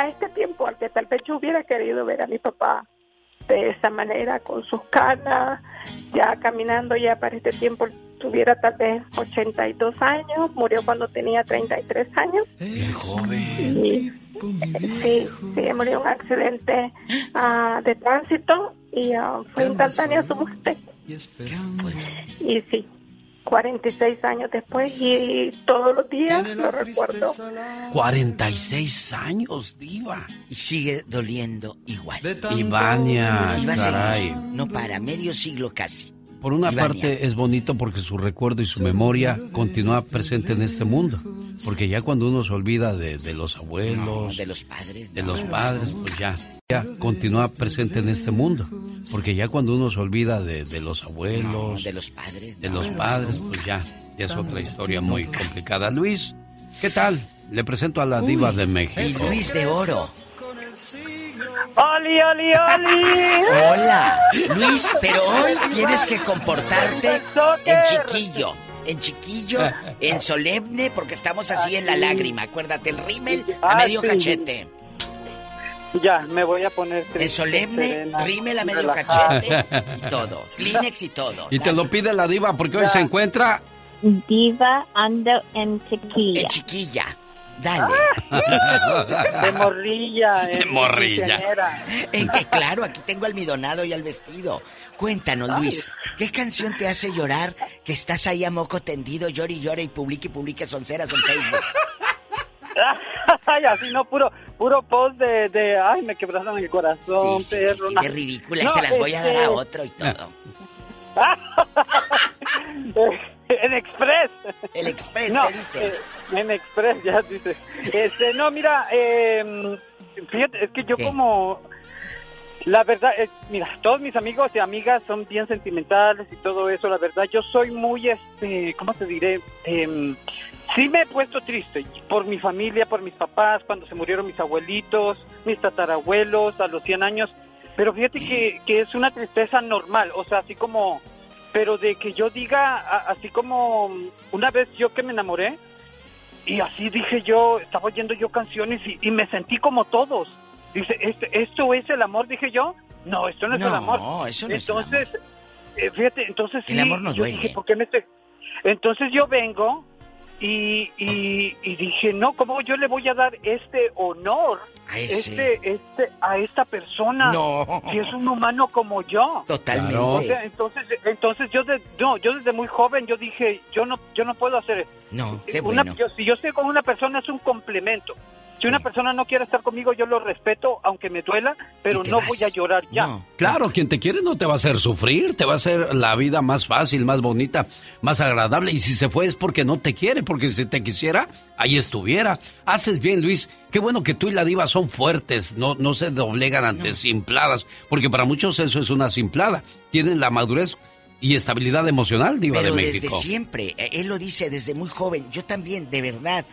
este tiempo al que tal vez yo hubiera querido ver a mi papá de esa manera, con sus canas, ya caminando ya para este tiempo tuviera tal vez 82 años, murió cuando tenía 33 años. Y, sí, sí, murió en un accidente ah, de tránsito y ah, fue instantánea su muerte. Y sí, 46 años después y todos los días lo recuerdo. 46 años, diva. Y sigue doliendo igual. Ivania, caray. No para, medio siglo casi. Por una Ivania. parte es bonito porque su recuerdo y su memoria continúa presente en este mundo. Porque ya cuando uno se olvida de, de los abuelos, No, de los padres. de no. los padres, pues ya, ya continúa presente en este mundo. Porque ya cuando uno se olvida de, de los abuelos, No, de los padres. de los padres, pues ya, ya es otra historia muy complicada. Luis, ¿qué tal? Le presento a la diva de México. Luis de Oro. ¡Oli, oli, oli! Hola, Luis, pero hoy tienes que comportarte en chiquillo. En chiquillo, en solemne, porque estamos así en la lágrima. Acuérdate, el rímel a Ah, medio cachete. Ya, me voy a poner En solemne, serena, rímel a medio relajada. cachete y todo. Kleenex y todo. Y te lo pide la diva porque hoy se encuentra Diva ando en tequila. En chiquilla. Dale. De morrilla. De en morrilla. En que claro, aquí tengo almidonado y al vestido. Cuéntanos, Luis, ¿qué canción te hace llorar que estás ahí a moco tendido, llore y llore y publique y publique sonceras en Facebook? Ay, así no, puro, puro post de, de, ay, me quebraron el corazón, Sí, sí, sí, perro. sí, ridícula y No, se las voy a dar a este, otro y todo. en Express. El Express no, te dice. eh, en Express, ya dice. Este, no, mira, eh, fíjate, es que yo como... La verdad, eh, mira, todos mis amigos y amigas son bien sentimentales y todo eso, la verdad, yo soy muy, este, ¿cómo te diré? Em, sí me he puesto triste por mi familia, por mis papás, cuando se murieron mis abuelitos, mis tatarabuelos a los 100 años, pero fíjate que, que es una tristeza normal, o sea, así como, pero de que yo diga, a- así como una vez yo que me enamoré, y así dije yo, estaba oyendo yo canciones y, y me sentí como todos. Dice, este, ¿esto es el amor? Dije yo. No, esto no es el No, amor. eso no es el entonces, eh, fíjate, entonces El sí, amor no duele. dije, ¿por qué me estoy- Entonces yo vengo y, y, y dije, no, ¿cómo yo le voy a dar este honor A este, este, a esta persona No. que es un humano como yo? Totalmente. O sea, entonces, entonces yo, de- no, yo desde muy joven yo dije, yo no, yo no puedo hacer No, qué una- yo- si yo estoy con una persona es un complemento. Si una persona no quiere estar conmigo, yo lo respeto, aunque me duela, pero no voy a llorar ya. Claro, quien te quiere no te va a hacer sufrir, te va a hacer la vida más fácil, más bonita, más agradable. Y si se fue es porque no te quiere, porque si te quisiera, ahí estuviera. Haces bien, Luis. Qué bueno que tú y la diva son fuertes, no, no se doblegan ante simpladas, porque para muchos eso es una simplada. Tienen la madurez y estabilidad emocional, diva Pero de desde México. siempre, eh, él lo dice desde muy joven. Yo también, de verdad,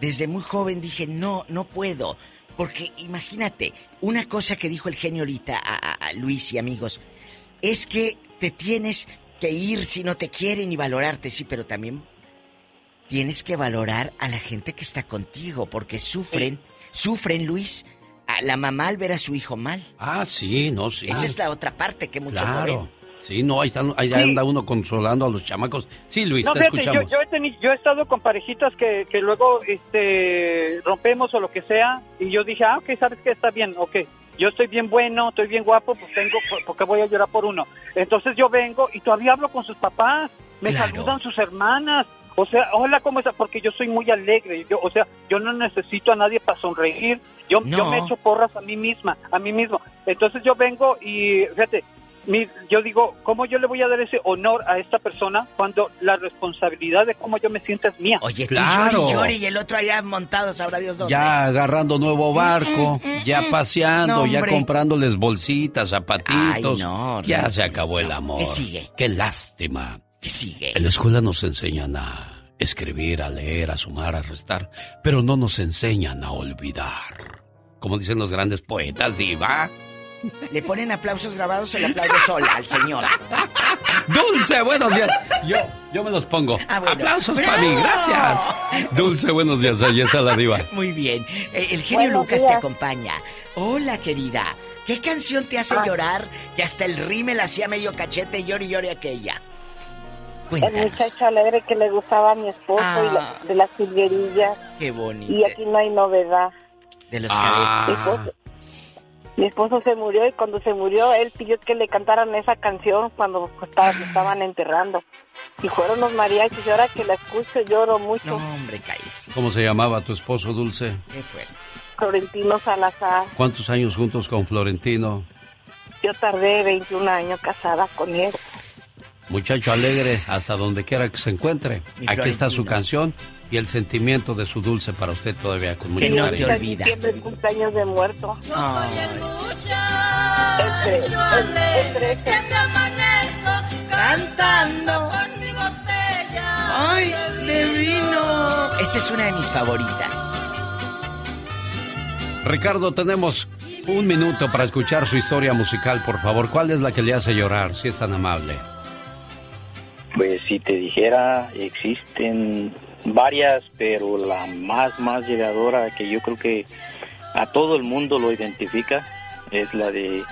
desde muy joven dije, no, no puedo. Porque imagínate, una cosa que dijo el genio ahorita a, a- a Luis y amigos, es que te tienes que ir si no te quieren y valorarte, sí, pero también tienes que valorar a la gente que está contigo, porque sufren, sufren, Luis, a la mamá al ver a su hijo mal. Ah, sí, no, sí. Esa es la otra parte que muchos no Claro. ven. Sí, no, ahí, están- ahí Sí. anda uno consolando a los chamacos. Sí, Luis, No, te fíjate, yo, escuchamos. yo he teni- yo he estado con parejitas que, que luego este, rompemos o lo que sea, y yo dije, ah, ok, sabes que está bien, ok. Yo estoy bien bueno, estoy bien guapo, pues tengo, porque voy a llorar por uno. Entonces yo vengo y todavía hablo con sus papás, me saludan sus hermanas. O sea, hola, ¿cómo estás? Porque yo soy muy alegre. Yo, o sea, yo no necesito a nadie para sonreír. Yo, yo me echo porras a mí misma, a mí mismo. Entonces yo vengo y, fíjate, mi- yo digo, ¿cómo yo le voy a dar ese honor a esta persona cuando la responsabilidad de cómo yo me siento es mía? Oye, Claro. llori, y el otro allá montado, sabrá Dios dónde. Ya agarrando nuevo barco, ya paseando, No, ya comprándoles bolsitas, zapatitos. Ay, no, ya no. se acabó el amor. ¿Qué sigue? Qué lástima. ¿Qué sigue? En la escuela nos enseñan a escribir, a leer, a sumar, a restar, pero no nos enseñan a olvidar. Como dicen los grandes poetas, diva. ¿Le ponen aplausos grabados o le aplaudo sola al señor? Dulce, buenos días. Yo, yo me los pongo. Ah, bueno. Aplausos para mí, gracias. Dulce, buenos días. Ahí está la diva. Muy bien. Eh, el genio Buenos Lucas te acompaña. Hola, querida. ¿Qué canción te hace llorar que hasta el rímel hacía medio cachete y llore y llore aquella? El muchacho alegre que le gustaba a mi esposo y la- Ah. de las jilguerillas. Qué bonito. Y aquí no hay novedad. De los Ah. Cadetes. Mi esposo se murió y cuando se murió él pidió que le cantaran esa canción cuando pues, estaba- lo estaban enterrando. Y fueron los mariachis y ahora que la escucho lloro mucho. No, hombre, cállese. ¿Cómo se llamaba tu esposo, Dulce? Qué fuerte. Florentino Salazar. ¿Cuántos años juntos con Florentino? Yo tardé 21 años casada con él. Muchacho alegre, hasta donde quiera que se encuentre. Aquí está su canción y el sentimiento de su dulce para usted todavía con mucho Y cariño. en diciembre es cumpleaños de muerto. Entre, entre, que me amanezco cantando con mi botella. ¡Ay, de vino! Esa es una de mis favoritas. Ricardo, tenemos un minuto para escuchar su historia musical, por favor. ¿Cuál es la que le hace llorar, si es tan amable? Pues si te dijera, existen varias, pero la más, más llegadora que yo creo que a todo el mundo lo identifica es la de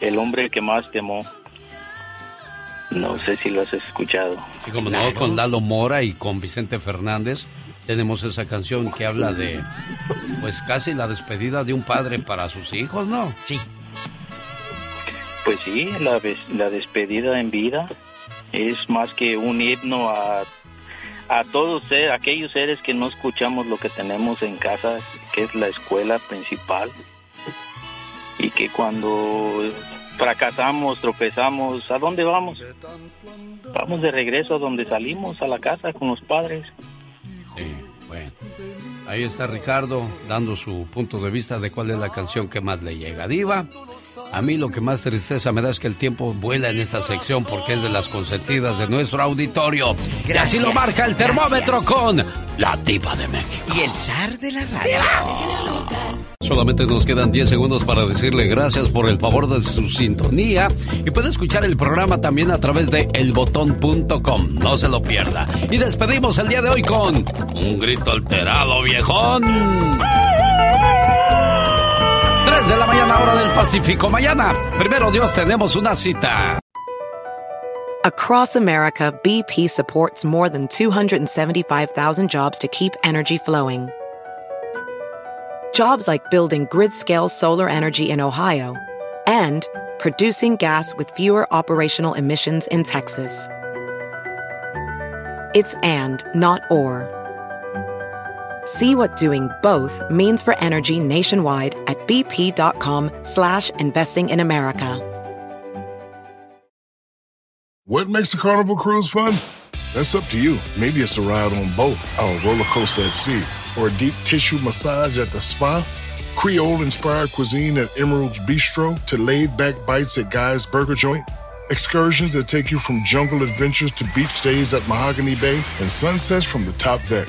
El hombre que más temó. No sé si lo has escuchado. Y como no, con Lalo Mora y con Vicente Fernández tenemos esa canción que habla de, pues casi la despedida de un padre para sus hijos, ¿no? Sí. Pues sí, la, la despedida en vida es más que un himno a, a todos aquellos seres que no escuchamos lo que tenemos en casa, que es la escuela principal, y que cuando fracasamos, tropezamos, ¿a dónde vamos? Vamos de regreso a donde salimos, a la casa con los padres. Sí, bueno. Ahí está Ricardo dando su punto de vista de cuál es la canción que más le llega. Diva, a mí lo que más tristeza me da es que el tiempo vuela en esta sección porque es de las consentidas de nuestro auditorio. y así lo marca el termómetro gracias. con la diva de México. Y el zar de la radio. Solamente nos quedan 10 segundos para decirle gracias por el favor de su sintonía y puede escuchar el programa también a través de elbotón.com. No se lo pierda. Y despedimos el día de hoy con un grito alterado, 3 de la mañana hora del Pacífico. Mañana, primero Dios, tenemos una cita. Across America, BP supports more than 275,000 jobs to keep energy flowing. Jobs like building grid scale solar energy in Ohio and producing gas with fewer operational emissions in Texas. It's and, not or. See what doing both means for energy nationwide at bp.com slash investing in America. What makes a carnival cruise fun? That's up to you. Maybe it's a ride on boat, a roller coaster at sea, or a deep tissue massage at the spa. Creole inspired cuisine at Emerald's Bistro to laid back bites at Guy's Burger Joint. Excursions that take you from jungle adventures to beach days at Mahogany Bay and sunsets from the top deck.